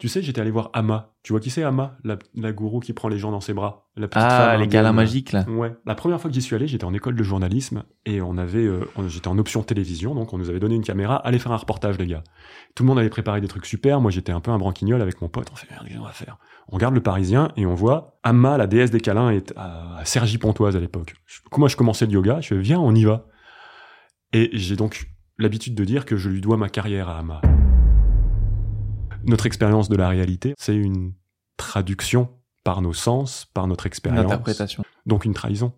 Tu sais, j'étais allé voir Ama. Tu vois qui c'est Ama? La, la gourou qui prend les gens dans ses bras. La petite Ah, femme les câlins magiques, là. Ouais. La première fois que j'y suis allé, j'étais en école de journalisme et on avait, euh, j'étais en option télévision, donc on nous avait donné une caméra. Allez faire un reportage, les gars. Tout le monde avait préparé des trucs super. Moi, j'étais un peu un branquignol avec mon pote. On fait, merde, qu'est-ce qu'on va faire? On regarde le Parisien et on voit Amma, la déesse des câlins, est à, à Cergy-Pontoise à l'époque. Moi, je commençais le yoga? Je fais, viens, on y va. Et j'ai donc l'habitude de dire que je lui dois ma carrière à Amma. Notre expérience de la réalité, c'est une traduction par nos sens, par notre expérience. L'interprétation. Donc une trahison.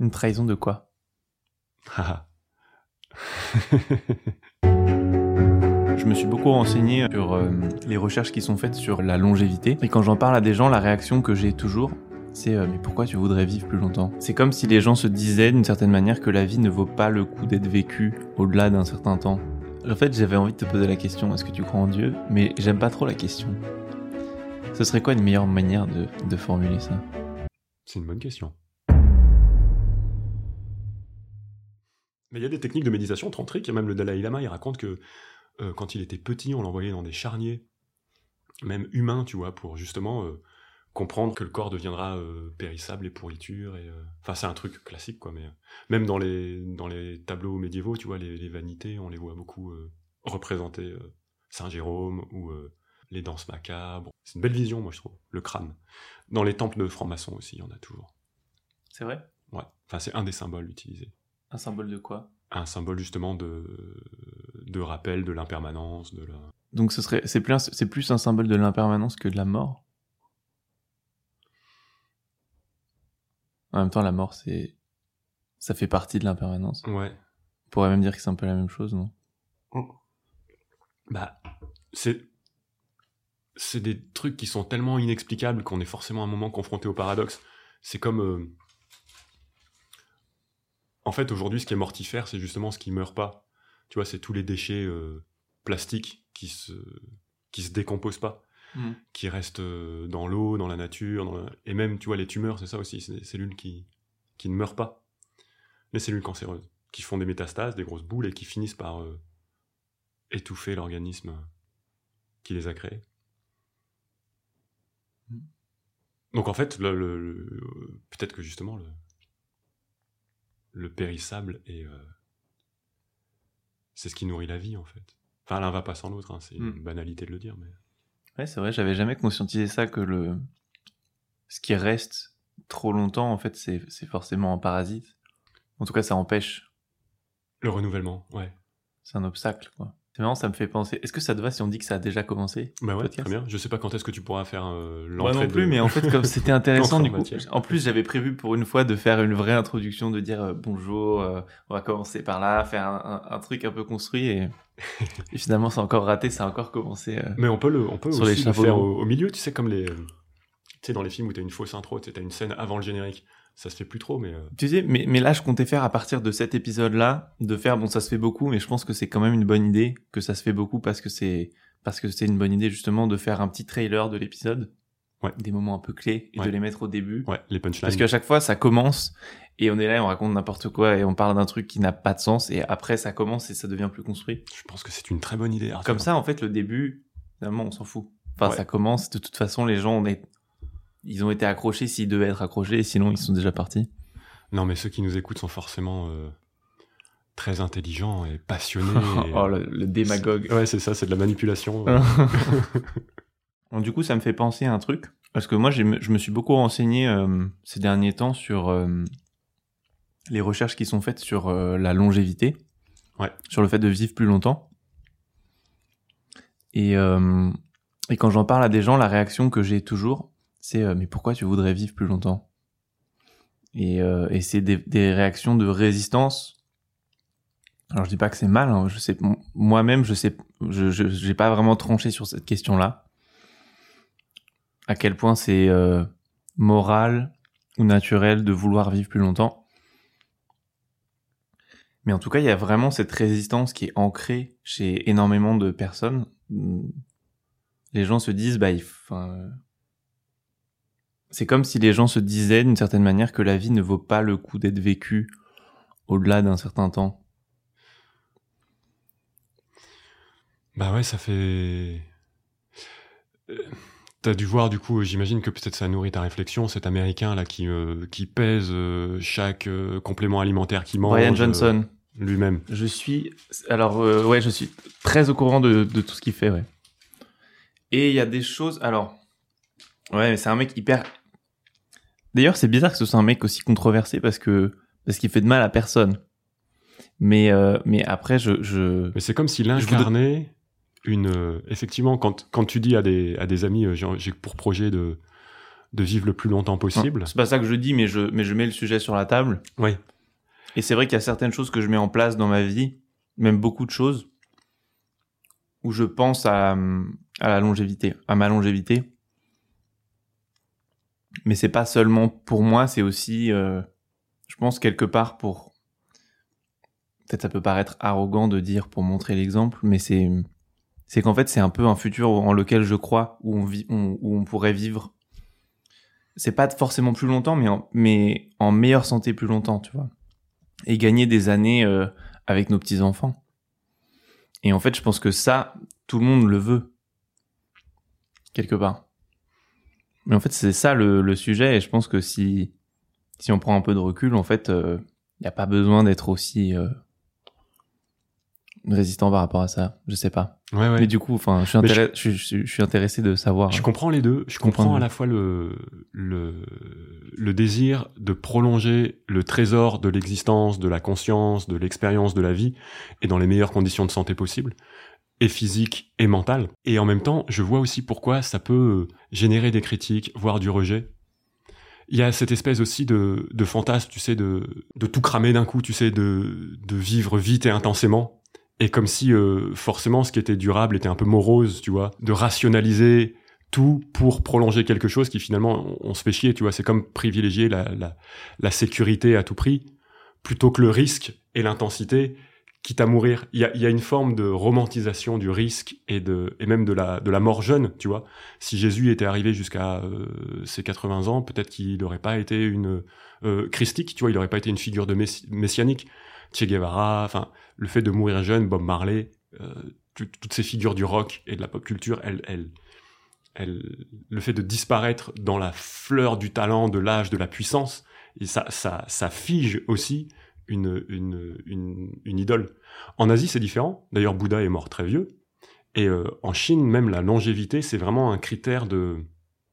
Une trahison de quoi? Haha. Je me suis beaucoup renseigné sur euh, les recherches qui sont faites sur la longévité. Et quand j'en parle à des gens, la réaction que j'ai toujours, c'est euh, mais pourquoi tu voudrais vivre plus longtemps? C'est comme si les gens se disaient d'une certaine manière que la vie ne vaut pas le coup d'être vécue au-delà d'un certain temps. En fait, j'avais envie de te poser la question est-ce que tu crois en Dieu? Mais j'aime pas trop la question. Ce serait quoi une meilleure manière de, formuler ça? C'est une bonne question. Mais il y a des techniques de méditation tantrique, et même le Dalai Lama, il raconte que euh, quand il était petit, on l'envoyait dans des charniers, même humains, tu vois, pour justement euh, comprendre que le corps deviendra euh, périssable et pourriture. Et, euh, Enfin, c'est un truc classique, quoi, mais euh, même dans les, dans les tableaux médiévaux, tu vois, les, les vanités, on les voit beaucoup représenter Saint Jérôme ou les danses macabres. C'est une belle vision, moi, je trouve, le crâne. Dans les temples de francs-maçons aussi, il y en a toujours. C'est vrai? Ouais. Enfin, c'est un des symboles utilisés. Un symbole de quoi? Un symbole justement de, de rappel de l'impermanence, de la. Donc ce serait, c'est plus, un- c'est plus un symbole de l'impermanence que de la mort? En même temps, la mort, c'est, ça fait partie de l'impermanence. Ouais. On pourrait même dire que c'est un peu la même chose, non? Bah, c'est. C'est des trucs qui sont tellement inexplicables qu'on est forcément à un moment confronté au paradoxe. C'est comme. euh, En fait, aujourd'hui, ce qui est mortifère, c'est justement ce qui meurt pas. Tu vois, c'est tous les déchets euh, plastiques qui se qui se décomposent pas. Mm. qui restent euh, dans l'eau, dans la nature, dans la- et même, tu vois, les tumeurs, c'est ça aussi, c'est des cellules qui, qui ne meurent pas. Les cellules cancéreuses, qui font des métastases, des grosses boules, et qui finissent par euh, étouffer l'organisme qui les a créées. Mm. Donc en fait, le, le- le- peut-être que justement, le, le périssable est... euh, c'est ce qui nourrit la vie, en fait. Enfin, l'un va pas sans l'autre, hein, c'est Mm. une banalité de le dire, mais... Ouais, c'est vrai, j'avais jamais conscientisé ça que le, ce qui reste trop longtemps, en fait, c'est, forcément un parasite. En tout cas, ça empêche. Le renouvellement, ouais. C'est un obstacle, quoi. C'est marrant, ça me fait penser. Est-ce que ça te va si on dit que ça a déjà commencé Bah ouais, très bien. Je sais pas quand est-ce que tu pourras faire euh, Moi l'entrée non plus, de- mais en fait, comme c'était intéressant, du en coup. En plus, j'avais prévu pour une fois de faire une vraie introduction, de dire euh, bonjour, euh, on va commencer par là, faire un, un- un truc un peu construit, et, et finalement, c'est encore raté, ça a encore commencé. Mais on peut le, on peut Sur les aussi le faire au, au milieu, tu sais, comme les, tu sais, dans les films où t'as une fausse intro, tu t'as une scène avant le générique. Ça se fait plus trop, mais euh, Tu sais, mais, mais là, je comptais faire à partir de cet épisode-là, de faire, bon, ça se fait beaucoup, mais je pense que c'est quand même une bonne idée, que ça se fait beaucoup parce que c'est, parce que c'est une bonne idée, justement, de faire un petit trailer de l'épisode. Ouais. Des moments un peu clés, et Ouais. de les mettre au début. ouais, les punchlines. Parce qu'à chaque fois, ça commence, et on est là, et on raconte n'importe quoi, et on parle d'un truc qui n'a pas de sens, et après, ça commence, et ça devient plus construit. Je pense que c'est une très bonne idée. Arthur. Comme ça, en fait, le début, finalement, on s'en fout. Enfin, Ouais. ça commence, de toute façon, les gens, on est, ils ont été accrochés s'ils devaient être accrochés, sinon, ils sont déjà partis. Non, mais ceux qui nous écoutent sont forcément euh, très intelligents et passionnés. et- oh, le, le démagogue. Ouais, c'est ça, c'est de la manipulation. Bon, du coup, ça me fait penser à un truc. Parce que moi, je me suis beaucoup renseigné euh, ces derniers temps sur euh, les recherches qui sont faites sur la longévité. Ouais. Sur le fait de vivre plus longtemps. Et, et quand j'en parle à des gens, la réaction que j'ai toujours, c'est euh, mais pourquoi tu voudrais vivre plus longtemps? Et, euh, et c'est des, des réactions de résistance. Alors je dis pas que c'est mal, hein, je sais moi-même je sais je j'ai pas vraiment tranché sur cette question-là. À quel point c'est euh, moral ou naturel de vouloir vivre plus longtemps. Mais en tout cas, il y a vraiment cette résistance qui est ancrée chez énormément de personnes. Les gens se disent, bah, il c'est comme si les gens se disaient d'une certaine manière que la vie ne vaut pas le coup d'être vécue au-delà d'un certain temps. Bah ouais, ça fait. Euh, T'as dû voir du coup, j'imagine que peut-être ça nourrit ta réflexion, cet Américain là qui euh, qui pèse euh, chaque euh, complément alimentaire qu'il mange. Brian euh, Johnson. lui-même. Je suis, alors euh, ouais, je suis très au courant de, de tout ce qu'il fait, ouais. Et il y a des choses, alors, ouais, mais c'est un mec hyper. D'ailleurs, c'est bizarre que ce soit un mec aussi controversé parce que parce qu'il fait de mal à personne. Mais euh, mais après, je je Mais c'est comme s'il incarnait une. euh, effectivement, quand quand tu dis à des à des amis, euh, j'ai j'ai pour projet de de vivre le plus longtemps possible. c'est pas ça que je dis, mais je mais je mets le sujet sur la table. Oui. Et c'est vrai qu'il y a certaines choses que je mets en place dans ma vie, même beaucoup de choses, où je pense à, à la longévité, à ma longévité. Mais c'est pas seulement pour moi, c'est aussi, euh, je pense quelque part pour. Peut-être ça peut paraître arrogant de dire pour montrer l'exemple, mais c'est c'est qu'en fait c'est un peu un futur en lequel je crois où on vit, où on pourrait vivre. C'est pas forcément plus longtemps, mais en, mais en meilleure santé plus longtemps, tu vois et gagner des années euh, avec nos petits enfants. Et en fait, je pense que ça, tout le monde le veut quelque part. Mais en fait, c'est ça le, le sujet, et je pense que si si on prend un peu de recul, en fait, il n'y a pas besoin d'être aussi euh, résistant par rapport à ça. Je sais pas. Ouais, ouais. Mais du coup, enfin, je suis, je- intéressé- je... suis- je suis intéressé de savoir. Je comprends les deux. Je comprends à la fois le, le, le désir de prolonger le trésor de l'existence, de la conscience, de l'expérience de la vie, et dans les meilleures conditions de santé possibles, et physique et mentale. Et en même temps, je vois aussi pourquoi ça peut générer des critiques, voire du rejet. Il y a cette espèce aussi de, de fantasme, tu sais, de, de tout cramer d'un coup, tu sais, de, de vivre vite et intensément. Et comme si euh, forcément ce qui était durable était un peu morose, tu vois, de rationaliser tout pour prolonger quelque chose qui finalement on, se fait chier, tu vois. C'est comme privilégier la, la sécurité à tout prix plutôt que le risque et l'intensité, quitte à mourir. Il y a, y a une forme de romantisation du risque et de et même de la de la mort jeune, tu vois. Si Jésus était arrivé jusqu'à euh, ses 80 ans, peut-être qu'il n'aurait pas été une euh, christique, tu vois, il n'aurait pas été une figure de messi- messianique. Che Guevara, enfin, le fait de mourir jeune, Bob Marley, euh, tout- toutes ces figures du rock et de la pop culture, elles, elles- le fait de disparaître dans la fleur du talent, de l'âge, de la puissance, et ça, ça, ça fige aussi une, une, une, idole. En Asie, c'est différent. D'ailleurs, Bouddha est mort très vieux. Et euh, en Chine, même la longévité, c'est vraiment un critère de...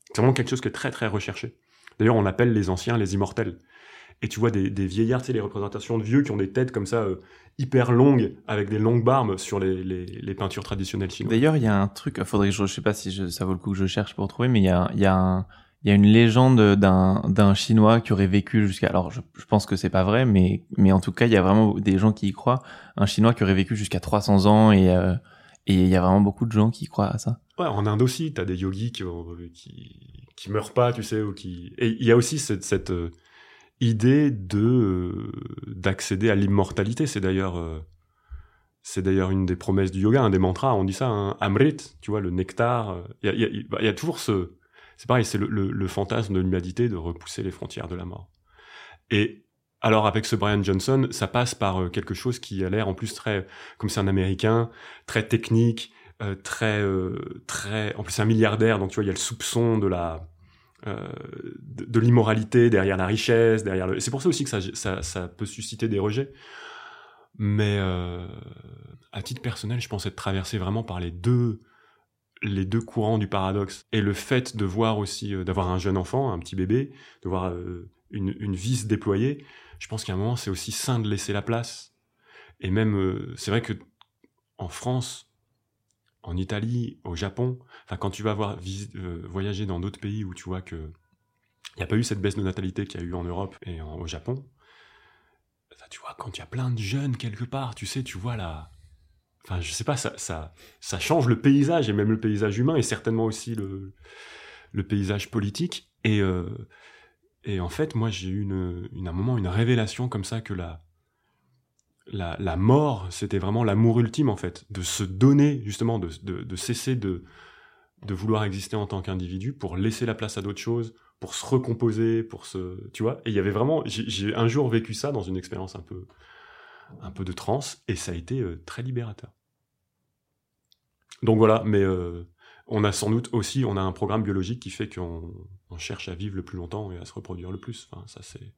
C'est vraiment quelque chose qui est très, très recherché. D'ailleurs, on appelle les anciens les immortels. Et tu vois des, vieillards, tu sais, les représentations de vieux qui ont des têtes comme ça, euh, hyper longues, avec des longues barbes sur les, les, peintures traditionnelles chinoises. D'ailleurs, il y a un truc, faudrait que je, je sais pas si ça vaut le coup que je cherche pour trouver, mais il y a, il y a un- il y a une légende d'un, d'un chinois qui aurait vécu jusqu'à, alors je, je pense que c'est pas vrai, mais, mais en tout cas, il y a vraiment des gens qui y croient. Un chinois qui aurait vécu jusqu'à 300 ans et, euh, et il y a vraiment beaucoup de gens qui croient à ça. Ouais, en Inde aussi, t'as des yogis qui, qui, qui meurent pas, tu sais, ou qui. Et il y a aussi cette, cette euh, idée de euh, d'accéder à l'immortalité. C'est d'ailleurs, c'est d'ailleurs une des promesses du yoga, un des mantras. On dit ça, hein, Amrit, tu vois, le nectar. il y a toujours ce. C'est pareil, c'est le, fantasme de l'humanité de repousser les frontières de la mort. Et alors avec ce Brian Johnson, ça passe par euh, quelque chose qui a l'air en plus très, comme c'est un Américain, très technique, euh, très euh, très en plus c'est un milliardaire donc tu vois il y a le soupçon de la de, l'immoralité derrière la richesse derrière le c'est pour ça aussi que ça, ça peut susciter des rejets mais à titre personnel je pense être traversé vraiment par les deux les deux courants du paradoxe et le fait de voir aussi euh, d'avoir un jeune enfant un petit bébé de voir euh, une, une vie se déployer je pense qu'à un moment c'est aussi sain de laisser la place. Et même euh, c'est vrai que en France en Italie, au Japon, quand tu vas voir voyager dans d'autres pays où tu vois que il n'y a pas eu cette baisse de natalité qu'il y a eu en Europe et au Japon, ça, tu vois quand il y a plein de jeunes quelque part, tu sais, tu vois là, enfin je sais pas, ça, change le paysage et même le paysage humain et certainement aussi le, paysage politique et euh, et en fait moi j'ai eu un moment une révélation comme ça que la mort, c'était vraiment l'amour ultime en fait, de se donner justement, de, cesser de, vouloir exister en tant qu'individu pour laisser la place à d'autres choses, pour se recomposer, pour se, tu vois. Et il y avait vraiment, j'ai j'ai un jour vécu ça dans une expérience un peu, un peu de transe, et ça a été euh, très libérateur. Donc voilà, mais euh, on a sans doute aussi, on a un programme biologique qui fait qu'on on cherche à vivre le plus longtemps et à se reproduire le plus. Enfin, ça c'est.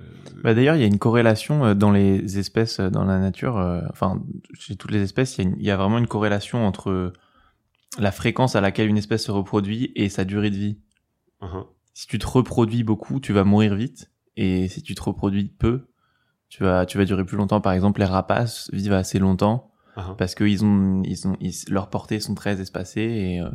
euh, Bah, D'ailleurs, il y a une corrélation euh, dans les espèces, dans la nature, euh, enfin, chez toutes les espèces, il y, a une- il y a vraiment une corrélation entre la fréquence à laquelle une espèce se reproduit et sa durée de vie. uh-huh. Si tu te reproduis beaucoup, tu vas mourir vite. Et si tu te reproduis peu, tu vas, tu vas durer plus longtemps. Par exemple, les rapaces vivent assez longtemps Uh-huh. parce que ils ont, ils ont, ils- leurs portées sont très espacées et, euh,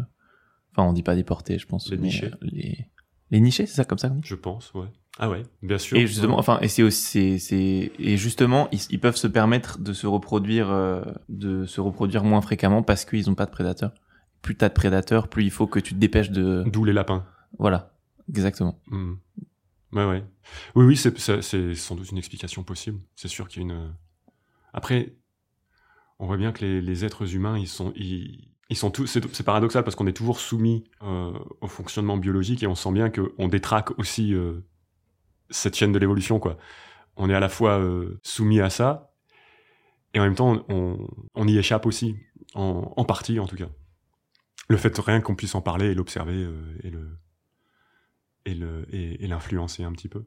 enfin, on dit pas des portées, je pense. Les nichés. euh, les, les nichés, c'est ça comme ça qu'on dit? Je pense, ouais. Ah ouais, bien sûr. Et justement, enfin, et c'est aussi, c'est, et justement, ils, ils peuvent se permettre de se reproduire, euh, de se reproduire moins fréquemment parce qu'ils ont pas de prédateurs. Plus t'as de prédateurs, plus il faut que tu te dépêches de, D'où les lapins. voilà, exactement. Hmm. Ouais, ouais. Oui, oui, c'est sans doute une explication possible. C'est sûr qu'il y a une. Après, on voit bien que les, les êtres humains, ils sont, ils, ils sont tous. C'est, paradoxal parce qu'on est toujours soumis euh, au fonctionnement biologique et on sent bien qu'on détraque aussi euh, cette chaîne de l'évolution, quoi. On est à la fois euh, soumis à ça et en même temps, on, on y échappe aussi, en, en partie en tout cas. Le fait rien qu'on puisse en parler et l'observer et le et le et, l'influencer un petit peu.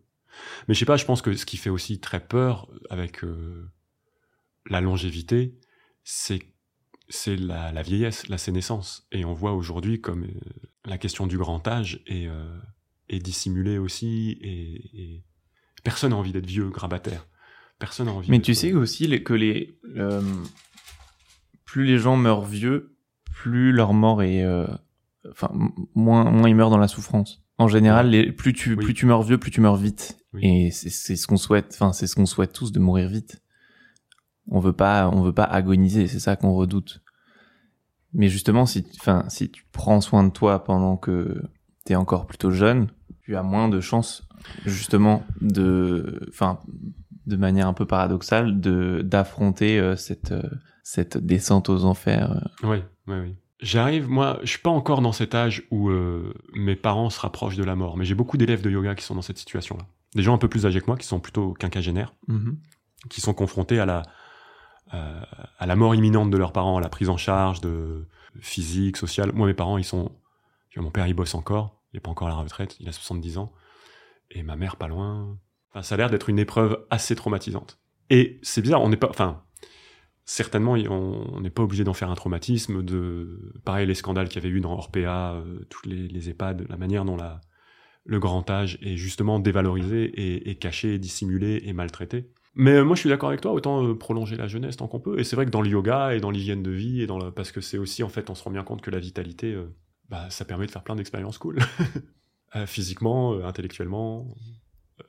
Mais je sais pas, je pense que ce qui fait aussi très peur avec la longévité, c'est c'est la, la vieillesse, la sénescence. Et on voit aujourd'hui comme euh, la question du grand âge est, euh, est dissimulée aussi, et, et personne n'a envie d'être vieux, grabataire. Personne n'a envie Mais tu sais aussi les- que les, euh, plus les gens meurent vieux, plus leur mort est, euh, enfin, moins, moins ils meurent dans la souffrance. En général, les, plus tu, Oui. plus tu meurs vieux, plus tu meurs vite. Oui. Et c'est, c'est ce qu'on souhaite, enfin, c'est ce qu'on souhaite tous de mourir vite. On veut pas, on veut pas agoniser, c'est ça qu'on redoute. Mais justement, si, enfin, si tu prends soin de toi pendant que t'es encore plutôt jeune, tu as moins de chances, justement, de, enfin, de manière un peu paradoxale, de d'affronter euh, cette euh, cette descente aux enfers. Oui, oui, oui. J'arrive, moi, je suis pas encore dans cet âge où euh, mes parents se rapprochent de la mort, mais j'ai beaucoup d'élèves de yoga qui sont dans cette situation-là. Des gens un peu plus âgés que moi, qui sont plutôt quinquagénaires, qui sont confrontés à la, euh, à la mort imminente de leurs parents, à la prise en charge de physique, sociale. Moi, mes parents, ils sont... mon père, il bosse encore, il est pas encore à la retraite, il a 70 ans, et ma mère, pas loin. Enfin, ça a l'air d'être une épreuve assez traumatisante. Et c'est bizarre, on n'est pas... Enfin, certainement, on n'est pas obligé d'en faire un traumatisme. De pareil, les scandales qu'il y avait eu dans Orpea, euh, tous les, EHPAD, la manière dont la, le grand âge est justement dévalorisé et, caché, dissimulé et maltraité. Mais euh, moi, je suis d'accord avec toi. Autant euh, prolonger la jeunesse tant qu'on peut. Et c'est vrai que dans le yoga et dans l'hygiène de vie et dans parce que c'est aussi en fait, on se rend bien compte que la vitalité, euh, bah, ça permet de faire plein d'expériences cool, Euh, physiquement, euh, intellectuellement.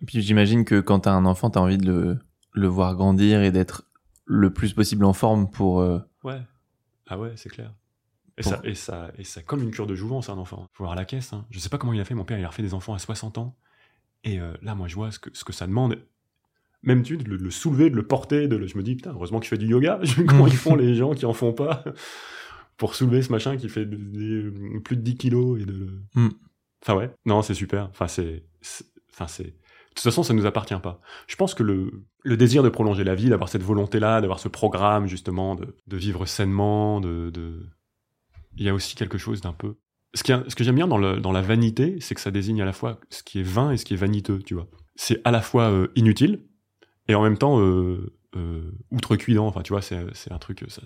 Puis j'imagine que quand t'as un enfant, t'as envie de le le voir grandir et d'être le plus possible en forme pour. Ouais. Ah ouais, c'est clair. Et, Pour- ça, et, ça, et ça, comme une cure de jouvence, un enfant. Faut voir la caisse. Hein. Je sais pas comment il a fait. Mon père, il a refait des enfants à 60 ans. Et là, moi, je vois ce que, ce que ça demande. Même tu, de le, le soulever, de le porter. De le... Je me dis, putain, heureusement que je fais du yoga. comment ils font les gens qui en font pas pour soulever ce machin qui fait plus de 10 kilos et de. le- Mm. Enfin ouais. Non, c'est super. Enfin c'est, enfin c'est. De toute façon, ça nous appartient pas. Je pense que le, le désir de prolonger la vie, d'avoir cette volonté-là, d'avoir ce programme justement, de, de vivre sainement, de, de, il y a aussi quelque chose d'un peu. Ce, qui ce que j'aime bien dans, le, dans la vanité, c'est que ça désigne à la fois ce qui est vain et ce qui est vaniteux, tu vois. C'est à la fois euh, inutile et en même temps euh, euh, outrecuidant. Enfin, tu vois, c'est c'est un truc. ça-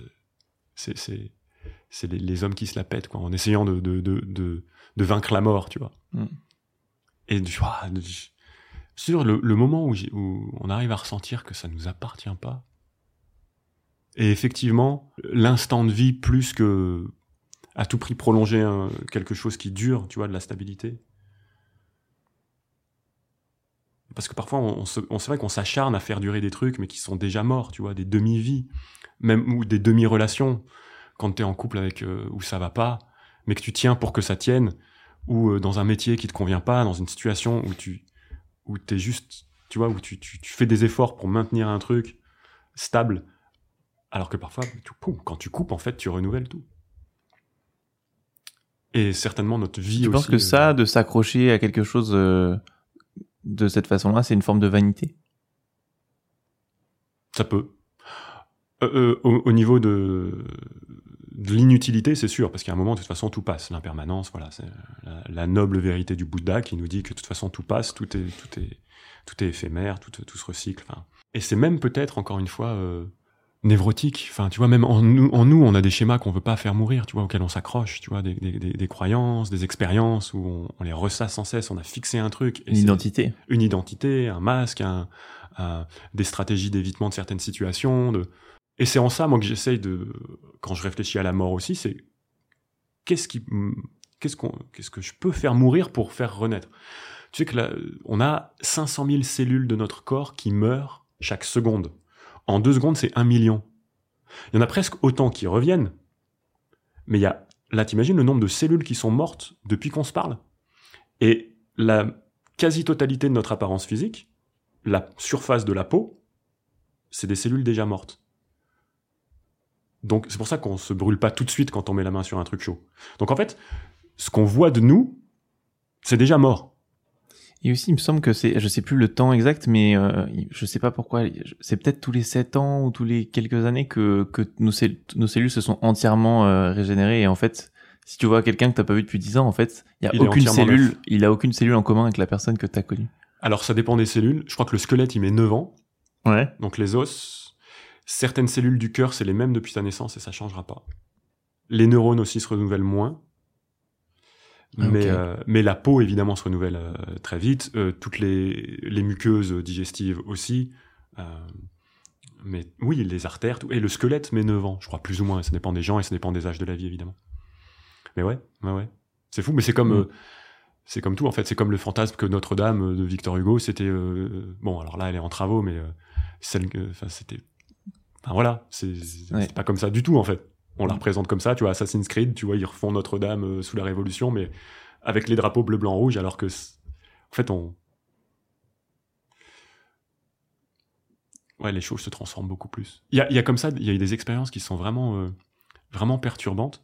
C'est c'est c'est les, les hommes qui se la pètent, quoi, en essayant de de, de, de, de vaincre la mort, tu vois. Mm. Et ah, de- sur le, le moment où, on arrive à ressentir que ça nous appartient pas. Et effectivement, l'instant de vie plus que à tout prix prolonger un- quelque chose qui dure, tu vois, de la stabilité. Parce que parfois, on, on se, on, c'est vrai qu'on s'acharne à faire durer des trucs, mais qui sont déjà morts, tu vois, des demi-vies, même ou des demi-relations, quand t'es en couple avec euh, où ça va pas, mais que tu tiens pour que ça tienne, ou euh, dans un métier qui te convient pas, dans une situation où tu, où t'es juste, tu vois, où tu, tu, tu fais des efforts pour maintenir un truc stable, alors que parfois, tu, poum, quand tu coupes, en fait, tu renouvelles tout. Et certainement notre vie Tu aussi. penses que euh, ça, de s'accrocher à quelque chose euh, de cette façon-là, c'est une forme de vanité Ça peut. Euh, euh, au, au niveau de, de l'inutilité, c'est sûr, parce qu'à un moment, de toute façon, tout passe. L'impermanence, voilà, c'est la, noble vérité du Bouddha qui nous dit que de toute façon, tout passe, tout est, tout est, tout est éphémère, tout, tout se recycle. Et c'est même peut-être, encore une fois, euh, névrotique. Enfin, tu vois, même en nous, en nous, on a des schémas qu'on veut pas faire mourir, tu vois, auxquels on s'accroche, tu vois, des, des, des, croyances, des expériences où on, on, les ressasse sans cesse. On a fixé un truc. une identité. Une identité, un masque, un, un, des stratégies d'évitement de certaines situations. De... Et c'est en ça, moi, que j'essaye de, quand je réfléchis à la mort aussi, c'est qu'est-ce qui, qu'est-ce qu'on, qu'est-ce que je peux faire mourir pour faire renaître? Tu sais que là, on a 500 000 cellules de notre corps qui meurent chaque seconde. En deux secondes, c'est un million. Il y en a presque autant qui reviennent. Mais il y a, là, t'imagines le nombre de cellules qui sont mortes depuis qu'on se parle? Et la quasi-totalité de notre apparence physique, la surface de la peau, c'est des cellules déjà mortes. Donc c'est pour ça qu'on se brûle pas tout de suite quand on met la main sur un truc chaud. Donc en fait, ce qu'on voit de nous, c'est déjà mort. Et aussi, il me semble que c'est, je sais plus le temps exact, mais euh, je sais pas pourquoi, c'est peut-être tous les 7 ans ou tous les quelques années que, que nos, cellules, nos cellules se sont entièrement euh, régénérées. Et en fait, si tu vois quelqu'un que t'as pas vu depuis 10 ans, en fait, il y a aucune cellule, il a aucune cellule en commun avec la personne que t'as connue. Alors ça dépend des cellules. Je crois que le squelette, il met 9 ans. Ouais. Donc les os, certaines cellules du cœur, c'est les mêmes depuis ta naissance et ça changera pas. Les neurones aussi se renouvellent moins. Ah, mais, euh, mais la peau, évidemment, se renouvelle euh, très vite. Euh, toutes les, les muqueuses digestives aussi. mais oui, les artères. Tout, et le squelette met 9 ans, je crois, plus ou moins. Ça dépend des gens et ça dépend des âges de la vie, évidemment. Mais ouais, ouais, ouais. C'est fou, mais c'est comme... Mm. c'est comme tout, en fait. C'est comme le fantasme que Notre-Dame de Victor Hugo, c'était... bon, alors là, elle est en travaux, mais celle. Enfin, c'était... Enfin, voilà, c'est pas comme ça du tout, en fait on la représente comme ça, tu vois, Assassin's Creed, tu vois, ils refont Notre-Dame euh, sous la Révolution, mais avec les drapeaux bleu, blanc, rouge, alors que, en fait, on... Ouais, les choses se transforment beaucoup plus. Il y a, comme ça, il y a des expériences qui sont vraiment, euh, vraiment perturbantes.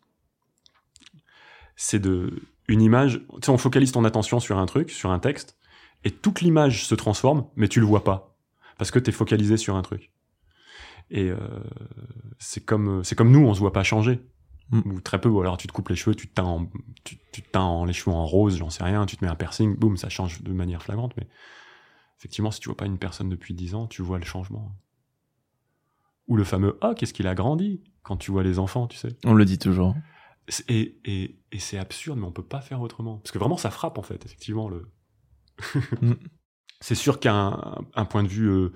C'est de une image, tu sais, on focalise ton attention sur un truc, sur un texte, et toute l'image se transforme, mais tu le vois pas, parce que tu es focalisé sur un truc. Et euh, c'est comme c'est comme nous, on se voit pas changer. Mm. Ou très peu, ou alors tu te coupes les cheveux, tu te teins, en, tu, tu te teins en, les cheveux en rose, j'en sais rien, tu te mets un piercing, boum, ça change de manière flagrante. Mais effectivement, si tu vois pas une personne depuis 10 ans, tu vois le changement. Ou le fameux Ah, qu'est-ce qu'il a grandi quand tu vois les enfants, tu sais. On le dit toujours. Et, et, et c'est absurde, mais on peut pas faire autrement. Parce que vraiment, ça frappe, en fait, effectivement. le mm. C'est sûr qu'un un point de vue euh,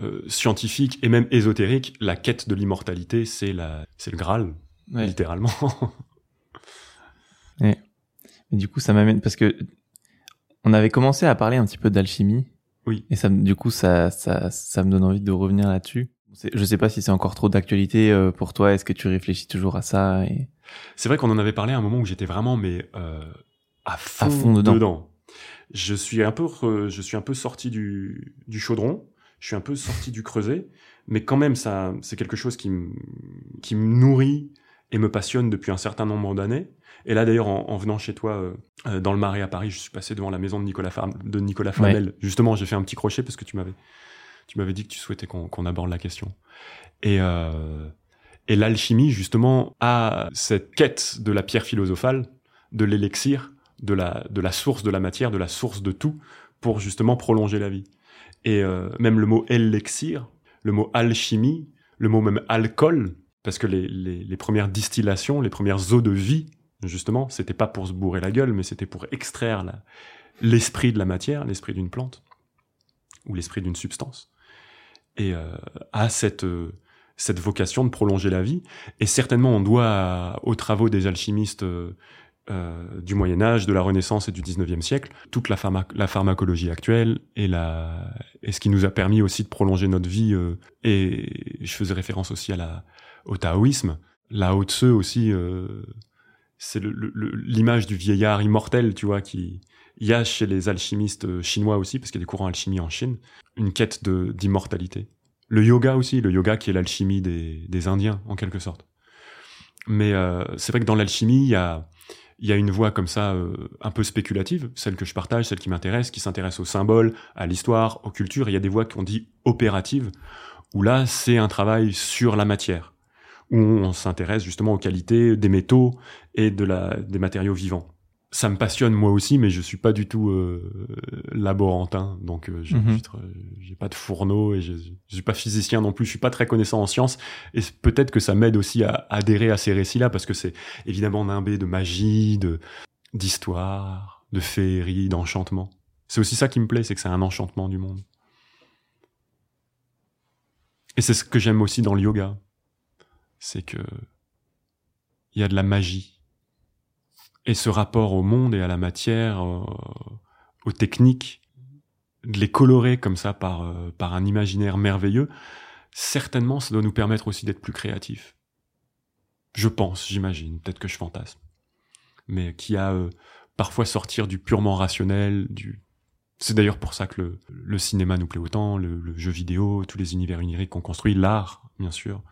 euh, scientifique et même ésotérique, la quête de l'immortalité, c'est la, c'est le Graal, littéralement. Mais du coup, ça m'amène parce que on avait commencé à parler un petit peu d'alchimie. Oui. Et ça, du coup, ça, ça, ça me donne envie de revenir là-dessus. Je sais pas si c'est encore trop d'actualité euh, pour toi. Est-ce que tu réfléchis toujours à ça et... C'est vrai qu'on en avait parlé à un moment où j'étais vraiment mais euh, à fond, dedans. Je suis un peu, je suis un peu sorti du, du chaudron je suis un peu sorti du creuset, mais quand même, ça, c'est quelque chose qui me, qui me nourrit et me passionne depuis un certain nombre d'années. Et là, d'ailleurs, en, venant chez toi euh, euh, dans le Marais à Paris, je suis passé devant la maison de Nicolas, de Nicolas Flamel. Justement, j'ai fait un petit crochet parce que tu m'avais, tu m'avais dit que tu souhaitais qu'on aborde la question. Et, euh, et l'alchimie, justement, a cette quête de la pierre philosophale, de l'élixir, de la, de la source de la matière, de la source de tout, pour justement prolonger la vie. Et euh, même le mot elixir, le mot alchimie, le mot même alcool, parce que les, premières distillations, les premières eaux de vie, justement, c'était pas pour se bourrer la gueule, mais c'était pour extraire l'esprit de la matière, l'esprit d'une plante, ou l'esprit d'une substance. Et euh, à cette, euh, cette vocation de prolonger la vie. Et certainement, on doit aux travaux des alchimistes euh, euh, du Moyen Âge, de la Renaissance et du XIXe siècle, toute la, pharmacologie actuelle et, ce qui nous a permis aussi de prolonger notre vie. Euh, et je faisais référence aussi à la, au taoïsme. La haute Tse aussi, euh, c'est l'image du vieillard immortel, tu vois, qui il y a chez les alchimistes chinois aussi, parce qu'il y a des courants alchimie en Chine, une quête d'immortalité. Le yoga aussi, le yoga qui est l'alchimie des, Indiens en quelque sorte. Mais c'est vrai que dans l'alchimie, il y a il y a une voie comme ça euh, un peu spéculative, celle que je partage, celle qui m'intéresse, qui s'intéresse aux symboles, à l'histoire, aux cultures. il y a des voies qu'on dit opératives, où là, c'est un travail sur la matière, où on s'intéresse justement aux qualités des métaux et de la, des matériaux vivants. Ça me passionne moi aussi, mais je suis pas du tout euh, laborantin, donc euh, Mhm. j'ai pas de fourneau et je, je suis pas physicien non plus. Je suis pas très connaissant en sciences et peut-être que ça m'aide aussi à adhérer à ces récits-là parce que c'est évidemment nimbé de magie, de d'histoire, de féerie, d'enchantement. C'est aussi ça qui me plaît, c'est que c'est un enchantement du monde. Et c'est ce que j'aime aussi dans le yoga. C'est que il y a de la magie. Et ce rapport au monde et à la matière, euh, aux techniques, de les colorer comme ça par, euh, par un imaginaire merveilleux, certainement ça doit nous permettre aussi d'être plus créatifs. Je pense, j'imagine, peut-être que je fantasme. Mais qui a euh, parfois sortir du purement rationnel, du... C'est d'ailleurs pour ça que le, cinéma nous plaît autant, le, jeu vidéo, tous les univers oniriques qu'on construit, l'art, bien sûr.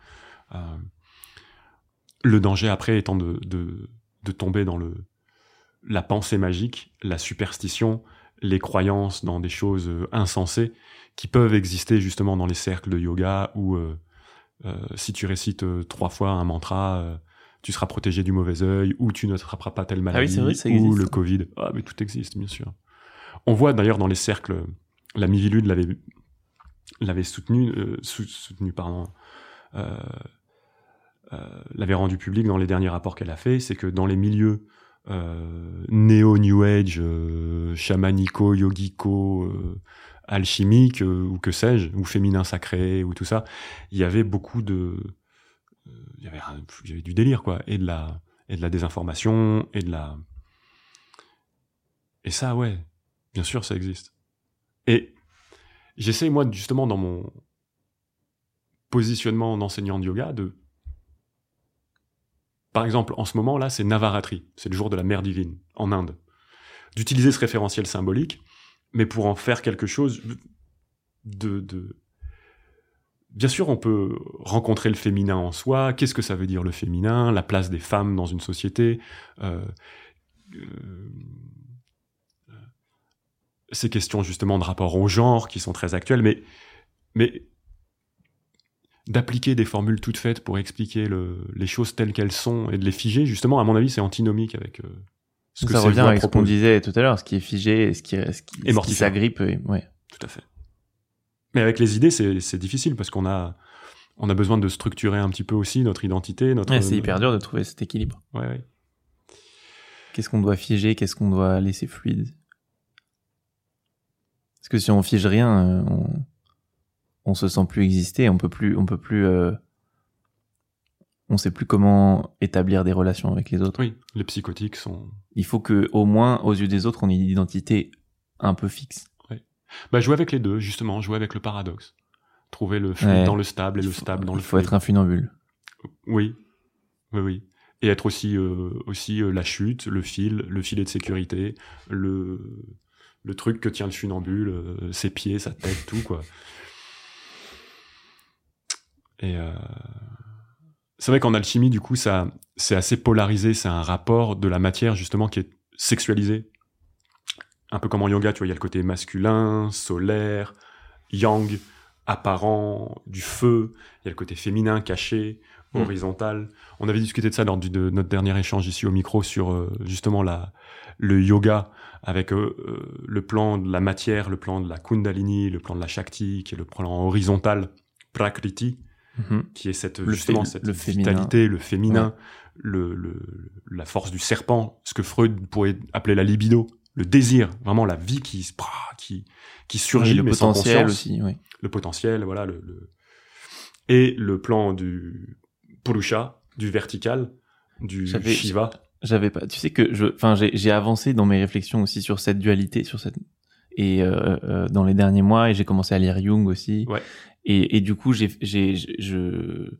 Le danger après étant de, de tomber dans le, la pensée magique, la superstition, les croyances dans des choses euh, insensées qui peuvent exister justement dans les cercles de yoga où euh, euh, si tu récites trois fois un mantra, tu seras protégé du mauvais œil, ou tu n'attraperas pas telle Ah oui, maladie, vrai, ou le Covid. Ah, mais tout existe, bien sûr. On voit d'ailleurs dans les cercles, la Mivilude l'avait l'avait soutenu, euh, sou- soutenu pardon, euh, l'avait rendu public dans les derniers rapports qu'elle a fait, c'est que dans les milieux euh, néo New Age, euh, chamanico, yogico, euh, alchimique euh, ou que sais-je, ou féminin sacré ou tout ça, il y avait beaucoup de, euh, il y avait, du délire quoi, et de la et de la désinformation et de la et ça ouais, bien sûr ça existe. Et j'essaie moi justement dans mon positionnement d'enseignant de yoga de par exemple, en ce moment là, c'est Navaratri, c'est le jour de la mère divine en Inde. D'utiliser ce référentiel symbolique, mais pour en faire quelque chose de, de... Bien sûr, on peut rencontrer le féminin en soi. Qu'est-ce que ça veut dire le féminin? La place des femmes dans une société euh, euh, Ces questions justement de rapport au genre qui sont très actuelles, mais, mais d'appliquer des formules toutes faites pour expliquer le, les choses telles qu'elles sont et de les figer, justement, à mon avis, c'est antinomique avec euh, ce que ça revient avec ce qu'on disait tout à l'heure, ce qui est figé, ce qui, ce qui, Et ce qui s'agrippe. et- Ouais. Tout à fait. Mais avec les idées, c'est c'est difficile parce qu'on a, on a besoin de structurer un petit peu aussi notre identité, notre. Ouais, c'est hyper dur de trouver cet équilibre. Ouais, ouais. Qu'est-ce qu'on doit figer, qu'est-ce qu'on doit laisser fluide? Parce que si on fige rien, euh, on, on se sent plus exister, on peut plus, on peut plus, euh, on sait plus comment établir des relations avec les autres. Oui, les psychotiques sont. Il faut que, au moins, aux yeux des autres, on ait une identité un peu fixe. Bah, jouer avec les deux, justement, jouer avec le paradoxe. Trouver le fluide Ouais. dans le stable et Il le faut- stable dans il le faut fluide. être un funambule. Oui, oui, oui. Et être aussi, euh, aussi euh, la chute, le fil, le filet de sécurité, le, le truc que tient le funambule, euh, ses pieds, sa tête, tout, quoi. Et euh, c'est vrai qu'en alchimie, du coup, ça, c'est assez polarisé. C'est un rapport de la matière, justement, qui est sexualisé. Un peu comme en yoga, tu vois, il y a le côté masculin, solaire, yang, apparent, du feu. Il y a le côté féminin, caché, Mm. horizontal. On avait discuté de ça lors de notre dernier échange ici au micro sur euh, justement la, le yoga avec euh, euh, le plan de la matière, le plan de la kundalini, le plan de la shakti, qui est le plan horizontal, prakriti, Mhm. qui est cette Le justement cette le féminin. vitalité, le féminin, le, le- la force du serpent, ce que Freud pourrait appeler la libido, le désir, vraiment la vie qui se- qui qui surgit Oui, le mais potentiel aussi, oui. le potentiel, voilà le, le- et le plan du purusha, du vertical, du shiva. J'avais pas. Tu sais que je, enfin, j'ai j'ai avancé dans mes réflexions aussi sur cette dualité, sur cette et euh, euh, dans les derniers mois, et j'ai commencé à lire Jung aussi. Ouais. Et, et du coup, j'ai j'ai je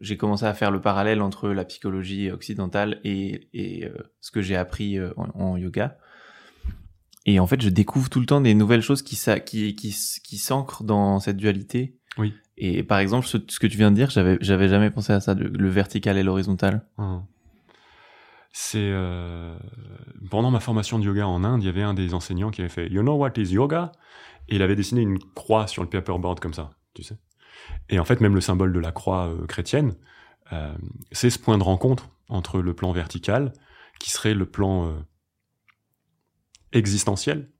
j'ai commencé à faire le parallèle entre la psychologie occidentale et et euh, ce que j'ai appris euh, en, en yoga. Et en fait, je découvre tout le temps des nouvelles choses qui ça qui qui s- qui s'ancrent dans cette dualité. Oui. Et par exemple, ce, ce que tu viens de dire, j'avais j'avais jamais pensé à ça, le, le vertical et l'horizontal. Hum. C'est euh, pendant ma formation de yoga en Inde, il y avait un des enseignants qui avait fait You know what is yoga? Et il avait dessiné une croix sur le paperboard comme ça, Et en fait, même le symbole de la croix euh, chrétienne, Euh, c'est ce point de rencontre entre le plan vertical, qui serait le plan euh, existentiel.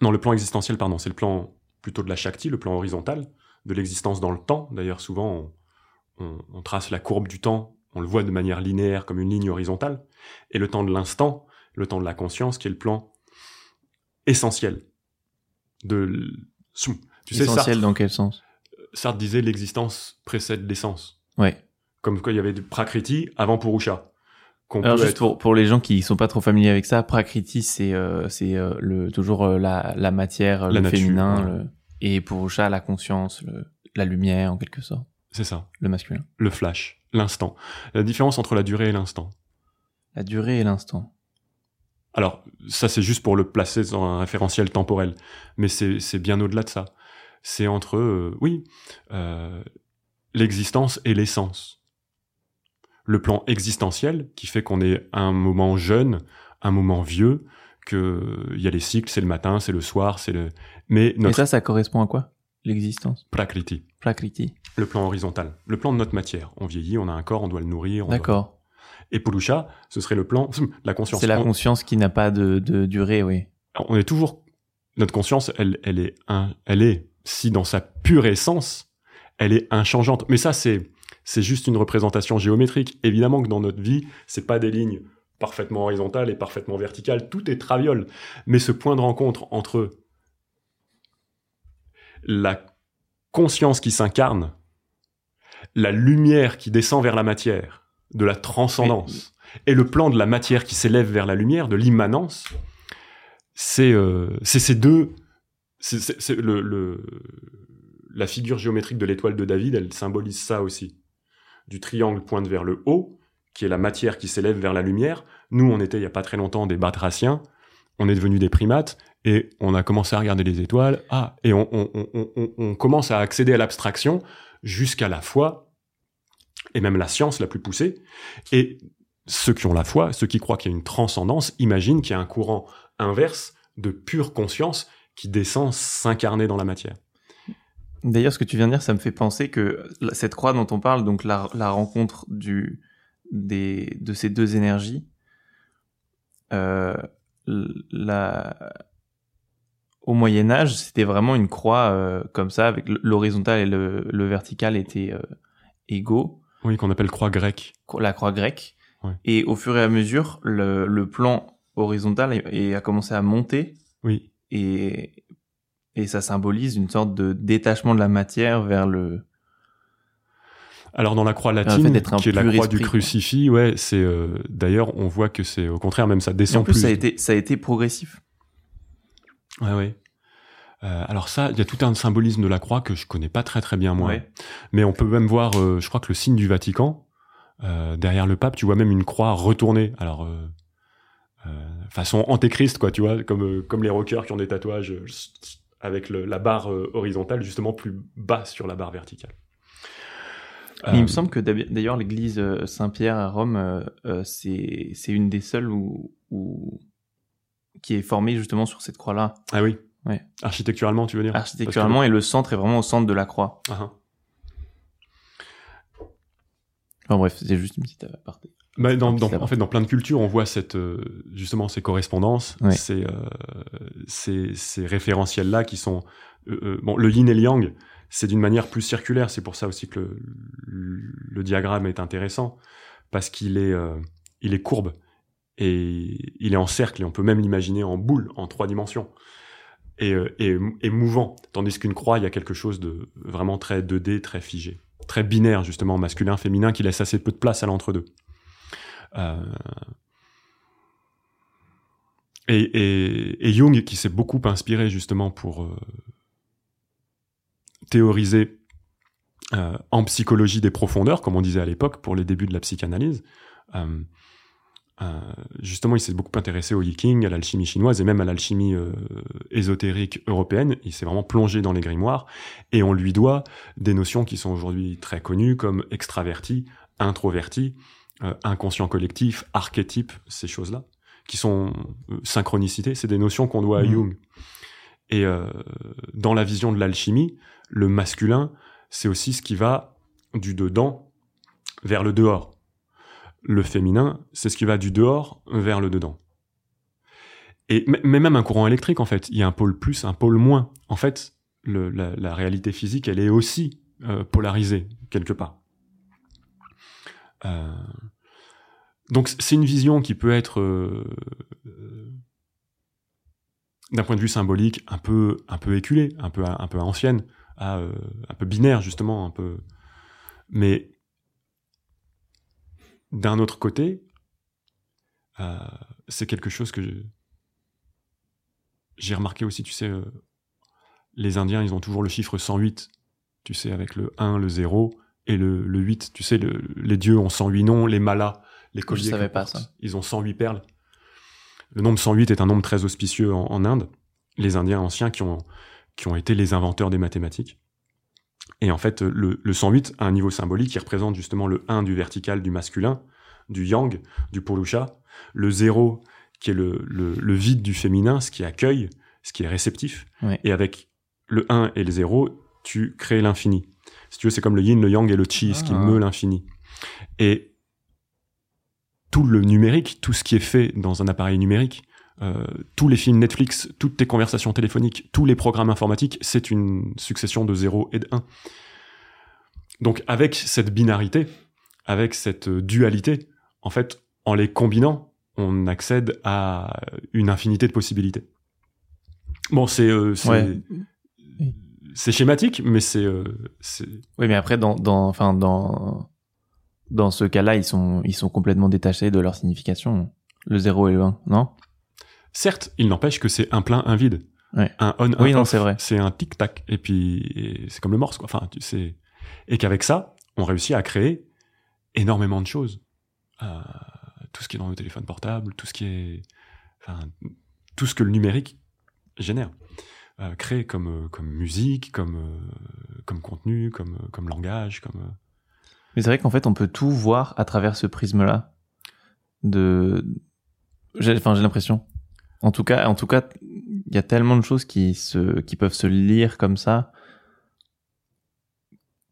Non, le plan existentiel, pardon, c'est le plan plutôt de la Shakti, le plan horizontal, de l'existence dans le temps. D'ailleurs, souvent, on, on- on trace la courbe du temps, on le voit de manière linéaire comme une ligne horizontale. Et le temps de l'instant, le temps de la conscience, qui est le plan essentiel. De, tu sais, Essentiel Sartre, dans quel sens? Sartre disait l'existence précède l'essence. Ouais. Comme quoi il y avait du Prakriti avant Purusha. Alors juste être- pour, pour les gens qui sont pas trop familiers avec ça, Prakriti c'est euh, c'est euh, le toujours euh, la la matière, La le nature, féminin, voilà. le- et Purusha la conscience, le- la lumière en quelque sorte, C'est ça. le masculin. Le flash. L'instant. La différence entre la durée et l'instant. La durée et l'instant. Alors, ça c'est juste pour le placer dans un référentiel temporel. Mais c'est c'est bien au-delà de ça. C'est entre, euh, oui, euh, l'existence et l'essence. Le plan existentiel qui fait qu'on est un moment jeune, un moment vieux, que il y a les cycles, c'est le matin, c'est le soir, c'est le... Mais Et notre ça, ça correspond à quoi L'existence? prakriti, Prakriti. le plan horizontal, le plan de notre matière. On vieillit, on a un corps, on doit le nourrir. on doit- D'accord. Et Purusha, ce serait le plan, la conscience. C'est la On- conscience qui n'a pas de, de durée, oui. on est toujours notre conscience elle elle est un, elle est si dans sa pure essence elle est inchangeante. Mais ça c'est c'est juste une représentation géométrique. Évidemment que dans notre vie c'est pas des lignes parfaitement horizontales et parfaitement verticales. Tout est traviole. Mais ce point de rencontre entre la conscience qui s'incarne la lumière qui descend vers la matière de la transcendance et le plan de la matière qui s'élève vers la lumière de l'immanence c'est euh, c'est ces deux c'est la figure géométrique de l'étoile de David elle symbolise ça aussi. Du triangle pointe vers le haut qui est la matière qui s'élève vers la lumière. Nous on était il y a pas très longtemps des batraciens. On est devenus des primates et on a commencé à regarder les étoiles. Ah et on- on commence à accéder à l'abstraction jusqu'à la foi et même la science la plus poussée. Et ceux qui ont la foi, ceux qui croient qu'il y a une transcendance, imaginent qu'il y a un courant inverse de pure conscience qui descend s'incarner dans la matière. D'ailleurs, ce que tu viens de dire, ça me fait penser que cette croix dont on parle, donc la, la rencontre du, des, de ces deux énergies, euh, la, au Moyen Âge, c'était vraiment une croix euh, comme ça, avec l'horizontal et le, le vertical étaient euh, égaux, Oui, qu'on appelle croix grecque. la croix grecque. Ouais. Et au fur et à mesure, le, le plan horizontal est- est- a commencé à monter Oui, et, et ça symbolise une sorte de détachement de la matière vers le, Alors dans la croix latine, un qui est la croix esprit, du quoi. crucifix, ouais, c'est euh, d'ailleurs on voit que c'est au contraire même ça descend en plus, plus. ça a été, ça a été progressif. Ouais, ouais. Euh, alors ça, il y a tout un symbolisme de la croix que je connais pas très très bien moi. Ouais. Mais on peut même voir, euh, je crois que le signe du Vatican, derrière le pape, tu vois même une croix retournée. Alors, façon antéchrist, quoi, tu vois, comme, euh, comme les rockers qui ont des tatouages euh, avec le- la barre euh, horizontale justement plus bas sur la barre verticale. Il Euh, me semble que d'ailleurs l'église euh, Saint-Pierre à Rome, euh, euh, c'est une des seules où, où qui est formée justement sur cette croix-là. Ah oui. Ouais. Architecturalement, tu veux dire? Architecturalement, et le centre est vraiment au centre de la croix. Ah, ah. Enfin bref, c'est juste une petite aparté. Bah, dans, Un dans- petit en fait, dans plein de cultures, on voit cette, euh, justement ces correspondances, Ouais. ces, euh, ces, ces référentiels-là qui sont... euh, bon, le yin et le yang, c'est d'une manière plus circulaire. C'est pour ça aussi que le, le diagramme est intéressant, parce qu'il est, euh, il est courbe, et il est en cercle, et on peut même l'imaginer en boule, en trois dimensions, et, et, et mouvant. Tandis qu'une croix, il y a quelque chose de vraiment très 2D, très figé, très binaire, justement, masculin, féminin, qui laisse assez peu de place à l'entre-deux. Euh, Et, Jung, qui s'est beaucoup inspiré justement pour euh, théoriser euh, en psychologie des profondeurs, comme on disait à l'époque, pour les débuts de la psychanalyse, justement, il s'est beaucoup intéressé au Yiking, à l'alchimie chinoise et même à l'alchimie ésotérique européenne. Il s'est vraiment plongé dans les grimoires et on lui doit des notions qui sont aujourd'hui très connues comme extraverti, introverti, euh, inconscient collectif, archétype, ces choses-là, qui sont euh, synchronicité, c'est des notions qu'on doit à Mhm. Jung. Et euh, dans la vision de l'alchimie, le masculin, c'est aussi ce qui va du dedans vers le dehors. Le féminin, c'est ce qui va du dehors vers le dedans. Et mais même un courant électrique, en fait, il y a un pôle plus, un pôle moins. En fait, le, la, la, réalité physique, elle est aussi euh, polarisée quelque part. Euh, donc c'est une vision qui peut être, euh, d'un point de vue symbolique, un peu, un peu éculée, un peu, un peu ancienne, euh, un peu binaire justement, un peu. Mais d'un autre côté, euh, c'est quelque chose que j'ai remarqué aussi, tu sais, euh, les Indiens, ils ont toujours le chiffre 108, tu sais, avec le 1, le 0 et le, le 8. Tu sais, le, les dieux ont 108 noms, les malas, les colliers. Je savais pas ça. Ils ont 108 perles. Le nombre 108 est un nombre très auspicieux en, en Inde. Les Indiens anciens qui ont, qui ont été les inventeurs des mathématiques. Et en fait, le, le 108 a un niveau symbolique qui représente justement le 1 du vertical du masculin, du yang, du purusha, le 0 qui est le, le, le, vide du féminin, ce qui accueille, ce qui est réceptif. Ouais. Et avec le 1 et le 0, tu crées l'infini. Si tu veux, c'est comme le yin, le yang et le chi, ce qui Ah. meut l'infini. Et tout le numérique, tout ce qui est fait dans un appareil numérique, euh, tous les films Netflix, toutes tes conversations téléphoniques, tous les programmes informatiques, c'est une succession de 0 et de 1. Donc avec cette binarité, avec cette dualité, en fait, en les combinant, on accède à une infinité de possibilités. Bon, c'est euh, Ouais. C'est schématique, mais c'est euh, c'est Oui, mais après, dans, dans, enfin, dans, dans ce cas-là, ils sont, ils sont complètement détachés de leur signification. Le 0 et le 1, non? Certes, il n'empêche que c'est un plein, un vide, Ouais. un on, Oui, un non, off. c'est vrai. c'est un tic tac, et puis c'est comme le morse, quoi. Enfin, tu sais, et qu'avec ça, on réussit à créer énormément de choses. Euh, tout ce qui est dans nos téléphones portables, tout ce qui est, enfin, tout ce que le numérique génère, euh, crée comme euh, comme musique, comme euh, comme contenu, comme euh, comme langage, comme Mais c'est vrai qu'en fait, on peut tout voir à travers ce prisme-là. De, j'ai, enfin, j'ai l'impression. En tout cas, en tout cas, il y a tellement de choses qui se, qui peuvent se lire comme ça.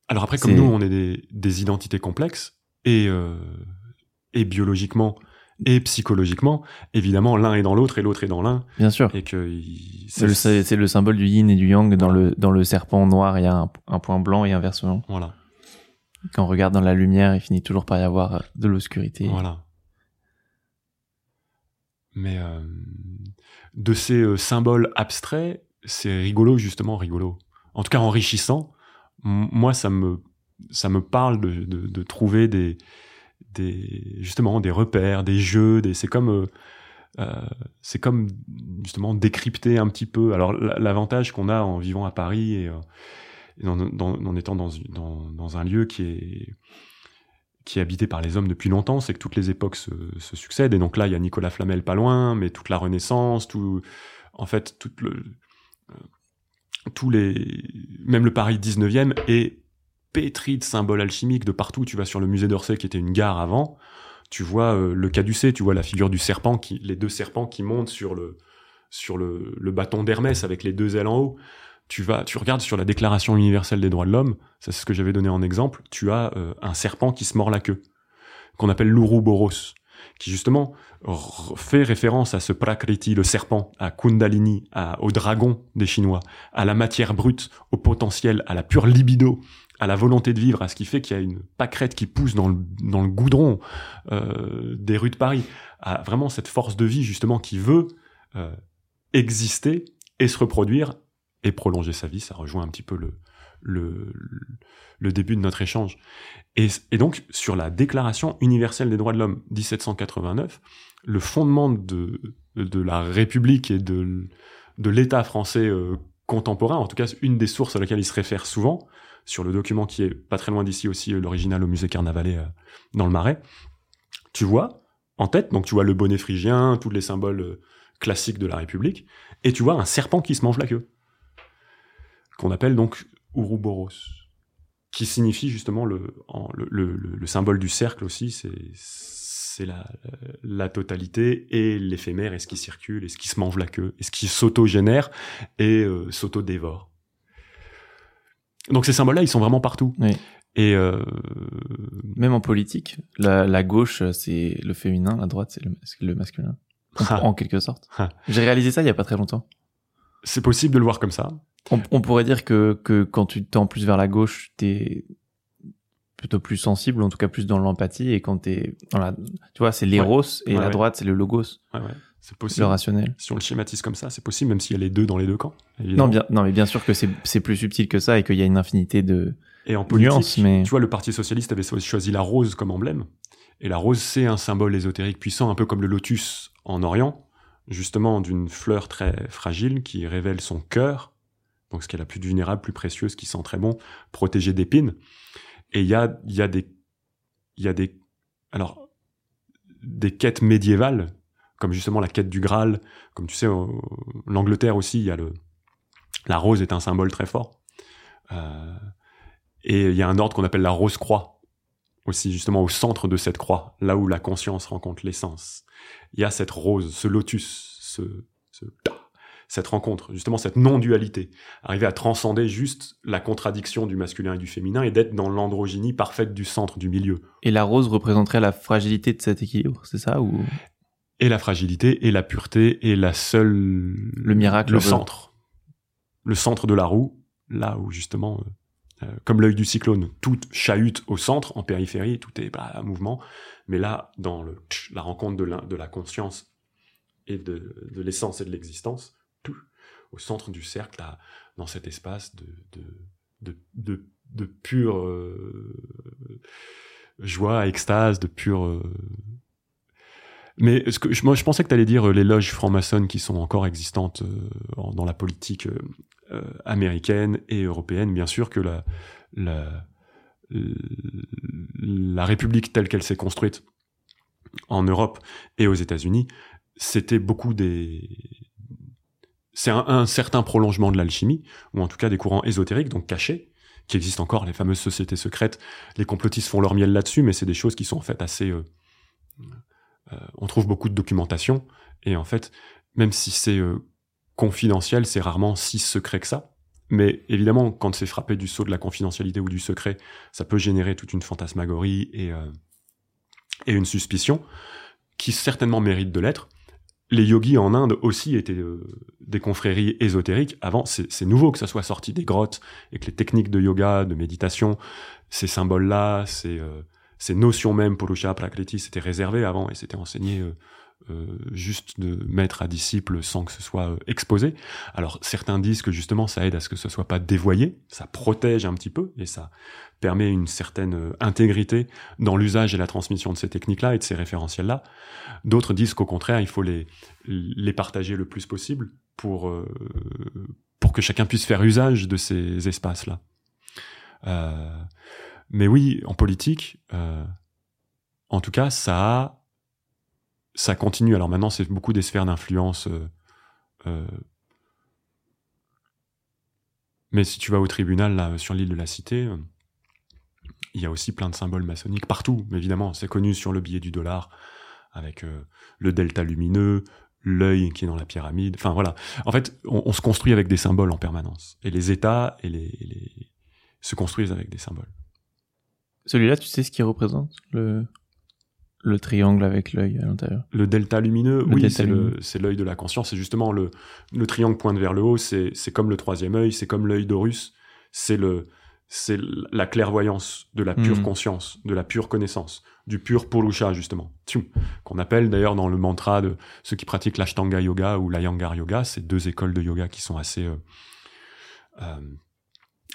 Alors après, comme nous, on est des, des identités complexes et, euh, et biologiquement et psychologiquement, évidemment, l'un est dans l'autre et l'autre est dans l'un Bien sûr. et que C'est le, symbole du yin et du yang. Dans le, dans le serpent noir, il y a un, un point blanc et inversement. voilà, Quand on regarde dans la lumière, il finit toujours par y avoir de l'obscurité. voilà. Mais euh, de ces euh, symboles abstraits, c'est rigolo justement, rigolo. En tout cas, enrichissant. Moi, ça me ça me parle de, de, de trouver des justement des repères, des jeux, des c'est comme euh, euh, c'est comme justement décrypter un petit peu. Alors l'avantage qu'on a en vivant à Paris et, euh, en, dans- en étant dans, dans, un lieu qui est qui est habité par les hommes depuis longtemps, c'est que toutes les époques se, succèdent. Et donc là, il y a Nicolas Flamel pas loin, mais toute la Renaissance, tout, en fait, tout le, euh, tous les, même le Paris 19e est pétri de symboles alchimiques de partout. Tu vas sur le musée d'Orsay, qui était une gare avant, tu vois euh, le caducée, tu vois la figure du serpent, les deux serpents qui montent sur le, sur le, bâton d'Hermès avec les deux ailes en haut. Tu vas, tu regardes sur la Déclaration universelle des droits de l'homme, ça c'est ce que j'avais donné en exemple. Tu as euh, un serpent qui se mord la queue, qu'on appelle l'Ouroboros, qui justement fait référence à ce Prakriti, le serpent, à Kundalini, au dragon des Chinois, à la matière brute, au potentiel, à la pure libido, à la volonté de vivre, à ce qui fait qu'il y a une pâquerette qui pousse dans le, dans le goudron euh, des rues de Paris, à vraiment cette force de vie justement qui veut euh, exister et se reproduire et prolonger sa vie. Ça rejoint un petit peu le, le, le début de notre échange. Et, donc, sur la Déclaration universelle des droits de l'homme 1789, le fondement de, de la République et de, de l'État français euh, contemporain, en tout cas une des sources à laquelle il se réfère souvent, sur le document qui est pas très loin d'ici aussi, euh, l'original au musée Carnavalet euh, dans le Marais, tu vois en tête, donc tu vois le bonnet phrygien, tous les symboles euh, classiques de la République, et tu vois un serpent qui se mange la queue, qu'on appelle donc Ouroboros, qui signifie justement le, symbole du cercle aussi, c'est la, la totalité et l'éphémère et ce qui circule et ce qui se mange la queue et ce qui s'auto-génère et s'auto-dévore. Donc ces symboles-là, ils sont vraiment partout. Oui. Et euh, Même en politique, la, la gauche, c'est le féminin, la droite, c'est le, masculin? En, Ah. en quelque sorte. Ah. J'ai réalisé ça il y a pas très longtemps. c'est possible de le voir comme ça. On, on pourrait dire que, que quand tu tends plus vers la gauche, t'es plutôt plus sensible, en tout cas plus dans l'empathie, et quand t'es dans la, tu vois, c'est l'éros, et Ouais, la ouais. droite, c'est le logos, Ouais, ouais, c'est le possible. rationnel. Si on le schématise comme ça, c'est possible, même s'il y a les deux dans les deux camps. évidemment. Non, bien, non, mais bien sûr que c'est, plus subtil que ça et qu'il y a une infinité de Et en politique, nuances, mais tu vois, le Parti socialiste avait choisi la rose comme emblème. Et la rose, c'est un symbole ésotérique puissant, un peu comme le lotus en Orient, justement d'une fleur très fragile qui révèle son cœur, donc ce qui est la plus vulnérable, plus précieuse, qui sent très bon, protégée d'épines. Et il y a, y a des, y a des, alors, des quêtes médiévales, comme justement la quête du Graal, comme tu sais, l'Angleterre aussi, il y a le, la rose est un symbole très fort. Euh, et il y a un ordre qu'on appelle la rose-croix, aussi justement au centre de cette croix, là où la conscience rencontre l'essence. Il y a cette rose, ce lotus, ce- cette rencontre, justement cette non-dualité, arriver à transcender juste la contradiction du masculin et du féminin et d'être dans l'androgynie parfaite du centre, du milieu. et la rose représenterait la fragilité de cet équilibre, c'est ça ou? Et la fragilité et la pureté et la seule... Le miracle Le centre. Le centre de la roue, là où justement... euh, euh, comme l'œil du cyclone, tout chahute au centre, en périphérie, tout est bah, en mouvement. Mais là, dans le, tch, la rencontre de la, de la conscience et de, de l'essence et de l'existence, tout au centre du cercle, là, dans cet espace de, de, de, de, de pure euh, joie, extase, de pure... euh, Mais moi, je pensais que tu allais dire euh, les loges franc-maçonnes qui sont encore existantes euh, dans la politique euh, américaine et européenne. Bien sûr que la, République telle qu'elle s'est construite en Europe et aux États-Unis, c'était beaucoup des... C'est un, certain prolongement de l'alchimie, ou en tout cas des courants ésotériques, donc cachés, qui existent encore, les fameuses sociétés secrètes. Les complotistes font leur miel là-dessus, mais c'est des choses qui sont en fait assez... on trouve beaucoup de documentation, et en fait, même si c'est euh, confidentiel, c'est rarement si secret que ça. Mais évidemment, quand c'est frappé du sceau de la confidentialité ou du secret, ça peut générer toute une fantasmagorie et, euh, une suspicion qui certainement mérite de l'être. Les yogis en Inde aussi étaient euh, des confréries ésotériques. Avant, c'est nouveau que ça soit sorti des grottes et que les techniques de yoga, de méditation, ces symboles-là, ces, euh, ces notions même, Purusha, Prakriti, c'était réservé avant et c'était enseigné euh, euh, juste de maître à disciple sans que ce soit euh, exposé. Alors certains disent que justement ça aide à ce que ce soit pas dévoyé, ça protège un petit peu et ça permet une certaine euh, intégrité dans l'usage et la transmission de ces techniques-là et de ces référentiels-là. D'autres disent qu'au contraire, il faut les, les partager le plus possible pour, pour que chacun puisse faire usage de ces espaces-là. Mais oui, en politique, euh, en tout cas, ça continue. Alors maintenant, c'est beaucoup des sphères d'influence. euh, euh, mais si tu vas au tribunal, là, sur l'île de la Cité, il y a aussi plein de symboles maçonniques partout, évidemment. C'est connu sur le billet du dollar, avec le delta lumineux, l'œil qui est dans la pyramide. Enfin voilà. En fait, on, se construit avec des symboles en permanence. Et les États et les- se construisent avec des symboles. Celui-là, tu sais ce qu'il représente le le triangle avec l'œil à l'intérieur? Le delta lumineux, Le oui, c'est l'œil de la conscience. C'est justement le, le triangle pointe vers le haut. C'est comme le troisième œil, c'est comme l'œil d'Horus. C'est le c'est la clairvoyance de la pure Mhm. conscience, de la pure connaissance, du pur purusha justement, qu'on appelle d'ailleurs dans le mantra de ceux qui pratiquent l'ashtanga yoga ou l'ayangar yoga, c'est deux écoles de yoga qui sont assez euh, euh,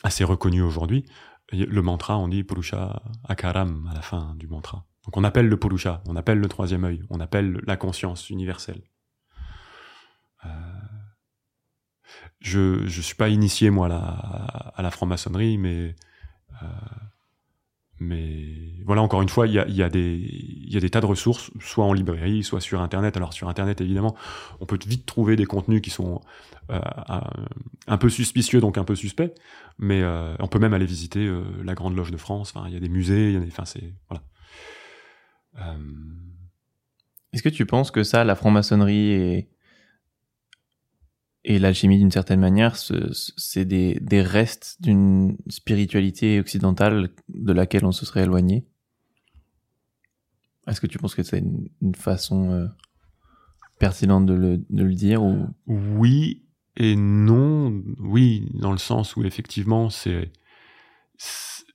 assez reconnues aujourd'hui. Le mantra, on dit purusha akaram à la fin du mantra. Donc on appelle le purusha, on appelle le troisième œil, on appelle la conscience universelle. Euh, je je suis pas initié moi à la, à la franc-maçonnerie, mais euh, mais voilà encore une fois, il y a, des tas de ressources, soit en librairie, soit sur internet. Alors sur internet évidemment, on peut vite trouver des contenus qui sont euh, un- peu suspicieux, donc un peu suspects, mais euh, on peut même aller visiter euh, la Grande Loge de France. Il y a des musées, il y a des, enfin c'est voilà. Est-ce que tu penses que ça, la franc-maçonnerie et et l'alchimie, d'une certaine manière, c'est des, restes d'une spiritualité occidentale de laquelle on se serait éloigné. Est-ce que tu penses que c'est une, façon euh, pertinente de le, de le dire ou? Oui et non. Oui, dans le sens où effectivement, c'est.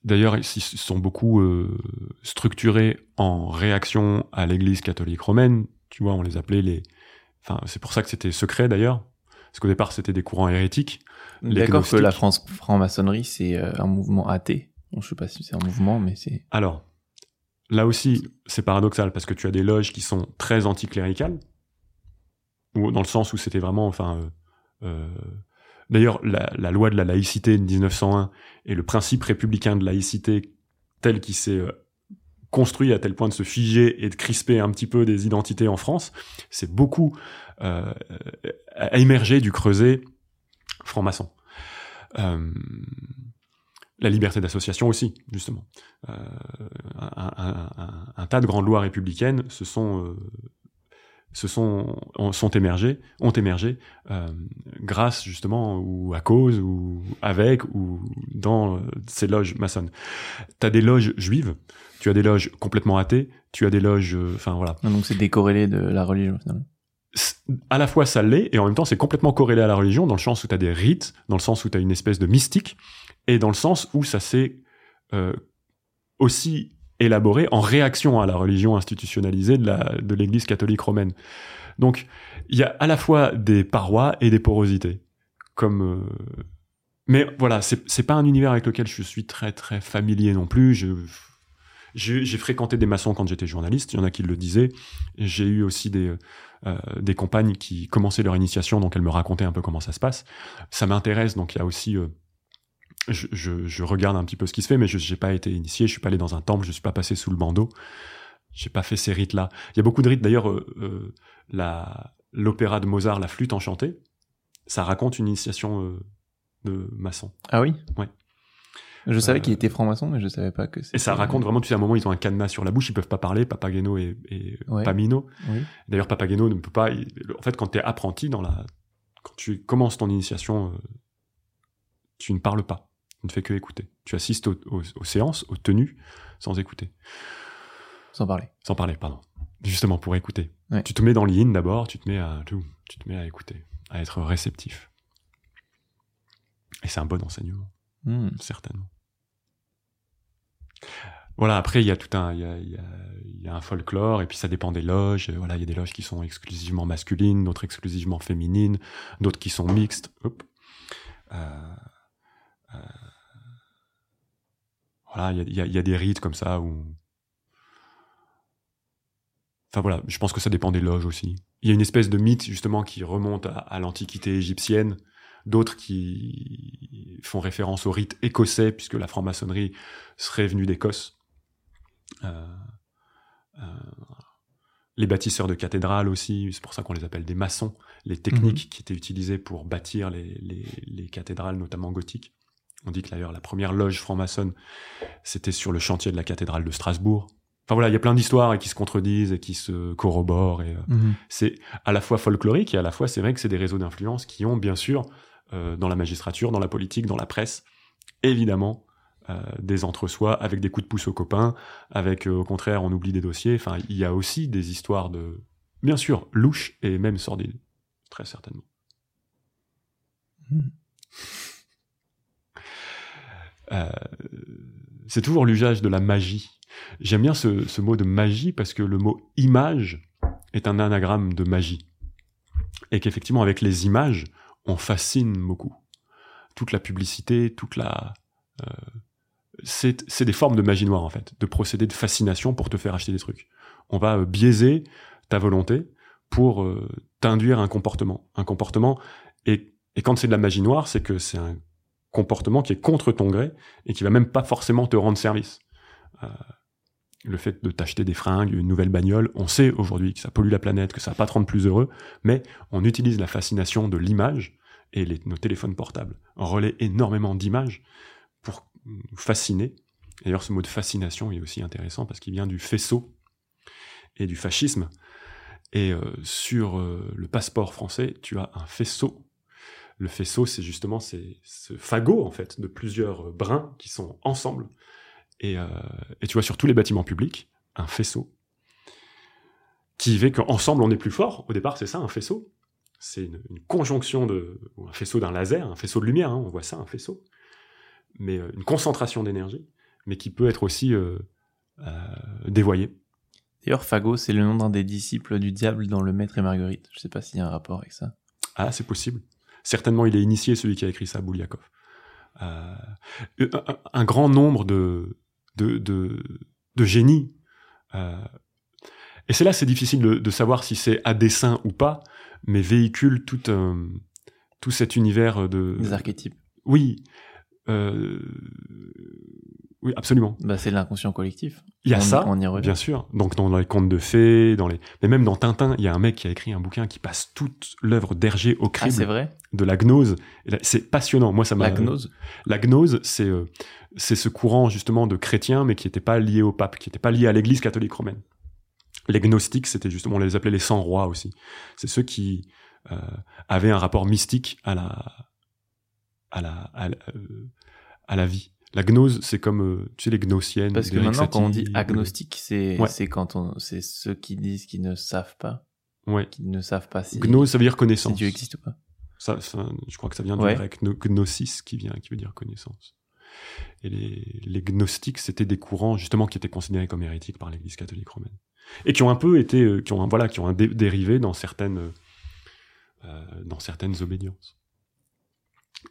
D'ailleurs, ils sont beaucoup euh, structurés en réaction à l'Église catholique romaine. Tu vois, on les appelait les. Enfin, c'est pour ça que c'était secret d'ailleurs parce qu'au départ c'était des courants hérétiques. D'accord que la France franc-maçonnerie c'est euh, un mouvement athée. Bon, je sais pas si c'est un mouvement, mais c'est. Alors là aussi c'est paradoxal parce que tu as des loges qui sont très anticléricales, ou dans le sens où c'était vraiment, enfin. Euh, euh, d'ailleurs, la, la, loi de la laïcité de 1901 et le principe républicain de laïcité tel qu'il s'est construit à tel point de se figer et de crisper un petit peu des identités en France, c'est beaucoup euh, à émerger du creuset franc-maçon. Euh, la liberté d'association aussi, justement. Euh, un, tas de grandes lois républicaines se sont, se sont, sont émergées, ont émergé grâce justement ou à cause ou avec ou dans ces loges maçonnes. T'as des loges juives, tu as des loges complètement athées, tu as des loges, voilà. Donc c'est décorrélé de la religion finalement à la fois ça l'est, et en même temps c'est complètement corrélé à la religion, dans le sens où tu as des rites, dans le sens où tu as une espèce de mystique, et dans le sens où ça s'est euh, aussi élaboré en réaction à la religion institutionnalisée de l'Église catholique romaine. Donc il y a à la fois des parois et des porosités. Comme, euh, Mais voilà, c'est pas un univers avec lequel je suis très très familier non plus. J'ai fréquenté des maçons quand j'étais journaliste, il y en a qui le disaient. J'ai eu aussi des, euh, des compagnes qui commençaient leur initiation, donc elles me racontaient un peu comment ça se passe. Ça m'intéresse, donc il y a aussi... Euh, je, je, je, regarde un petit peu ce qui se fait, mais je n'ai pas été initié, je suis pas allé dans un temple, je suis pas passé sous le bandeau. J'ai pas fait ces rites-là. Il y a beaucoup de rites, d'ailleurs, euh, euh l'opéra de Mozart, La flûte enchantée, ça raconte une initiation euh, de maçon. Ah oui? Ouais. Je savais qu'il était franc-maçon, mais je savais pas que. Et ça raconte vraiment, tu sais, à un moment, ils ont un cadenas sur la bouche, ils peuvent pas parler, Papageno et, et Pamino. D'ailleurs, Papageno ne peut pas. En fait, quand tu es apprenti dans la, quand tu commences ton initiation, euh, tu ne parles pas, tu ne fais que écouter. Tu assistes aux, séances, aux tenues, sans écouter. Sans parler. Sans parler, pardon. Justement pour écouter. Tu te mets dans l'in d'abord, tu te mets à tu te mets à écouter, à être réceptif. Et c'est un bon enseignement. Hmm. certainement. Voilà, après, il y a tout un, il y a, un folklore, et puis ça dépend des loges. Voilà, il y a des loges qui sont exclusivement masculines, d'autres exclusivement féminines, d'autres qui sont mixtes. Euh, euh, voilà, il y a des rites comme ça où. Enfin voilà, je pense que ça dépend des loges aussi. Il y a une espèce de mythe justement qui remonte à l'Antiquité égyptienne, d'autres qui font référence au rite écossais, puisque la franc-maçonnerie serait venue d'Écosse. Euh, euh, les bâtisseurs de cathédrales aussi, c'est pour ça qu'on les appelle des maçons, les techniques mhm. qui étaient utilisées pour bâtir les, cathédrales, notamment gothiques. On dit que d'ailleurs la première loge franc-maçonne, c'était sur le chantier de la cathédrale de Strasbourg. Enfin voilà, il y a plein d'histoires qui se contredisent et qui se corroborent. Et, euh, mhm. C'est à la fois folklorique et à la fois c'est vrai que c'est des réseaux d'influence qui ont bien sûr euh, dans la magistrature, dans la politique, dans la presse, évidemment, euh, des entre-soi avec des coups de pouce aux copains, avec au contraire on oublie des dossiers. Enfin, il y a aussi des histoires de, bien sûr, louches et même sordides, très certainement. Hmm. C'est toujours l'usage de la magie. J'aime bien ce, mot de magie parce que le mot image est un anagramme de magie. Et qu'effectivement, avec les images, on fascine beaucoup. Toute la publicité, toute la... Euh, c'est des formes de magie noire, en fait, de procédés de fascination pour te faire acheter des trucs. On va euh, biaiser ta volonté pour euh, t'induire un comportement. Un comportement, et quand c'est de la magie noire, c'est que c'est un comportement qui est contre ton gré et qui va même pas forcément te rendre service. le fait de t'acheter des fringues, une nouvelle bagnole, on sait aujourd'hui que ça pollue la planète, que ça va pas te rendre plus heureux, mais on utilise la fascination de l'image et nos téléphones portables relaient énormément d'images pour fasciner. D'ailleurs, ce mot de fascination est aussi intéressant parce qu'il vient du faisceau et du fascisme. Et euh, sur euh, le passeport français, tu as un faisceau Le faisceau, c'est justement ce fagot en fait de plusieurs brins qui sont ensemble. Et, euh, et tu vois sur tous les bâtiments publics un faisceau qui fait qu'ensemble on est plus fort. Au départ, c'est ça un faisceau. C'est une, une conjonction de un faisceau d'un laser, un faisceau de lumière. Hein, on voit ça, un faisceau. Mais euh, une concentration d'énergie, mais qui peut être aussi euh, dévoyée. D'ailleurs, Fago, c'est le nom d'un des disciples du diable dans Le Maître et Marguerite. Je sais pas s'il y a un rapport avec ça. Ah, c'est possible. Certainement, il est initié, celui qui a écrit ça, Bouliakov. Euh, un, un grand nombre de, de, de, de génies. Euh, et c'est là, c'est difficile de, de savoir si c'est à dessein ou pas, mais véhicule tout, euh, tout cet univers de... Des archétypes. Oui. Euh, oui, absolument. Bah, c'est l'inconscient collectif. Il y a On- ça, on y revient. bien sûr. Donc dans les contes de fées, dans les, mais même dans Tintin, il y a un mec qui a écrit un bouquin qui passe toute l'œuvre d'Hergé au Ah, crible c'est vrai? de la gnose. C'est passionnant. Moi, ça m'a. La gnose? La gnose, c'est euh, c'est ce courant justement de chrétiens, mais qui n'était pas lié au pape, qui n'était pas lié à l'Église catholique romaine. Les gnostiques, c'était justement, on les appelait les 100 rois aussi. C'est ceux qui euh, avaient un rapport mystique à la à la à la, euh, à la vie. La gnose, c'est comme euh, tu sais les gnossiennes. Parce que maintenant, quand on dit agnostique, c'est Ouais. c'est quand on, c'est ceux qui disent qu'ils ne savent pas, Ouais. qui ne savent pas si, Gnose, ça veut dire si connaissance. Dieu existe ou pas. Ça, ça- je crois que ça vient du Ouais. grec gno- gnosis qui vient, qui veut dire connaissance. Et les, les gnostiques, c'était des courants justement qui étaient considérés comme hérétiques par l'Église catholique romaine et qui ont un peu été, euh, qui ont un- voilà, qui ont un dé- dérivé dans certaines, euh, euh, dans certaines obédiences.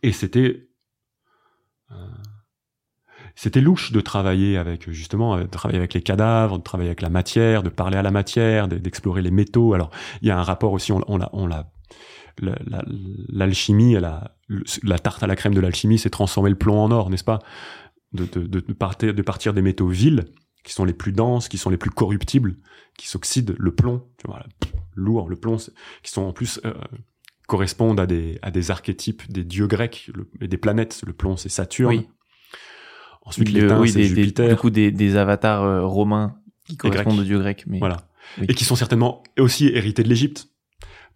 Et c'était, c'était louche de travailler avec justement, euh, de travailler avec les cadavres, de travailler avec la matière, de parler à la matière, de- d'explorer les métaux. Alors il y a un rapport aussi, on, on l'a, on l'a la- la- l'alchimie, la tarte à la crème de l'alchimie, c'est transformer le plomb en or, n'est-ce pas? De, partir, de partir des métaux vils, qui sont les plus denses, qui sont les plus corruptibles, qui s'oxydent, le plomb, tu vois, lourd, le plomb, qui sont en plus euh, correspondent à des, à des archétypes des dieux grecs le- et des planètes. Le plomb, c'est Saturne. Oui. Ensuite, l'étain, oui, c'est des, des, Jupiter. du coup, des, des avatars euh, romains qui correspondent grecs. aux dieux grecs. Mais Voilà. Oui. Et qui sont certainement aussi hérités de l'Égypte.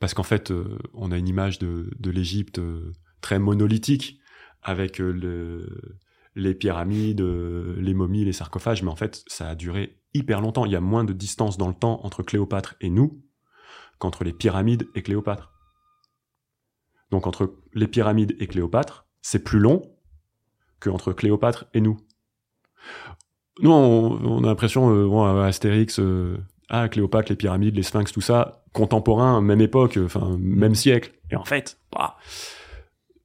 Parce qu'en fait, euh, on a une image de, de l'Égypte euh, très monolithique, avec le, les pyramides, les momies, les sarcophages, mais en fait, ça a duré hyper longtemps. Il y a moins de distance dans le temps entre Cléopâtre et nous qu'entre les pyramides et Cléopâtre. Donc entre les pyramides et Cléopâtre, c'est plus long qu'entre Cléopâtre et nous. Nous, on, a l'impression, euh, Astérix, euh, ah, Cléopâtre, les pyramides, les sphinx, tout ça, contemporain, même époque, euh, même siècle. Et en fait, bah,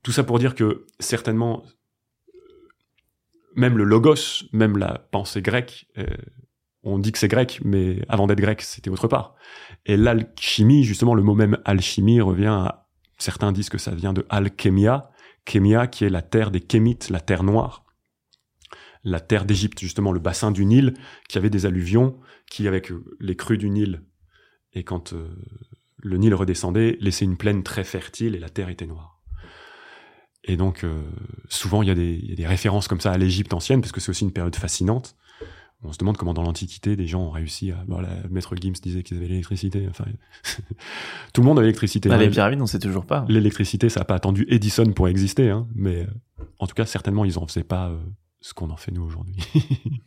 tout ça pour dire que certainement, même le logos, même la pensée grecque, on dit que c'est grec, mais avant d'être grec, c'était autre part. Et l'alchimie, justement, le mot même alchimie revient à, certains disent que ça vient de alchemia, Kémia, qui est la terre des Kémites, la terre noire. La terre d'Égypte, justement, le bassin du Nil, qui avait des alluvions, qui, avec euh, les crues du Nil, et quand euh, le Nil redescendait, laissait une plaine très fertile et la terre était noire. Et donc, euh, souvent, il y, y a des références comme ça à l'Égypte ancienne, parce que c'est aussi une période fascinante. On se demande comment, dans l'Antiquité, des gens ont réussi à... Bon, la, Maître Gims disait qu'ils avaient l'électricité. Enfin, tout le monde avait l'électricité. Bah, les pyramides, on sait toujours pas. L'électricité, ça n'a pas attendu Edison pour exister, hein, mais euh, en tout cas, certainement, ils en faisaient pas euh, ce qu'on en fait nous aujourd'hui.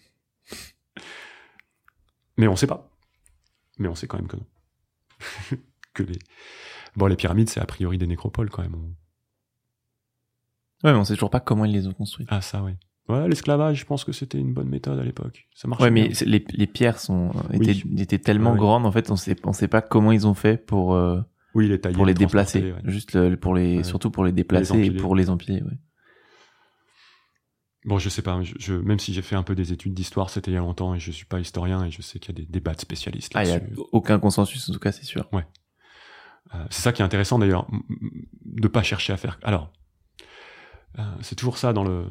mais on sait pas. Mais on sait quand même que non. que les... Bon, les pyramides, c'est a priori des nécropoles quand même. On- Ouais, mais on sait toujours pas comment ils les ont construites. Ah, ça, oui. Ouais, l'esclavage, je pense que c'était une bonne méthode à l'époque. Ça marchait Ouais, mais bien. les, les pierres sont Oui. étaient, étaient tellement Ouais, ouais. grandes en fait, on sait on sait pas comment ils ont fait pour euh, Oui, les tailler, pour les déplacer, ouais. juste le- pour les Ouais. surtout pour les déplacer et pour les empiler. Ouais. Bon, je sais pas, je, je- même si j'ai fait un peu des études d'histoire, c'était il y a longtemps et je suis pas historien et je sais qu'il y a des débats de spécialistes Ah, il y a là-dessus. aucun consensus en tout cas, c'est sûr. Euh, c'est ça qui est intéressant d'ailleurs, de pas chercher à faire. Alors, euh, c'est toujours ça dans le.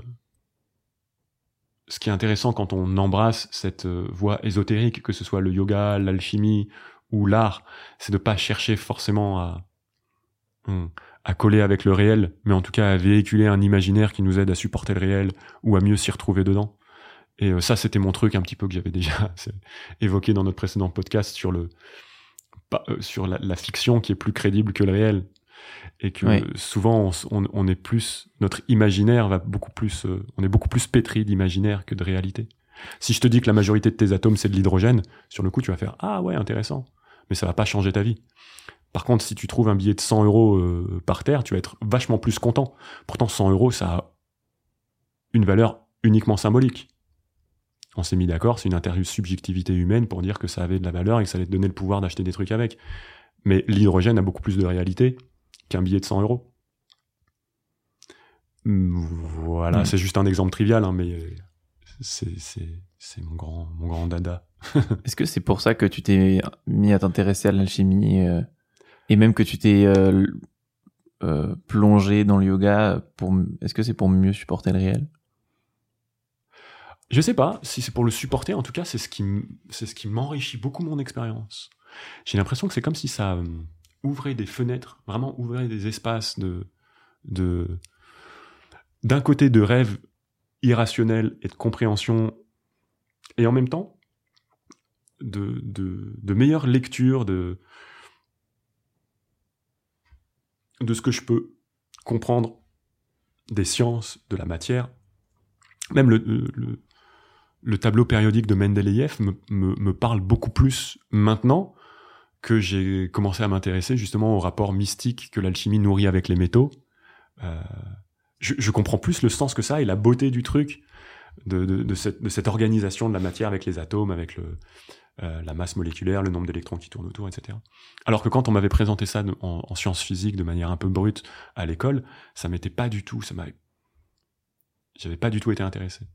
Ce qui est intéressant quand on embrasse cette euh, voie ésotérique, que ce soit le yoga, l'alchimie ou l'art, c'est de pas chercher forcément à hum, à coller avec le réel, mais en tout cas à véhiculer un imaginaire qui nous aide à supporter le réel ou à mieux s'y retrouver dedans. Et euh, ça, c'était mon truc un petit peu que j'avais déjà évoqué dans notre précédent podcast sur euh, la fiction qui est plus crédible que le réel. Et que souvent on, est plus notre imaginaire va beaucoup plus euh, on est beaucoup plus pétri d'imaginaire que de réalité. Si je te dis que la majorité de tes atomes c'est de l'hydrogène, sur le coup tu vas faire ah ouais intéressant, mais ça va pas changer ta vie. Par contre, si tu trouves un billet de 100 euros euh, par terre, tu vas être vachement plus content. Pourtant, 100 euros, ça a une valeur uniquement symbolique. On s'est mis d'accord, c'est une interview subjectivité humaine pour dire que ça avait de la valeur et que ça allait te donner le pouvoir d'acheter des trucs avec. Mais l'hydrogène a beaucoup plus de réalité qu'un billet de 100 euros. Mm, Voilà, Mm. c'est juste un exemple trivial, hein, mais c'est mon grand, mon grand dada. Est-ce que c'est pour ça que tu t'es mis à t'intéresser à l'alchimie euh, et même que tu t'es euh, euh, plongé dans le yoga pour est-ce que c'est pour mieux supporter le réel? Je sais pas si c'est pour le supporter, en tout cas, c'est ce qui, c'est ce qui m'enrichit beaucoup mon expérience. J'ai l'impression que c'est comme si ça ouvrait des fenêtres, vraiment ouvrait des espaces de, d'un côté de rêve irrationnel et de compréhension, et en même temps de, de, de meilleure lecture de, de ce que je peux comprendre des sciences, de la matière. Même le, le, le- le tableau périodique de Mendeleïev me, me, me parle beaucoup plus maintenant que j'ai commencé à m'intéresser justement au rapport mystique que l'alchimie nourrit avec les métaux. Euh, je, comprends plus le sens que ça et la beauté du truc, de, cette, organisation de la matière avec les atomes, avec euh, la masse moléculaire, le nombre d'électrons qui tournent autour, etc. Alors que quand on m'avait présenté ça en, en sciences physiques de manière un peu brute à l'école, ça m'était pas du tout, ça m'avait, j'avais pas du tout été intéressé.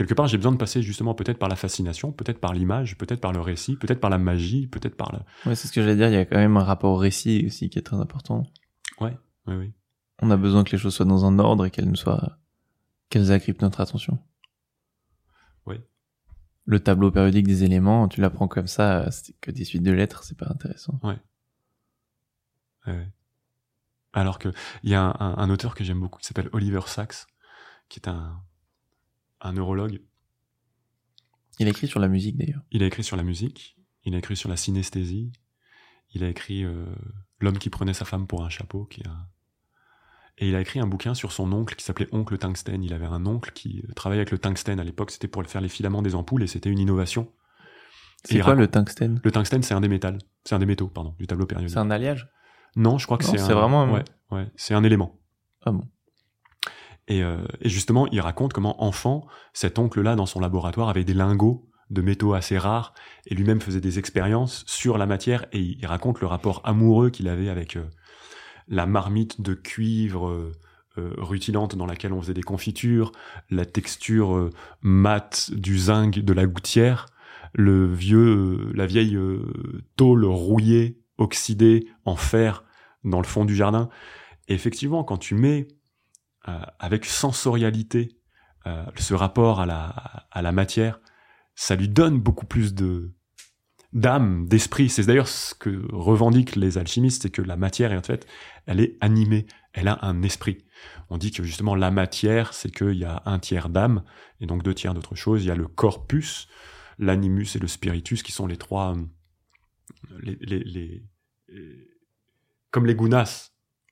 Quelque part, j'ai besoin de passer justement peut-être par la fascination, peut-être par l'image, peut-être par le récit, peut-être par la magie, peut-être par la. Ouais, c'est ce que j'allais dire. Il y a quand même un rapport au récit aussi qui est très important. Oui, oui. On a besoin que les choses soient dans un ordre et qu'elles nous soient qu'elles agrippent notre attention. Oui. Le tableau périodique des éléments, tu l'apprends comme ça, c'est que des suites de lettres, c'est pas intéressant. Ouais, ouais. Alors que il y a un, un- un auteur que j'aime beaucoup qui s'appelle Oliver Sacks, qui est un, un neurologue. Il a écrit sur la musique d'ailleurs. Il a écrit sur la musique, il a écrit sur la synesthésie, il a écrit euh, L'homme qui prenait sa femme pour un chapeau, qui. Et il a écrit un bouquin sur son oncle qui s'appelait Oncle Tungstène. Il avait un oncle qui euh, travaillait avec le tungstène à l'époque, c'était pour faire les filaments des ampoules et c'était une innovation. C'est quoi raconte- le tungstène Le tungstène, c'est un des métals. C'est un des métaux, pardon, du tableau périodique. C'est un alliage? Non, je crois que c'est un... vraiment un- Ouais, ouais, c'est un élément. Ah bon Et, euh, et justement, il raconte comment, enfant, cet oncle-là, dans son laboratoire, avait des lingots de métaux assez rares, et lui-même faisait des expériences sur la matière, et il raconte le rapport amoureux qu'il avait avec euh, la marmite de cuivre euh, rutilante dans laquelle on faisait des confitures, la texture mate du zinc de la gouttière, le vieux, la vieille tôle rouillée, oxydée en fer dans le fond du jardin. Effectivement, quand tu mets avec sensorialité euh, ce rapport à la, matière, ça lui donne beaucoup plus de d'âme, d'esprit. C'est d'ailleurs ce que revendiquent les alchimistes, c'est que la matière, en fait, elle est animée, elle a un esprit. On dit que justement la matière, c'est qu'il y a un tiers d'âme et donc deux tiers d'autre chose. Il y a le corpus, l'animus et le spiritus qui sont les trois, euh, les- les- comme les gunas.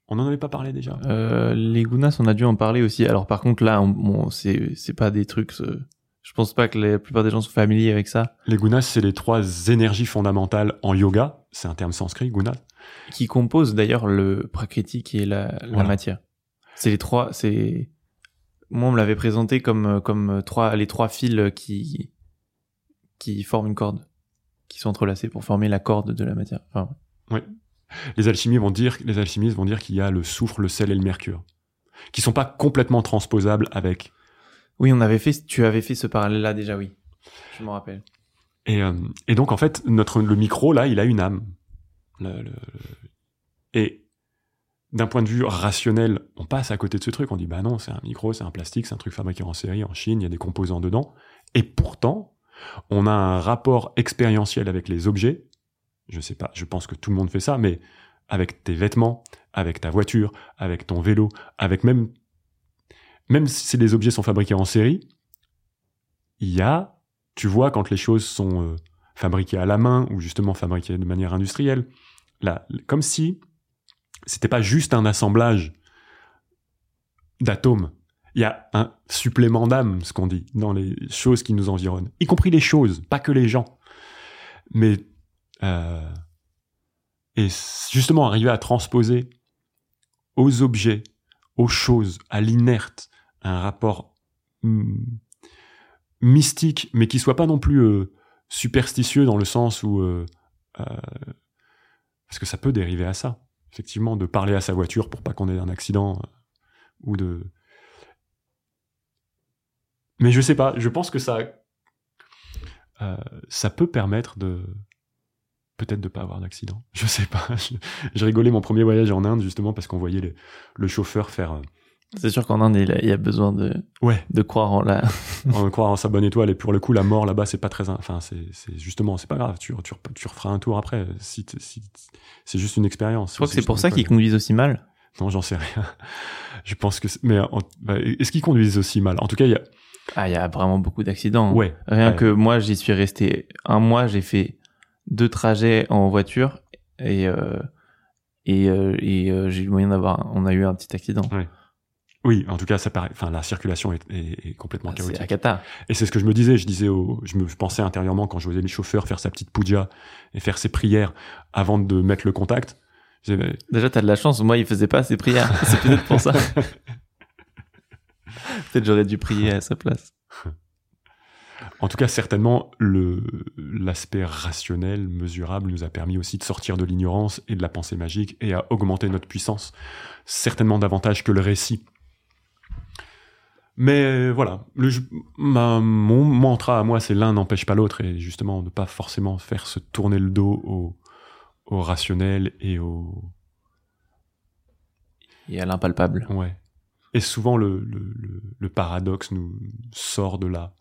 On n'en avait pas parlé déjà. Euh, les Gunas, on a dû en parler aussi. Alors par contre là, on, bon, c'est c'est pas des trucs. euh, je pense pas que la plupart des gens sont familiers avec ça. Les gunas, c'est les trois énergies fondamentales en yoga. C'est un terme sanskrit, guna. Qui composent d'ailleurs le prakriti et la, la Voilà. matière. C'est les trois. C'est moi on me l'avait présenté comme comme trois les trois fils qui qui forment une corde, qui sont entrelacés pour former la corde de la matière. Enfin, Les alchimistes vont dire, les alchimistes vont dire qu'il y a le soufre, le sel et le mercure, qui sont pas complètement transposables avec. oui, on avait fait. Tu avais fait ce parallèle là déjà, oui. Je m'en rappelle. Et, euh, et donc en fait, notre le micro là, il a une âme. Le- le- Et d'un point de vue rationnel, on passe à côté de ce truc. On dit bah non, c'est un micro, c'est un plastique, c'est un truc fabriqué en série en Chine, il y a des composants dedans. Et pourtant, on a un rapport expérientiel avec les objets. Je sais pas, je pense que tout le monde fait ça, mais avec tes vêtements, avec ta voiture, avec ton vélo, avec même même si les objets sont fabriqués en série, il y a, tu vois, quand les choses sont euh, fabriquées à la main ou justement fabriquées de manière industrielle, là, comme si c'était pas juste un assemblage d'atomes. Il y a un supplément d'âme, ce qu'on dit, dans les choses qui nous environnent, y compris les choses, pas que les gens. Mais euh, et justement arriver à transposer aux objets, aux choses, à l'inerte, un rapport hmm, mystique, mais qui soit pas non plus euh, superstitieux dans le sens où euh, parce que ça peut dériver à ça, effectivement, de parler à sa voiture pour pas qu'on ait un accident ou de mais je sais pas, je pense que ça ça peut permettre de peut-être de pas avoir d'accident. Je sais pas. J'ai rigolé mon premier voyage en Inde justement parce qu'on voyait le chauffeur faire. Euh, c'est sûr qu'en Inde il y a besoin de ouais de croire en la en croire en sa bonne étoile et pour le coup la mort là-bas c'est pas très enfin c'est c'est justement c'est pas grave tu, tu tu referas un tour après si, si c'est juste une expérience. Je crois que c'est pour ça qu'ils conduisent aussi mal. Non j'en sais rien. Je pense que mais bah, est-ce qu'ils conduisent aussi mal? En tout cas il y a ah il y a vraiment beaucoup d'accidents. Ouais. Rien que moi j'y suis resté un mois j'ai fait deux trajets en voiture et euh, et, euh, et euh, j'ai eu moyen d'avoir on a eu un petit accident. Oui, en tout cas, ça paraît. Enfin, la circulation est, est, complètement chaotique. C'est cata. Et c'est ce que je me disais. Je disais, au, je me pensais intérieurement quand je voyais les chauffeurs faire sa petite puja et faire ses prières avant de mettre le contact. Déjà, t'as de la chance. Moi, il faisait pas ses prières. c'est peut-être pour ça. peut-être j'aurais dû prier à sa place. En tout cas, certainement, le, l'aspect rationnel, mesurable, nous a permis aussi de sortir de l'ignorance et de la pensée magique et à augmenter notre puissance, certainement davantage que le récit. Mais voilà, le, ma, mon mantra à moi, c'est l'un n'empêche pas l'autre, et justement, ne pas forcément faire se tourner le dos au, au rationnel et au... Et à l'impalpable. Ouais. Et souvent, le, le, le, le paradoxe nous sort de là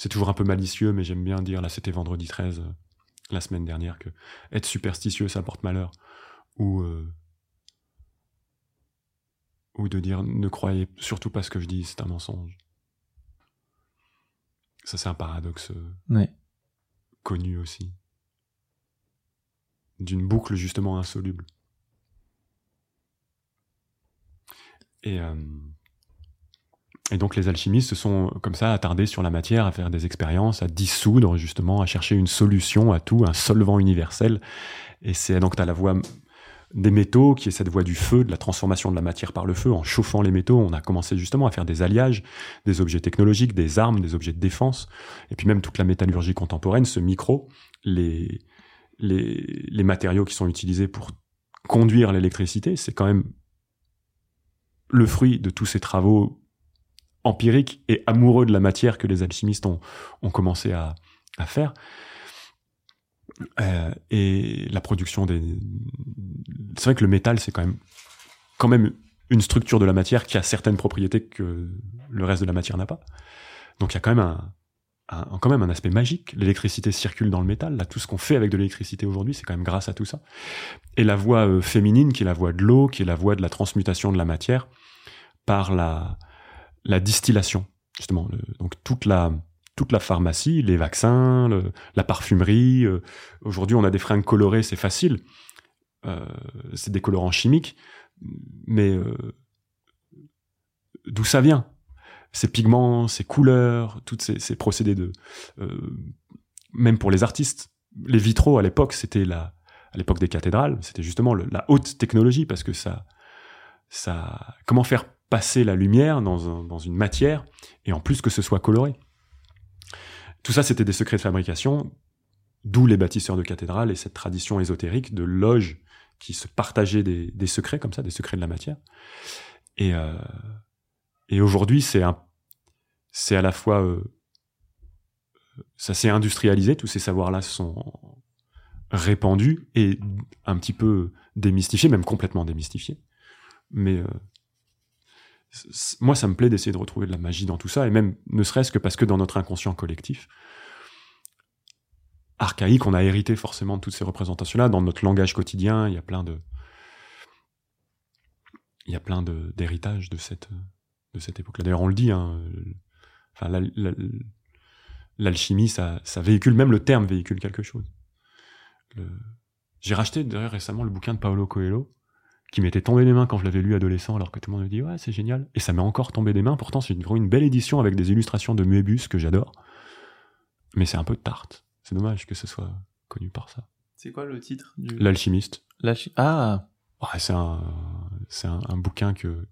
c'est toujours un peu malicieux, mais j'aime bien dire, là c'était vendredi 13, euh, la semaine dernière, que être superstitieux, ça porte malheur. Ou, euh, ou de dire, ne croyez surtout pas ce que je dis, c'est un mensonge. Ça c'est un paradoxe euh, connu aussi. D'une boucle justement insoluble. Et... Et donc les alchimistes se sont comme ça attardés sur la matière, à faire des expériences, à dissoudre justement, à chercher une solution à tout, un solvant universel. Et c'est donc tu as la voie des métaux, qui est cette voie du feu, de la transformation de la matière par le feu. En chauffant les métaux, on a commencé justement à faire des alliages, des objets technologiques, des armes, des objets de défense, et puis même toute la métallurgie contemporaine, ce micro, les, les, les matériaux qui sont utilisés pour conduire l'électricité, c'est quand même le fruit de tous ces travaux empirique et amoureux de la matière que les alchimistes ont, commencé à, faire. Euh, et la production des... C'est vrai que le métal, c'est quand même, quand même une structure de la matière qui a certaines propriétés que le reste de la matière n'a pas. Donc il y a quand même un, un, quand même un aspect magique. L'électricité circule dans le métal. Là, tout ce qu'on fait avec de l'électricité aujourd'hui, c'est quand même grâce à tout ça. Et la voie euh, féminine, qui est la voie de l'eau, qui est la voie de la transmutation de la matière, par la, la distillation, justement. donc toute la, toute la pharmacie, les vaccins, la parfumerie. Euh, aujourd'hui, on a des fringues colorées, c'est facile. Euh, c'est des colorants chimiques, mais euh, d'où ça vient? Ces pigments, ces couleurs, tous ces, procédés de... même pour les artistes. Les vitraux, à l'époque, c'était la... À l'époque des cathédrales, c'était justement la haute technologie, parce que ça... ça comment faire passer la lumière dans, une matière, et en plus que ce soit coloré. Tout ça, c'était des secrets de fabrication, d'où les bâtisseurs de cathédrales et cette tradition ésotérique de loges qui se partageaient des, secrets comme ça, des secrets de la matière. Et, euh, aujourd'hui, c'est à la fois, euh, ça s'est industrialisé, tous ces savoirs-là sont répandus et un petit peu démystifiés, même complètement démystifiés. Mais euh, moi, ça me plaît d'essayer de retrouver de la magie dans tout ça, et même ne serait-ce que parce que dans notre inconscient collectif, archaïque, on a hérité forcément de toutes ces représentations-là. Dans notre langage quotidien, il y a plein de, il y a plein d'héritages de, cette, de cette époque-là. D'ailleurs, on le dit, hein, enfin, l'alchimie, ça, ça véhicule, même le terme véhicule quelque chose. J'ai racheté d'ailleurs récemment le bouquin de Paolo Coelho, qui m'était tombé des mains quand je l'avais lu adolescent, alors que tout le monde me dit ouais c'est génial, et ça m'est encore tombé des mains. Pourtant c'est une, vraiment une belle édition avec des illustrations de Moebius que j'adore, mais c'est un peu tarte. C'est dommage que ce soit connu par ça. C'est quoi le titre du... L'alchimiste. L'alchi- Ah Ouais, c'est un, c'est un, un bouquin que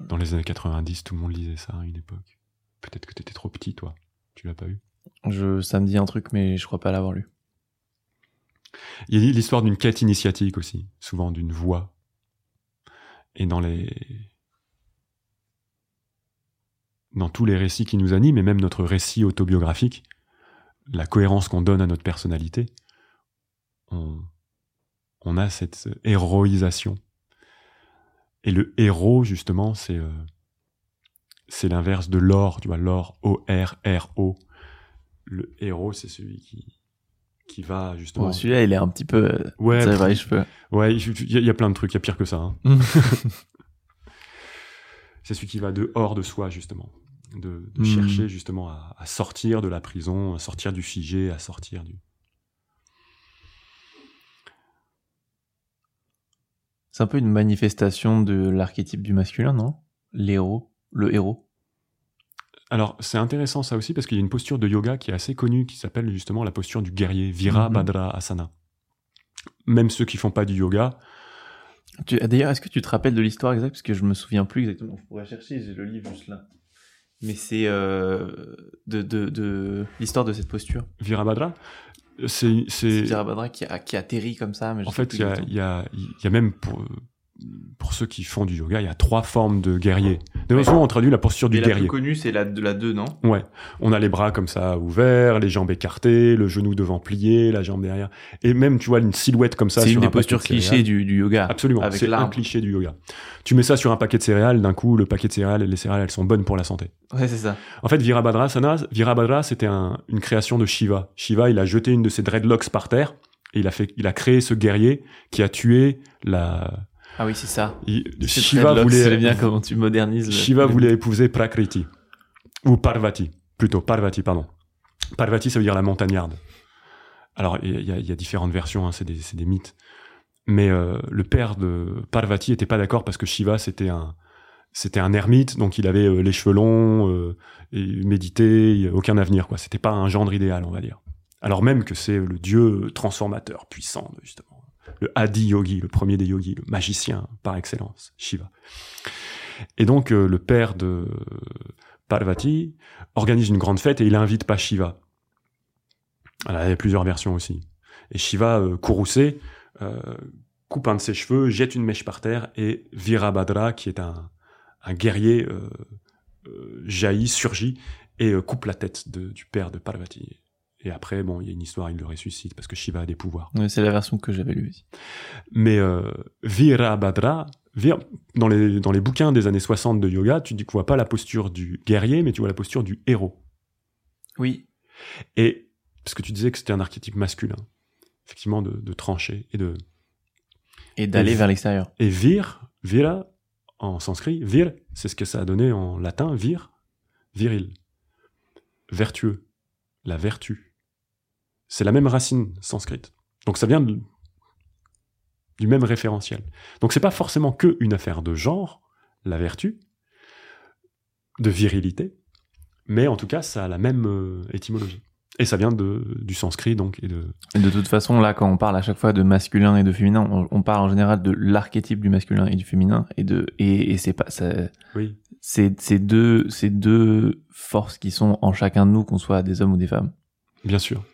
dans les années 90 tout le monde lisait ça à une époque. Peut-être que t'étais trop petit toi, tu l'as pas eu. je, Ça me dit un truc, mais je crois pas l'avoir lu. Il y a l'histoire d'une quête initiatique aussi, souvent d'une voie. Et dans les dans tous les récits qui nous animent, et même notre récit autobiographique, la cohérence qu'on donne à notre personnalité, on, on a cette héroïsation. Et le héros, justement, c'est euh, c'est l'inverse de l'or, tu vois, l'or, O-R-R-O. Le héros, c'est celui qui, qui va, justement... Bon, celui-là, il est un petit peu... euh, ouais, ça va les cheveux. Ouais, il y, a- il y a plein de trucs, il y a pire que ça. hein. C'est celui qui va dehors de soi, justement. De, de Hmm. chercher, justement, à, à sortir de la prison, à sortir du figé, à sortir du... C'est un peu une manifestation de l'archétype du masculin, non? L'héros, le héros. Alors, c'est intéressant ça aussi, parce qu'il y a une posture de yoga qui est assez connue, qui s'appelle justement la posture du guerrier, Virabhadra Asana. Même ceux qui font pas du yoga, D'ailleurs, est-ce que tu te rappelles de l'histoire exacte? Parce que je me souviens plus exactement. Je pourrais chercher, j'ai le livre juste là. Mais c'est euh, de, de, de l'histoire de cette posture. Virabhadra, c'est... Virabhadra qui, a, qui atterrit comme ça. Mais En fait, il y y, a, il y a même pour, pour ceux qui font du yoga, il y a trois formes de guerrier. Toute façon, on traduit la posture du la guerrier. plus connue, c'est la, de la 2, non? Ouais. On a les bras comme ça ouverts, les jambes écartées, le genou devant plié, la jambe derrière. Et même, tu vois, une silhouette comme ça. C'est sur une des un paquet postures de céréales. clichés du, du yoga. Absolument. C'est un cliché du yoga. Tu mets ça sur un paquet de céréales, d'un coup, le paquet de céréales et les céréales, elles sont bonnes pour la santé. Ouais, c'est ça. En fait, Virabhadrasana, Virabhadra, c'était un- une création de Shiva. Shiva, il a jeté une de ses dreadlocks par terre et il a fait, il a créé ce guerrier qui a tué la. Ah oui, c'est ça. il- Shiva voulait. Bien comment tu modernises. Shiva le- voulait épouser Prakriti ou Parvati, plutôt Parvati, pardon. Parvati, ça veut dire la montagnarde. Alors, il y, a- il y a différentes versions, hein, c'est des, des mythes. Mais euh, le père de Parvati était pas d'accord parce que Shiva c'était un c'était un ermite, donc il avait euh, les cheveux longs, euh, et médité, aucun avenir quoi. C'était pas un gendre idéal, on va dire. Alors même que c'est le dieu transformateur puissant, justement, le Adi Yogi, le premier des yogis, le magicien par excellence, Shiva. Et donc euh, le père de Parvati organise une grande fête et il invite pas Shiva. Alors, il y a plusieurs versions aussi. Et Shiva, euh, courroucé, euh, coupe un de ses cheveux, jette une mèche par terre et Virabhadra, qui est un, guerrier, euh, euh, jaillit, surgit et euh, coupe la tête du père de Parvati. Et après, bon, il y a une histoire, il le ressuscite parce que Shiva a des pouvoirs. C'est la version que j'avais lue aussi. Mais euh, Virabhadra, Vir- dans, les, dans les bouquins des années 60 de yoga, tu ne vois pas la posture du guerrier, mais tu vois la posture du héros. Oui. Et parce que tu disais que c'était un archétype masculin, effectivement, de, de trancher et de. Et d'aller vers l'extérieur. Et vir, vira, en sanskrit, vir, c'est ce que ça a donné en latin, vir, viril, vertueux, la vertu. C'est la même racine sanscrite. Donc ça vient de- du même référentiel. Donc c'est pas forcément que une affaire de genre, la vertu, de virilité, mais en tout cas ça a la même euh, étymologie. Et ça vient de, du sanskrit donc et de Et de toute façon, là, quand on parle à chaque fois de masculin et de féminin, on, on parle en général de l'archétype du masculin et du féminin, et de et, et c'est pas ça, oui c'est c'est deux c'est deux forces qui sont en chacun de nous, qu'on soit des hommes ou des femmes. Bien sûr.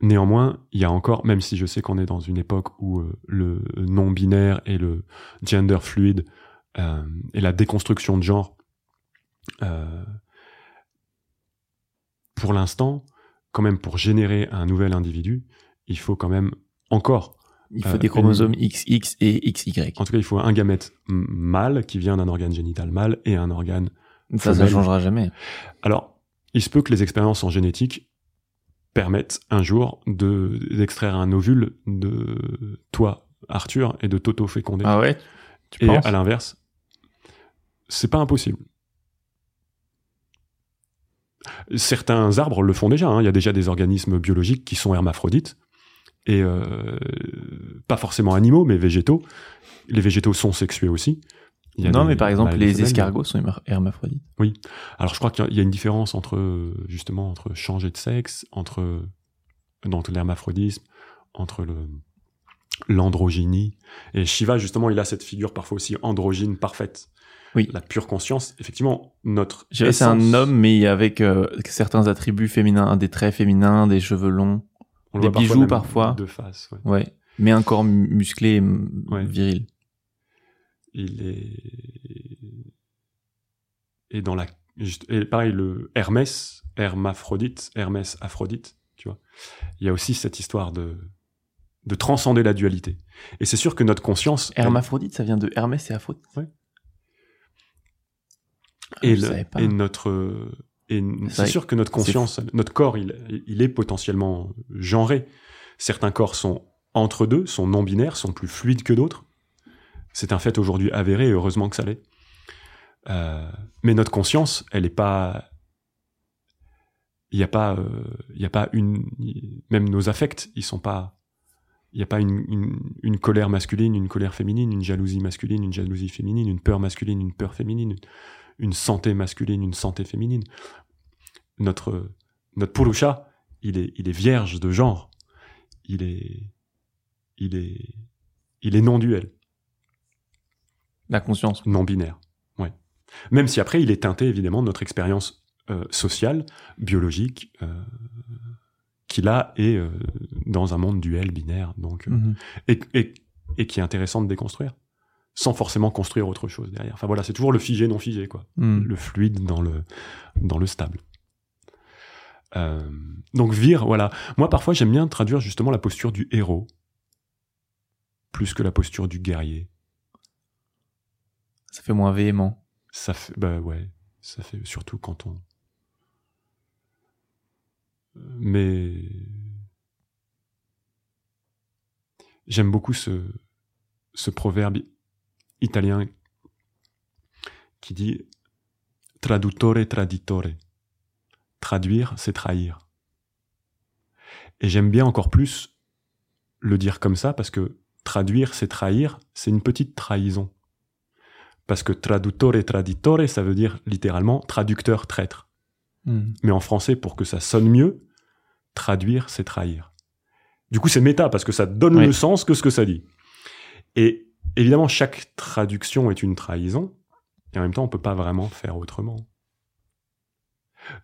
Néanmoins, il y a encore, même si je sais qu'on est dans une époque où euh, le non-binaire et le gender fluide euh, et la déconstruction de genre, euh, pour l'instant, quand même pour générer un nouvel individu, il faut quand même encore, Il faut Euh, des chromosomes XX et XY. en tout cas, il faut un gamète mâle qui vient d'un organe génital mâle et un organe. Ça, ça femelle. changera jamais. Alors, il se peut que les expériences en génétique permettent un jour de d'extraire un ovule de toi, Arthur, et de t'auto-féconder. Ah ouais. Tu et penses à l'inverse, c'est pas impossible. Certains arbres le font déjà. hein. Il y a déjà des organismes biologiques qui sont hermaphrodites et euh, pas forcément animaux, mais végétaux. Les végétaux sont sexués aussi. Il y a Non, des mais par exemple, mâles et les escargots sont herma- hermaphrodites. Alors je crois qu'il y a- une différence entre euh, justement entre changer de sexe, entre donc l'hermaphrodisme, entre le l'androgynie et Shiva justement il a cette figure parfois aussi androgyne parfaite. Oui. La pure conscience, effectivement, notre que c'est un essence, homme, mais avec euh, certains attributs féminins, des traits féminins, des cheveux longs. on des bijoux parfois. de face. ouais. Ouais. Mais un corps mu- musclé et Ouais. viril. Il est et dans la et pareil le Hermès, hermaphrodite, Hermès Aphrodite, tu vois. Il y a aussi cette histoire de de transcender la dualité. Et c'est sûr que notre conscience elle- Hermaphrodite, ça vient de Hermès et Aphrodite. Ouais. Ah, et, le- savais pas. et notre et c'est sûr que notre conscience, notre corps, il, il est potentiellement genré. Certains corps sont entre deux, sont non binaires, sont plus fluides que d'autres. C'est un fait aujourd'hui avéré, et heureusement que ça l'est. Euh, mais notre conscience, elle est pas. Il n'y a pas, euh, a pas une. Même nos affects, ils sont pas. Il n'y a pas une, une, une colère masculine, une colère féminine, une jalousie masculine, une jalousie féminine, une peur masculine, une peur féminine, une santé masculine, une santé féminine. Notre, notre Purusha, il est, il est vierge de genre. Il est, il est, il est non-duel, La conscience. non-binaire. Ouais. Même si après, il est teinté évidemment de notre expérience euh, sociale, biologique, euh, qu'il a et euh, dans un monde duel, binaire, donc, euh, Mhm. et, et, et qui est intéressant de déconstruire, sans forcément construire autre chose derrière. Enfin voilà, c'est toujours le figé, non figé, quoi. Mhm. le fluide dans le, dans le stable. Euh, donc Vir, voilà. Moi, parfois, j'aime bien traduire justement la posture du héros, plus que la posture du guerrier. Ça fait moins véhément. Ça fait, bah ouais, ça fait surtout quand on. Mais j'aime beaucoup ce, ce proverbe italien qui dit traduttore traditore. Traduire, c'est trahir. Et j'aime bien encore plus le dire comme ça parce que traduire, c'est trahir, c'est une petite trahison. Parce que traduttore traditore, ça veut dire littéralement traducteur traître. Mhm. Mais en français, pour que ça sonne mieux, traduire, c'est trahir. Du coup, c'est méta parce que ça donne Oui. le sens que ce que ça dit. Et évidemment, chaque traduction est une trahison, et en même temps, on peut pas vraiment faire autrement.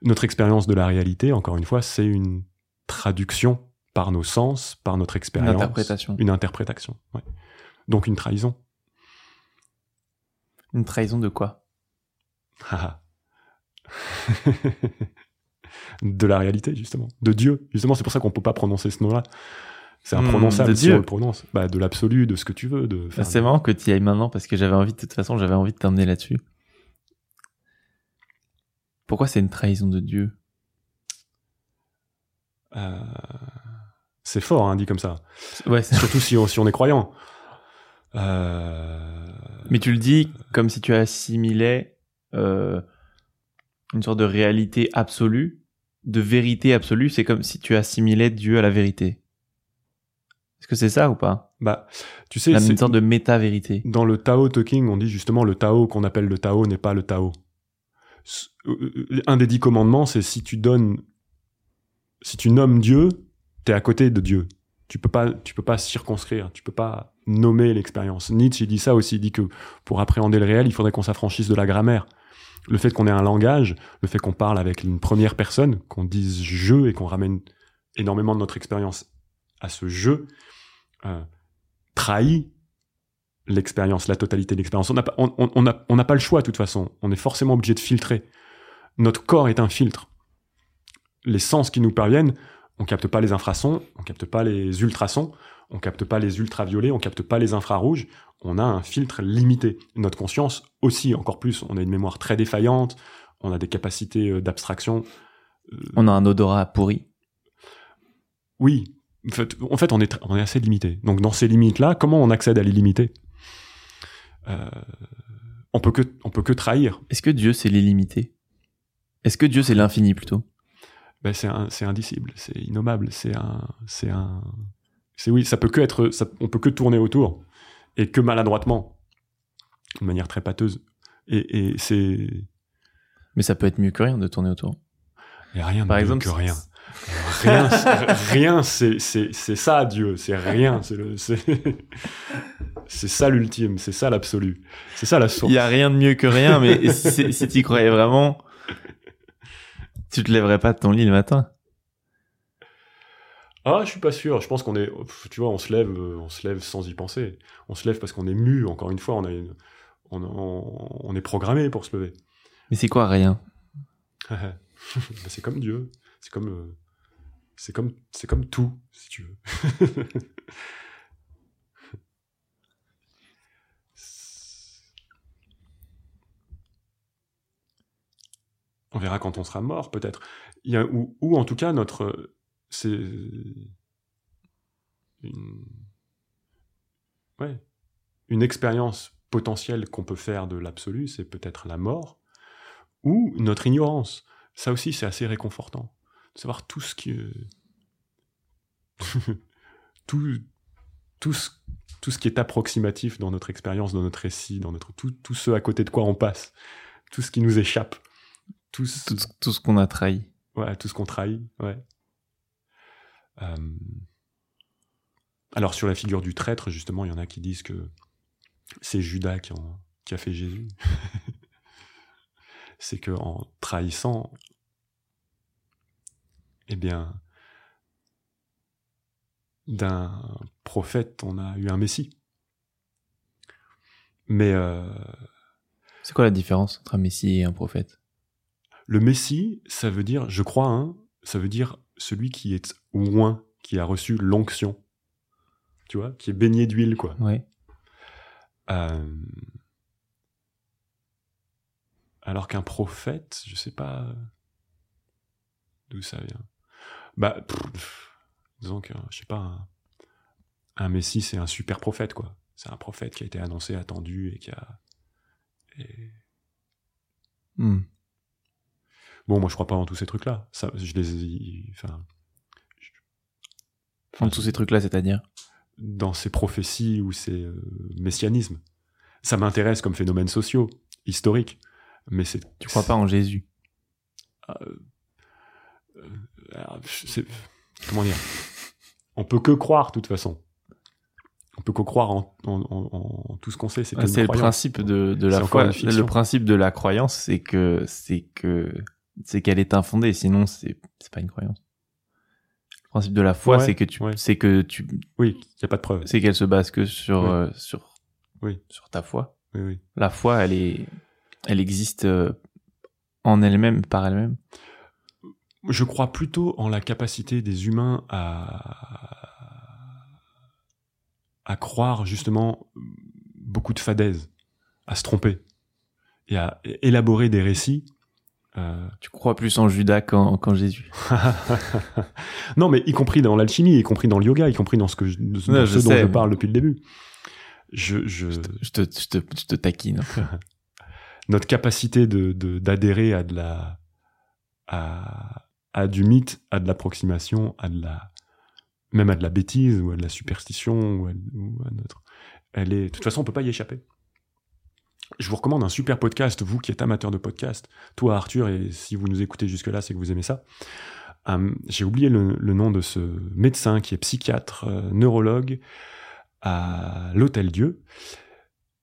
Notre expérience de la réalité, encore une fois, c'est une traduction par nos sens, par notre Une expérience. interprétation. Une interprétation, ouais. Donc une trahison. Une trahison de quoi? Haha. de la réalité, justement. De Dieu. Justement, c'est pour ça qu'on peut pas prononcer ce nom-là. C'est imprononçable de si Dieu. on le prononce. Bah, de l'absolu, de ce que tu veux. De, Bah, C'est marrant que tu y ailles maintenant parce que j'avais envie, de toute façon, j'avais envie de t'emmener là-dessus. Pourquoi c'est une trahison de Dieu? Euh, c'est fort, hein, dit comme ça. Ouais, Surtout si on, si on est croyant. Euh, mais tu le dis comme si tu assimilais euh, une sorte de réalité absolue, de vérité absolue. C'est comme si tu assimilais Dieu à la vérité. Est-ce que c'est ça ou pas? Bah, tu sais, c'est- Une sorte de méta-vérité. dans le Tao Te King, on dit justement le Tao qu'on appelle le Tao n'est pas le Tao. Euh, Un des dix commandements, c'est si tu donnes, si tu nommes Dieu, t'es à côté de Dieu. Tu peux pas, tu peux pas circonscrire, tu peux pas nommer l'expérience. Nietzsche dit ça aussi, il dit que pour appréhender le réel, il faudrait qu'on s'affranchisse de la grammaire. Le fait qu'on ait un langage, le fait qu'on parle avec une première personne, qu'on dise je et qu'on ramène énormément de notre expérience à ce je, euh, trahit l'expérience, la totalité de l'expérience. On n'a pas, on, on- pas le choix de toute façon. On est forcément obligé de filtrer. Notre corps est un filtre. Les sens qui nous parviennent, on capte pas les infrasons, on capte pas les ultrasons, on capte pas les ultraviolets, on capte pas les infrarouges. On a un filtre limité. Notre conscience aussi, encore plus. On a une mémoire très défaillante. On a des capacités euh, d'abstraction. euh, On a un odorat pourri. oui. En fait, en fait, on est, tr- on est assez limité. Donc, dans ces limites-là, comment on accède à l'illimité? Euh, On peut que, on peut que trahir. Est-ce que Dieu c'est l'illimité? Est-ce que Dieu c'est l'infini plutôt? Ben, c'est indicible, c'est innommable, c'est un, c'est un, C'est oui, ça peut que être, ça, on peut que tourner autour et que maladroitement, de manière très pâteuse. Et, et c'est, Mais ça peut être mieux que rien de tourner autour. a rien de Par mieux exemple, que rien. Rien, c'est- rien, c'est, ça Dieu. C'est rien. C'est le, c'est, c'est ça l'ultime. C'est ça l'absolu. C'est ça la source. Il y a rien de mieux que rien, mais si, si tu croyais vraiment, tu te lèverais pas de ton lit le matin? Ah, je suis pas sûr. Je pense qu'on est, tu vois, on se lève, euh, on se lève sans y penser. On se lève parce qu'on est mu. Encore une fois, on a une- on, on- on est programmé pour se lever. Mais c'est quoi rien? Bah, c'est comme Dieu. C'est comme, euh, c'est comme, c'est comme tout, si tu veux. on verra quand on sera mort, peut-être. Ou, en tout cas, notre, c'est une, ouais, une expérience potentielle qu'on peut faire de l'absolu, c'est peut-être la mort, ou notre ignorance. Ça aussi, c'est assez réconfortant. De savoir tout ce qui... tout, tout, ce, tout ce qui est approximatif dans notre expérience, dans notre récit, dans notre, tout, tout ce à côté de quoi on passe, tout ce qui nous échappe, tout ce, tout, tout ce qu'on a trahi. Ouais, tout ce qu'on trahit, ouais. Euh, Alors, sur la figure du traître, justement, il y en a qui disent que c'est Judas qui, en- qui a fait Jésus. c'est que en trahissant, eh bien, d'un prophète, on a eu un messie. Mais euh, C'est quoi la différence entre un messie et un prophète? Le Messie, ça veut dire, je crois, hein, ça veut dire celui qui est loin, qui a reçu l'onction. Tu vois, qui est baigné d'huile, quoi. Ouais. Euh, Alors qu'un prophète, je sais pas d'où ça vient. Bah, pff, disons que, je sais pas, un, un Messie, c'est un super prophète, quoi. C'est un prophète qui a été annoncé, attendu et qui a. et- Hmm. Bon, moi, je crois pas en tous ces trucs-là. Ça, je les, enfin, je- Enfin, tous ces trucs-là, c'est-à-dire? dans ces prophéties ou ces euh, messianismes. Ça m'intéresse comme phénomènes sociaux, historiques, mais c'est. Tu crois pas en Jésus? Euh, euh, alors, c'est- comment dire? On peut que croire, de toute façon. On peut que croire en, en- en- en tout ce qu'on sait. C'est Ah, le principe de, de la foi. Le principe de la croyance, c'est que c'est que c'est qu'elle est infondée. Sinon, c'est c'est pas une croyance. Le principe de la foi, Ouais, c'est que tu ouais. c'est que tu Oui, il n'y a pas de preuve. c'est qu'elle se base que sur Oui. euh, sur Oui. sur ta foi. Oui, oui. La foi, elle est elle existe euh, en elle-même, par elle-même. Je crois plutôt en la capacité des humains à, à croire justement beaucoup de fadaises, à se tromper et à élaborer des récits. Euh, Tu crois plus en Judas qu'en Jésus. non, mais y compris dans l'alchimie, y compris dans le yoga, y compris dans ce, que je, dans ce dont je parle depuis le début. Je, je, Je te, te, taquine. notre capacité de de- d'adhérer à de la à, à du mythe, à de l'approximation, à de la même à de la bêtise ou à de la superstition ou à, ou à notre elle est de toute façon on peut pas y échapper. Je vous recommande un super podcast, vous qui êtes amateur de podcast, toi Arthur, et si vous nous écoutez jusque-là, c'est que vous aimez ça. Euh, J'ai oublié le, le nom de ce médecin qui est psychiatre, euh, neurologue à l'Hôtel Dieu.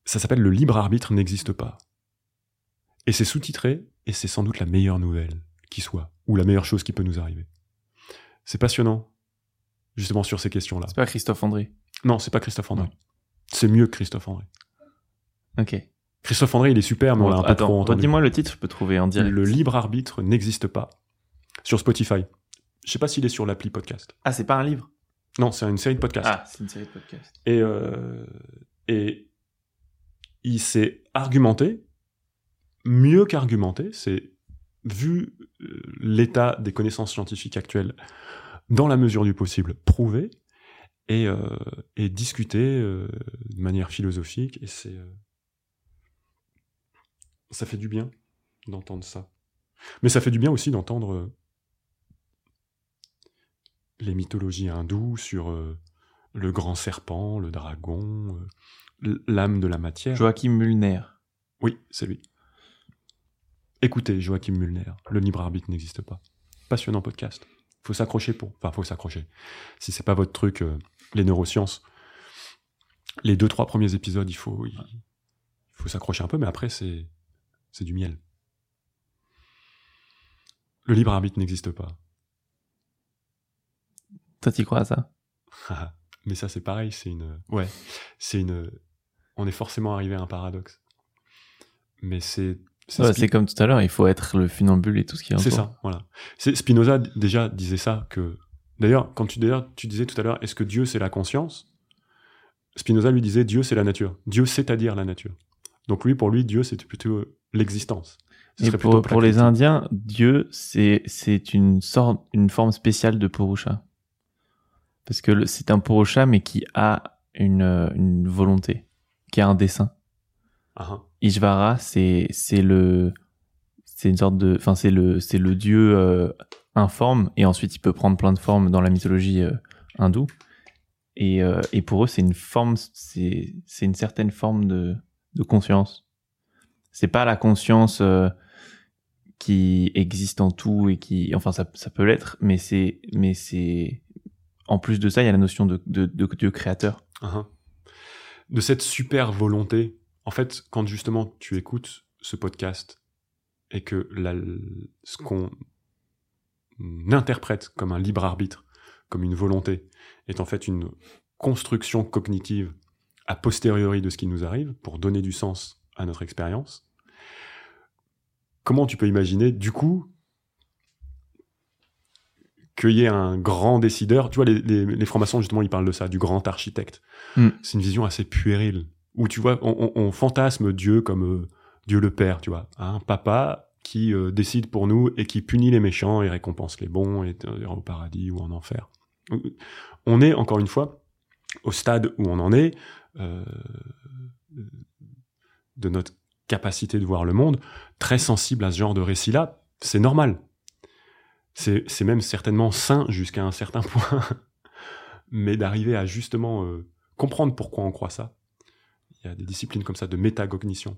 Ça s'appelle Le libre arbitre n'existe pas. Et c'est sous-titré, et c'est sans doute la meilleure nouvelle qui soit, ou la meilleure chose qui peut nous arriver. C'est passionnant, justement sur ces questions-là. C'est pas Christophe André. Non, c'est pas Christophe André. C'est mieux que Christophe André. Ok. Christophe André, il est super, mais on l'a un peu trop entendu. dis-moi le titre, je peux trouver en direct. Le libre arbitre n'existe pas. Sur Spotify. Je sais pas s'il est sur l'appli podcast. Ah, c'est pas un livre? Non, c'est une série de podcasts. Ah, c'est une série de podcasts. Et, euh, et il s'est argumenté, mieux qu'argumenté, c'est vu euh, l'état des connaissances scientifiques actuelles, dans la mesure du possible, prouvé, et, euh, et discuté euh, de manière philosophique, et c'est... ça fait du bien d'entendre ça. Mais ça fait du bien aussi d'entendre euh, les mythologies hindoues sur... euh, le grand serpent, le dragon, euh, l'âme de la matière. Joachim Mulner. Oui, c'est lui. Écoutez, Joachim Mulner, le libre arbitre n'existe pas. Passionnant podcast. Faut s'accrocher pour. Enfin, faut s'accrocher. Si c'est pas votre truc, les neurosciences, les deux trois premiers épisodes, il faut, il faut s'accrocher un peu, mais après c'est, c'est du miel. Le libre arbitre n'existe pas. Toi, tu crois à ça? Mais ça, c'est pareil, c'est une. Ouais, c'est une. On est forcément arrivé à un paradoxe. Mais c'est. C'est comme tout à l'heure, il faut être le funambule et tout ce qui est C'est ça, voilà. Spinoza déjà disait ça que. D'ailleurs, quand tu, tu disais tout à l'heure, est-ce que Dieu c'est la conscience? Spinoza lui disait Dieu c'est la nature. Dieu c'est-à-dire la nature. Donc lui, pour lui, Dieu c'était plutôt l'existence. Et pour, pour les Indiens, Dieu c'est une sorte, une forme spéciale de Purusha parce que c'est un Purusha mais qui a une, une volonté, qui a un dessin. Uh Ishvara, c'est le c'est une sorte de enfin c'est le c'est le dieu euh, informe et ensuite il peut prendre plein de formes dans la mythologie euh, hindoue. Et, euh, et pour eux, c'est une forme c'est c'est une certaine forme de de conscience. C'est pas la conscience euh, qui existe en tout et qui enfin ça peut l'être mais c'est mais c'est en plus de ça, il y a la notion de, Dieu créateur. Uh-huh. De cette super volonté. En fait, quand justement tu écoutes ce podcast et que ce qu'on interprète comme un libre arbitre, comme une volonté, est en fait une construction cognitive a posteriori de ce qui nous arrive pour donner du sens à notre expérience. Comment tu peux imaginer, du coup, qu'il y ait un grand décideur? Tu vois, les, les, francs-maçons, justement, ils parlent de ça, du grand architecte. Hmm. C'est une vision assez puérile, où tu vois, on, fantasme Dieu comme euh, Dieu le Père, tu vois, un papa qui euh, décide pour nous et qui punit les méchants et récompense les bons et au paradis ou en enfer. On est, encore une fois, au stade où on en est, euh, de notre capacité de voir le monde, très sensible à ce genre de récit-là. C'est normal c'est même certainement sain jusqu'à un certain point, mais d'arriver à justement euh, comprendre pourquoi on croit ça. Il y a des disciplines comme ça de métacognition.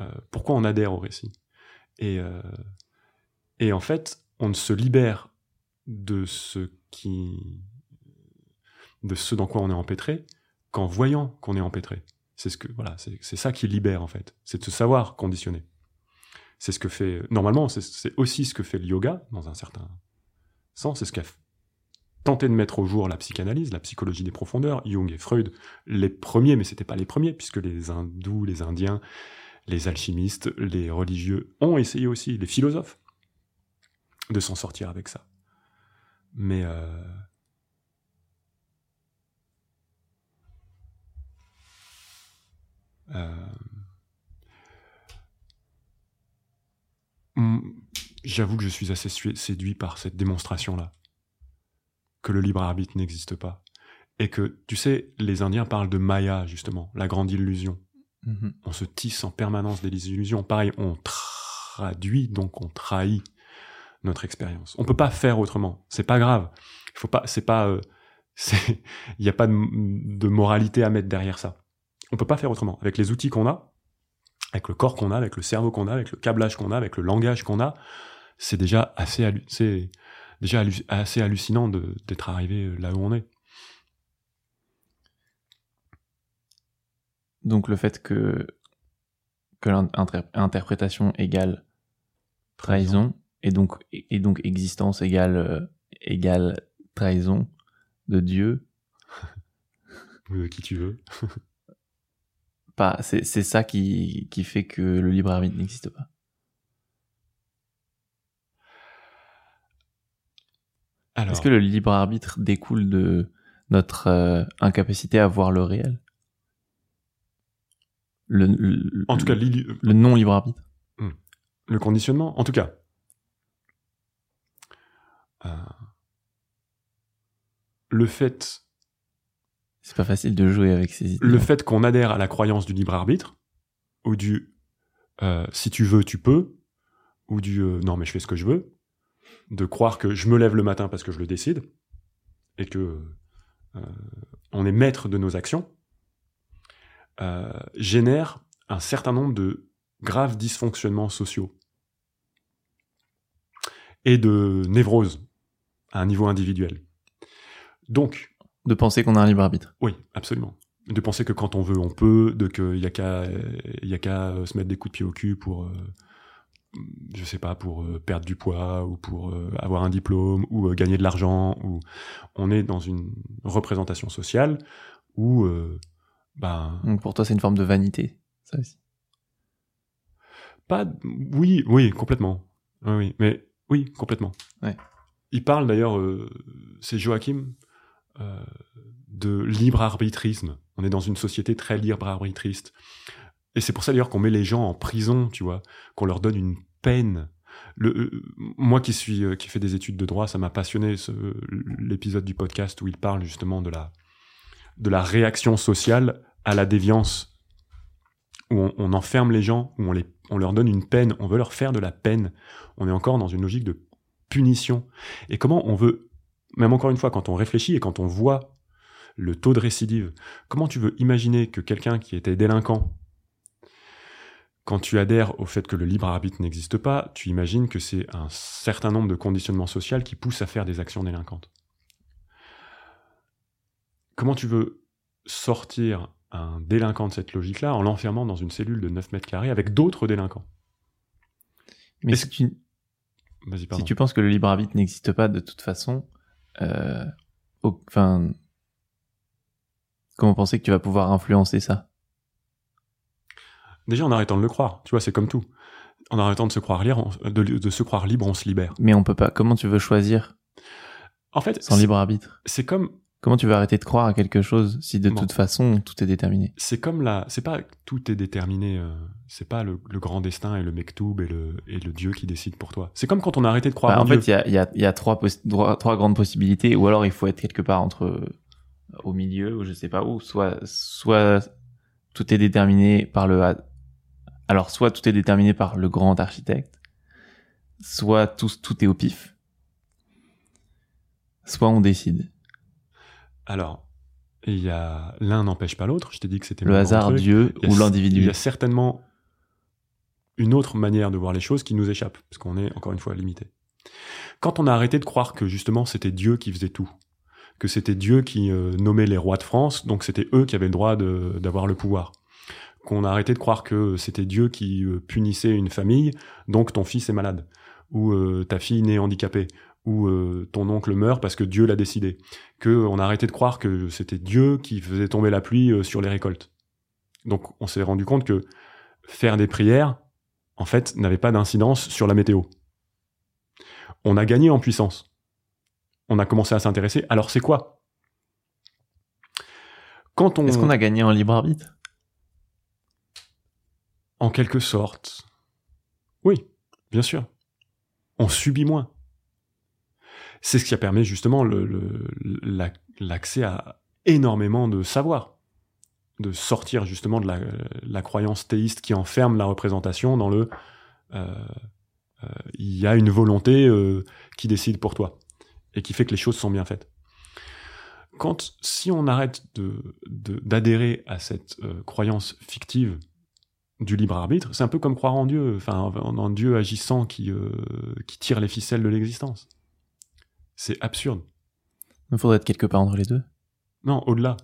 Euh, pourquoi on adhère au récit et, euh, et en fait, on ne se libère de ce qui, de ce dans quoi on est empêtré qu'en voyant qu'on est empêtré. C'est ce que voilà, c'est ça qui libère en fait, c'est de se savoir conditionner. C'est ce que fait, normalement, c'est aussi ce que fait le yoga, dans un certain sens. C'est ce qu'a tenté de mettre au jour la psychanalyse, la psychologie des profondeurs, Jung et Freud, les premiers, mais c'était pas les premiers, puisque les hindous, les indiens, les alchimistes, les religieux ont essayé aussi, les philosophes, de s'en sortir avec ça. Mais euh, j'avoue que je suis assez séduit par cette démonstration-là. Que le libre arbitre n'existe pas. Et que, tu sais, les Indiens parlent de Maya, justement, la grande illusion. Mm-hmm. On se tisse en permanence des illusions. Pareil, on traduit, donc on trahit notre expérience. On peut pas faire autrement. C'est pas grave. Il faut pas, c'est pas, euh, il n'y a pas de, de moralité à mettre derrière ça. On peut pas faire autrement. Avec les outils qu'on a, avec le corps qu'on a, avec le cerveau qu'on a, avec le câblage qu'on a, avec le langage qu'on a, c'est déjà assez, c'est déjà assez hallucinant d'être arrivé euh, là où on est. Donc le fait que, que l'interprétation égale trahison, et donc, et donc existence égale, euh, égale trahison de Dieu. de qui tu veux. pas. C'est ça qui, qui fait que le libre arbitre n'existe pas. Est-ce que le libre arbitre découle de notre euh, incapacité à voir le réel? Le, En tout cas, le non libre arbitre. Hmm. Le conditionnement, en tout cas. Euh, le fait c'est pas facile de jouer avec ces idées. Le fait qu'on adhère à la croyance du libre arbitre, ou du euh, si tu veux, tu peux, ou du euh, non mais je fais ce que je veux, de croire que je me lève le matin parce que je le décide, et que euh, on est maître de nos actions, génère un certain nombre de graves dysfonctionnements sociaux et de névroses à un niveau individuel. Donc, De penser qu'on a un libre arbitre. oui, absolument. De penser que quand on veut, on peut, de qu'il n'y a qu'à y a qu'à euh, se mettre des coups de pied au cul pour, euh, je sais pas, pour euh, perdre du poids ou pour euh, avoir un diplôme ou gagner de l'argent. Ou on est dans une représentation sociale où, ben, Donc pour toi, c'est une forme de vanité, ça aussi. Pas, oui, oui, complètement. Oui, oui, mais oui, complètement. Ouais. Il parle d'ailleurs, c'est Joachim, euh, de libre arbitrisme. On est dans une société très libre arbitriste. Et c'est pour ça d'ailleurs qu'on met les gens en prison, tu vois, qu'on leur donne une peine. Euh, moi qui suis, euh, qui fais des études de droit, ça m'a passionné l'épisode du podcast où il parle justement de la, de la réaction sociale à la déviance, où on, on enferme les gens, où on, les, on leur donne une peine, on veut leur faire de la peine. On est encore dans une logique de punition. Et comment on veut, même encore une fois, quand on réfléchit et quand on voit le taux de récidive, comment tu veux imaginer que quelqu'un qui était délinquant, quand tu adhères au fait que le libre arbitre n'existe pas, tu imagines que c'est un certain nombre de conditionnements sociaux qui poussent à faire des actions délinquantes? Comment tu veux sortir un délinquant de cette logique-là en l'enfermant dans une cellule de 9 mètres carrés avec d'autres délinquants? Mais si tu, si tu penses que le libre arbitre n'existe pas de toute façon, euh, au- enfin, comment penser que tu vas pouvoir influencer ça? Déjà, en arrêtant de le croire, tu vois, c'est comme tout. En arrêtant de se croire libre, on- de, de se croire libre, on se libère. Mais on peut pas. Comment tu veux choisir En fait, sans libre arbitre? c'est comme Comment tu veux arrêter de croire à quelque chose si de Bon. toute façon tout est déterminé? C'est comme la, c'est pas tout est déterminé. euh, c'est pas le, le grand destin et le mektoub et le et le Dieu qui décide pour toi. C'est comme quand on a arrêté de croire Bah, en, En fait, il y a, il y, a, y a trois, trois, trois grandes possibilités, ou alors il faut être quelque part entre euh, au milieu, ou je sais pas où, soit, soit tout est déterminé par le, alors soit tout est déterminé par le grand architecte, soit tout, tout est au pif, soit on décide. Alors, il y a l'un n'empêche pas l'autre. Je t'ai dit que c'était Le hasard, truc. Dieu ou l'individu. Il y a certainement une autre manière de voir les choses qui nous échappe, parce qu'on est encore une fois limité. Quand on a arrêté de croire que justement c'était Dieu qui faisait tout, que c'était Dieu qui euh, nommait les rois de France, donc c'était eux qui avaient le droit d'avoir le pouvoir, qu'on a arrêté de croire que c'était Dieu qui euh, punissait une famille, donc ton fils est malade, ou euh, ta fille naît handicapée, ou euh, ton oncle meurt parce que Dieu l'a décidé, que on a arrêté de croire que c'était Dieu qui faisait tomber la pluie euh, sur les récoltes. Donc on s'est rendu compte que faire des prières, en fait, n'avait pas d'incidence sur la météo. On a gagné en puissance. On a commencé à s'intéresser. Alors c'est quoi? Quand on, Est-ce qu'on a gagné en libre arbitre? En quelque sorte, oui, bien sûr, on subit moins. C'est ce qui a permis justement l'accès à énormément de savoir, de sortir justement de la, croyance théiste qui enferme la représentation dans le euh, euh, il y a une volonté euh, qui décide pour toi et qui fait que les choses sont bien faites. Quand si on arrête de de- d'adhérer à cette croyance fictive du libre arbitre, c'est un peu comme croire en Dieu, enfin en, Dieu agissant qui tire les ficelles de l'existence. C'est absurde. Il faudrait être quelque part entre les deux. Non, au-delà.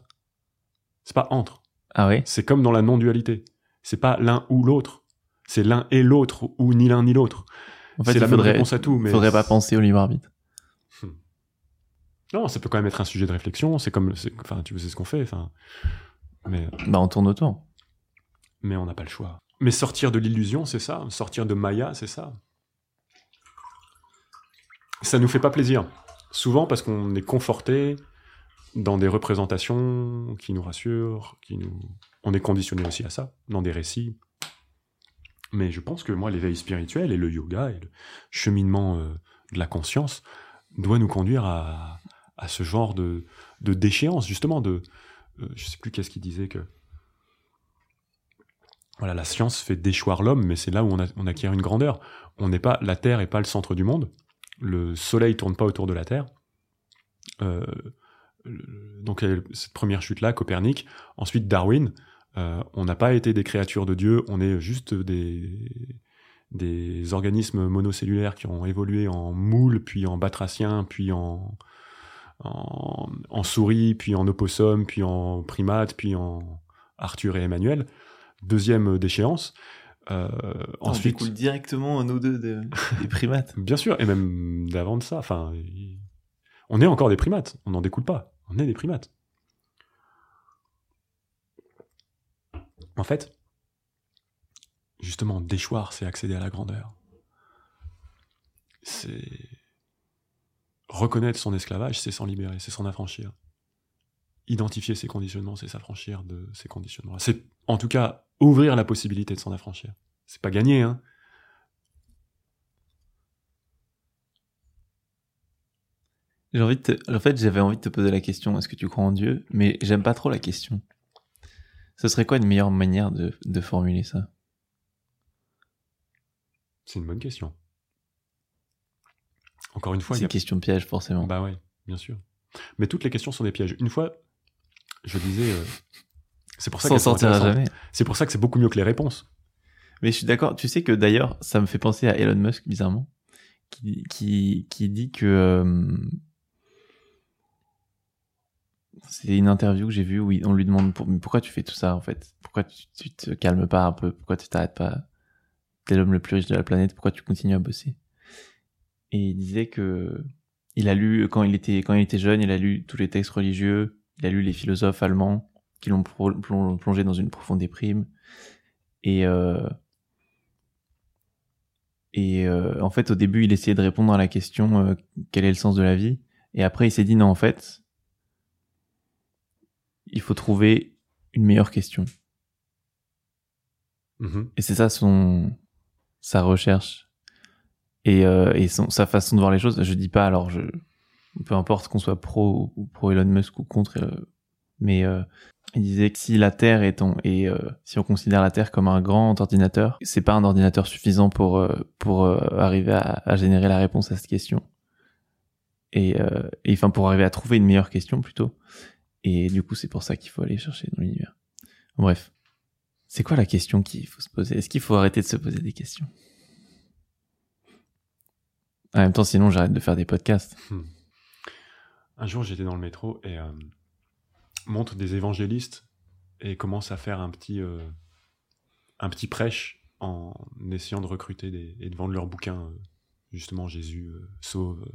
C'est pas entre. Ah oui C'est comme dans la non-dualité. C'est pas l'un ou l'autre. C'est l'un et l'autre ou ni l'un ni l'autre. En fait, c'est la même faudrait, réponse à tout. Mais faudrait pas penser au libre arbitre. Non, ça peut quand même être un sujet de réflexion. C'est comme, enfin, tu sais ce qu'on fait. Enfin, mais Bah, on tourne autour. mais on n'a pas le choix. Mais sortir de l'illusion, c'est ça. Sortir de Maya, c'est ça. Ça nous fait pas plaisir. Souvent parce qu'on est conforté dans des représentations qui nous rassurent, qui nous. On est conditionné aussi à ça, dans des récits. Mais je pense que moi, l'éveil spirituel et le yoga et le cheminement euh, de la conscience doit nous conduire à, à ce genre de, de déchéance, justement, de. euh, je sais plus qu'est-ce qu'il disait que voilà, la science fait déchoir l'homme, mais c'est là où on, acquiert une grandeur. On n'est pas, la Terre n'est pas le centre du monde. Le Soleil tourne pas autour de la Terre. Euh, donc cette première chute-là, Copernic. Ensuite, Darwin. Euh, on n'a pas été des créatures de Dieu, on est juste des, des organismes monocellulaires qui ont évolué en moules, puis en batraciens, puis en, en, en souris, puis en opossum, puis en primates, puis en Arthur et Emmanuel. Deuxième déchéance. Euh, On ensuite, découle directement nous deux de- des primates. Bien sûr, et même d'avant de ça. Enfin, on est encore des primates. On n'en découle pas. On est des primates. En fait, justement, déchoir, c'est accéder à la grandeur. C'est reconnaître son esclavage, c'est s'en libérer, c'est s'en affranchir. Identifier ses conditionnements, c'est s'affranchir de ces conditionnements. C'est, en tout cas, ouvrir la possibilité de s'en affranchir. C'est pas gagné, hein. J'ai envie de te- En fait, j'avais envie de te poser la question est-ce que tu crois en Dieu? Mais j'aime pas trop la question. Ce serait quoi une meilleure manière de, de formuler ça? C'est une bonne question. Encore une fois, C'est une a... question piège, forcément. Bah ouais, bien sûr. Mais toutes les questions sont des pièges. Une fois, je disais, euh, c'est pour ça Sans qu'elles sont sortir à intéressantes. jamais. C'est pour ça que c'est beaucoup mieux que les réponses. Mais je suis d'accord. Tu sais que d'ailleurs, ça me fait penser à Elon Musk, bizarrement, qui, qui, qui dit que. euh, c'est une interview que j'ai vue où on lui demande pour- mais pourquoi tu fais tout ça en fait? Pourquoi tu, tu te calmes pas un peu? Pourquoi tu t'arrêtes pas? T'es l'homme le plus riche de la planète, pourquoi tu continues à bosser? Et il disait que il a lu quand il était quand il était jeune, il a lu tous les textes religieux, il a lu les philosophes allemands qui l'ont plongé dans une profonde déprime. Et euh, et euh, en fait, au début, il essayait de répondre à la question euh, quel est le sens de la vie? Et après, il s'est dit non, en fait, il faut trouver une meilleure question. Mhm. Et c'est ça son sa recherche et, et son, sa façon de voir les choses. Je dis pas alors je peu importe qu'on soit pro ou pro Elon Musk ou contre, mais il disait que si la Terre est et euh, si on considère la Terre comme un grand ordinateur, c'est pas un ordinateur suffisant pour euh, pour euh, arriver à, à générer la réponse à cette question. Et, euh, et enfin pour arriver à trouver une meilleure question plutôt. Et du coup c'est pour ça qu'il faut aller chercher dans l'univers. Bref. C'est quoi la question qu'il faut se poser? Est-ce qu'il faut arrêter de se poser des questions? En même temps, sinon j'arrête de faire des podcasts. Un jour, j'étais dans le métro et euh, montre des évangélistes et commence à faire un petit, euh, un petit prêche en essayant de recruter et de vendre leurs bouquins. euh, justement, Jésus euh, sauve.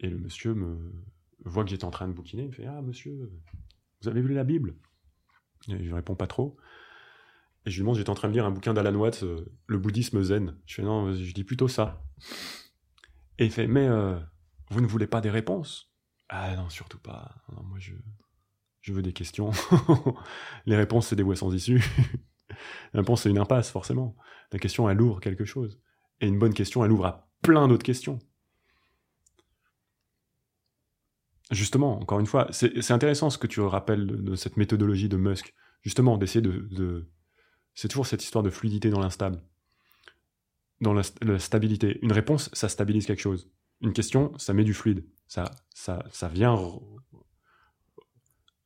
Et le monsieur me voit que j'étais en train de bouquiner. Il me fait Ah, monsieur, vous avez lu la Bible? Et je réponds pas trop. Et je lui demande J'étais en train de lire un bouquin d'Alan Watts, Le bouddhisme zen. Je fais Non, je dis plutôt ça. Et il fait Mais vous ne voulez pas des réponses? Ah non, surtout pas. Moi, je, veux des questions. Les réponses, c'est des voies sans issue. La réponse, c'est une impasse, forcément. La question, elle ouvre quelque chose. Et une bonne question, elle ouvre à plein d'autres questions. Justement, encore une fois, c'est intéressant ce que tu rappelles de, cette méthodologie de Musk. Justement, d'essayer de, C'est toujours cette histoire de fluidité dans l'instable. Dans la stabilité. Une réponse, ça stabilise quelque chose. Une question, ça met du fluide. Ça, ça, ça vient.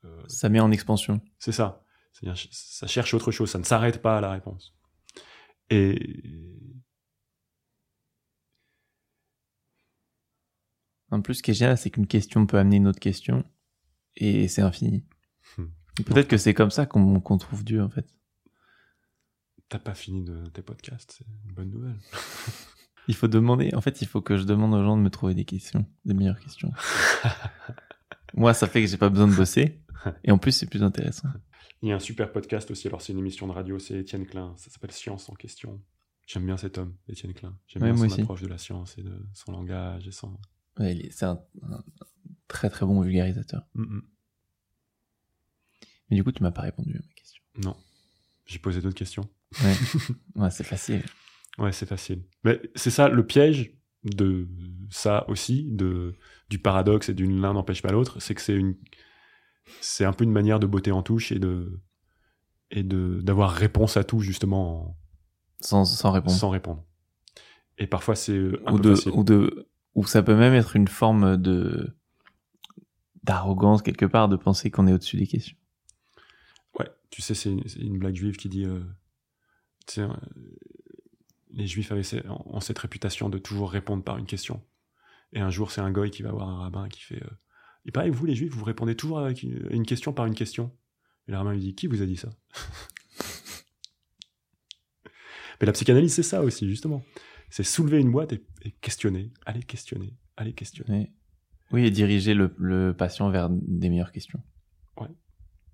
euh, Ça met en expansion. c'est ça. Ça cherche autre chose. Ça ne s'arrête pas à la réponse. Et. En plus, ce qui est génial, c'est qu'une question peut amener une autre question et c'est infini. Hmm. Peut-être que c'est comme ça qu'on qu'on trouve Dieu, en fait. T'as pas fini de tes podcasts, c'est une bonne nouvelle. Il faut demander, en fait, il faut que je demande aux gens de me trouver des questions, des meilleures questions. Moi, ça fait que j'ai pas besoin de bosser et en plus, c'est plus intéressant. Il y a un super podcast aussi, alors c'est une émission de radio, c'est Étienne Klein, ça s'appelle Science en question. J'aime bien cet homme, Étienne Klein. J'aime Ouais, bien son aussi. approche de la science et de son langage et son. Ouais, c'est un, un très très bon vulgarisateur. Mm, mm. Mais du coup, tu m'as pas répondu à ma question. Non. J'ai posé d'autres questions. Ouais, ouais c'est facile. Ouais, c'est facile. Mais c'est ça le piège de ça aussi, de, du paradoxe et d'une l'un n'empêche pas l'autre, c'est que c'est une, c'est un peu une manière de botter en touche et de, et de, d'avoir réponse à tout justement en- Sans, sans répondre. sans répondre. Et parfois c'est euh, un ou peu de, facile. ou de, ou ça peut même être une forme de, d'arrogance quelque part de penser qu'on est au-dessus des questions. Ouais, tu sais, c'est une, blague juive qui dit, euh, euh, les juifs avaient ont cette réputation de toujours répondre par une question. Et un jour, c'est un goy qui va voir un rabbin qui fait, euh, il paraît que vous, les juifs, vous répondez toujours avec une, une question par une question. Et le rabbin lui dit, qui vous a dit ça? Mais la psychanalyse, c'est ça aussi, justement. C'est soulever une boîte et, et questionner, aller questionner, aller questionner. Oui, oui et diriger le, le patient vers des meilleures questions. Ouais.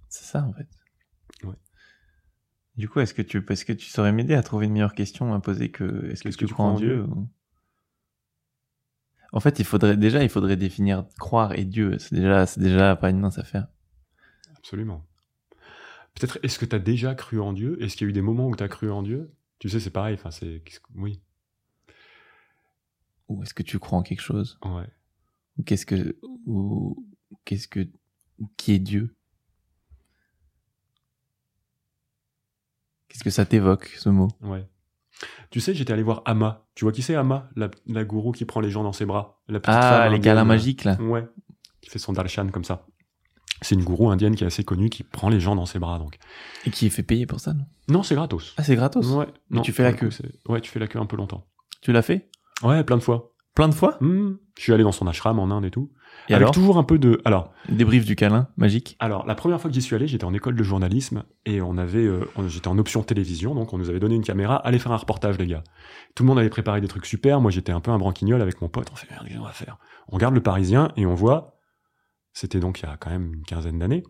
C'est ça, en fait. Ouais. Du coup, est-ce que tu, est-ce que tu saurais m'aider à trouver une meilleure question à poser que est-ce que, tu crois en Dieu, ou- En fait, il faudrait déjà, il faudrait définir croire et Dieu. C'est déjà, c'est déjà pas une mince affaire. Absolument. Peut-être, est-ce que tu as déjà cru en Dieu? Est-ce qu'il y a eu des moments où tu as cru en Dieu? Tu sais, c'est pareil. Enfin, c'est. Oui. Ou est-ce que tu crois en quelque chose? Ouais. Ou qu'est-ce que, ou qu'est-ce que, ou qui est Dieu? Qu'est-ce que ça t'évoque, ce mot? Ouais. Tu sais, j'étais allé voir Ama. Tu vois qui c'est Ama? La, la gourou qui prend les gens dans ses bras. La petite Ah, femme les câlins magiques, là. Ouais. Qui fait son darshan comme ça. C'est une gourou indienne qui est assez connue, qui prend les gens dans ses bras. Donc. Et qui est fait payer pour ça, non? Non, c'est gratos. Ah, c'est gratos? Ouais. Mais Non, tu fais la queue. coup, Ouais, tu fais la queue un peu longtemps. Tu l'as fait? Ouais, plein de fois. Plein de fois Hmm. Je suis allé dans son ashram en Inde et tout. Et avec alors toujours un peu de. Alors, Débrief du câlin magique Alors, la première fois que j'y suis allé, j'étais en école de journalisme et on avait, euh, j'étais en option télévision, donc on nous avait donné une caméra, allez faire un reportage, les gars. Tout le monde avait préparé des trucs super, moi j'étais un peu un branquignol avec mon pote, on fait merde, qu'est-ce qu'on va faire? On regarde le Parisien et on voit, c'était donc il y a quand même une quinzaine d'années,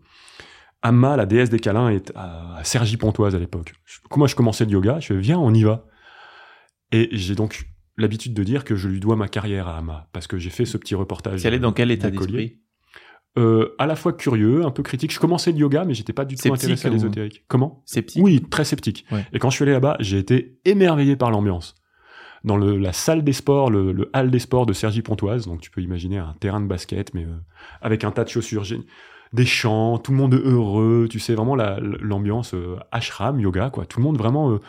Amma, la déesse des câlins, est à, à Cergy-Pontoise à l'époque. Moi je commençais le yoga, je fais viens, on y va. Et j'ai donc l'habitude de dire que je lui dois ma carrière à Amma, parce que j'ai fait ce petit reportage. Tu allais dans quel état d'esprit? Euh, à la fois curieux, un peu critique. Je commençais le yoga, mais j'étais pas du tout Sceptique intéressé à ou- l'ésotérique. Comment? Sceptique? Oui, très sceptique. Ouais. Et quand je suis allé là-bas, j'ai été émerveillé par l'ambiance. Dans le- la salle des sports, le, le hall des sports de Cergy-Pontoise, donc tu peux imaginer un terrain de basket, mais euh, avec un tas de chaussures, des chants, tout le monde heureux, tu sais, vraiment la- l'ambiance euh, ashram, yoga, quoi. Tout le monde vraiment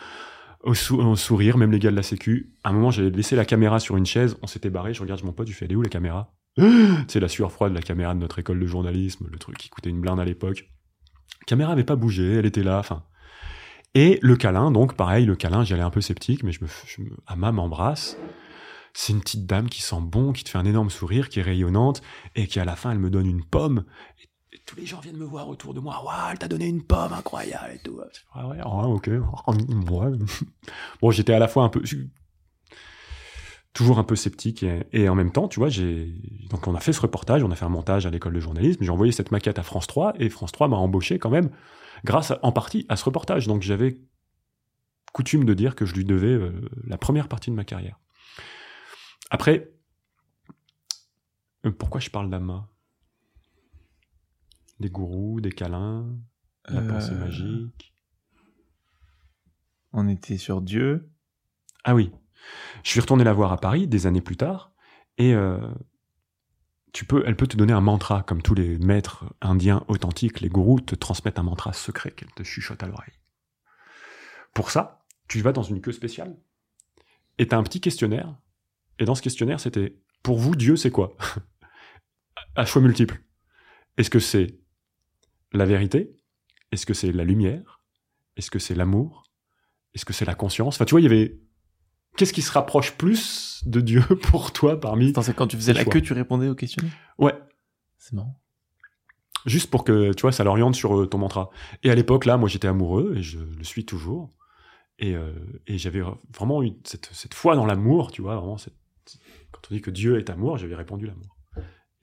au, sou- au sourire, même les gars de la sécu. À un moment, j'avais laissé la caméra sur une chaise, on s'était barré, je regarde mon pote, je fais, elle est où la caméra? C'est la sueur froide de la caméra de notre école de journalisme, le truc qui coûtait une blinde à l'époque. Caméra avait pas bougé, elle était là, enfin. Et le câlin, donc pareil, le câlin, j'y allais un peu sceptique, mais je me, Amma m'embrasse. C'est une petite dame qui sent bon, qui te fait un énorme sourire, qui est rayonnante, et qui à la fin, elle me donne une pomme. Tous les gens viennent me voir autour de moi. Waouh, elle t'a donné une pomme incroyable et tout. Ah ouais, ah, ok. Ouais. Bon, j'étais à la fois un peu, toujours un peu sceptique et, en même temps, tu vois, j'ai donc on a fait ce reportage, on a fait un montage à l'école de journalisme, j'ai envoyé cette maquette à France 3 et France 3 m'a embauché quand même grâce en partie à ce reportage. Donc j'avais coutume de dire que je lui devais euh, la première partie de ma carrière. Après, euh, pourquoi je parle d'Ama Des gourous, des câlins, la Euh, pensée magique. On était sur Dieu. Ah oui. Je suis retourné la voir à Paris des années plus tard et euh, tu peux, elle peut te donner un mantra comme tous les maîtres indiens authentiques, les gourous te transmettent un mantra secret qu'elle te chuchote à l'oreille. Pour ça, tu vas dans une queue spéciale et t'as un petit questionnaire et dans ce questionnaire c'était pour vous Dieu c'est quoi? À choix multiples. Est-ce que c'est la vérité? Est-ce que c'est la lumière? Est-ce que c'est l'amour? Est-ce que c'est la conscience? Enfin tu vois il y avait qu'est-ce qui se rapproche plus de Dieu pour toi parmi Attends, c'est quand tu faisais la queue, tu répondais au questionnaire? Ouais, C'est marrant. juste pour que tu vois ça l'oriente sur euh, ton mantra. Et à l'époque là, moi j'étais amoureux et je le suis toujours. Et, euh, et j'avais vraiment eu cette, cette foi dans l'amour, tu vois, vraiment cette- quand on dit que Dieu est amour, j'avais répondu l'amour.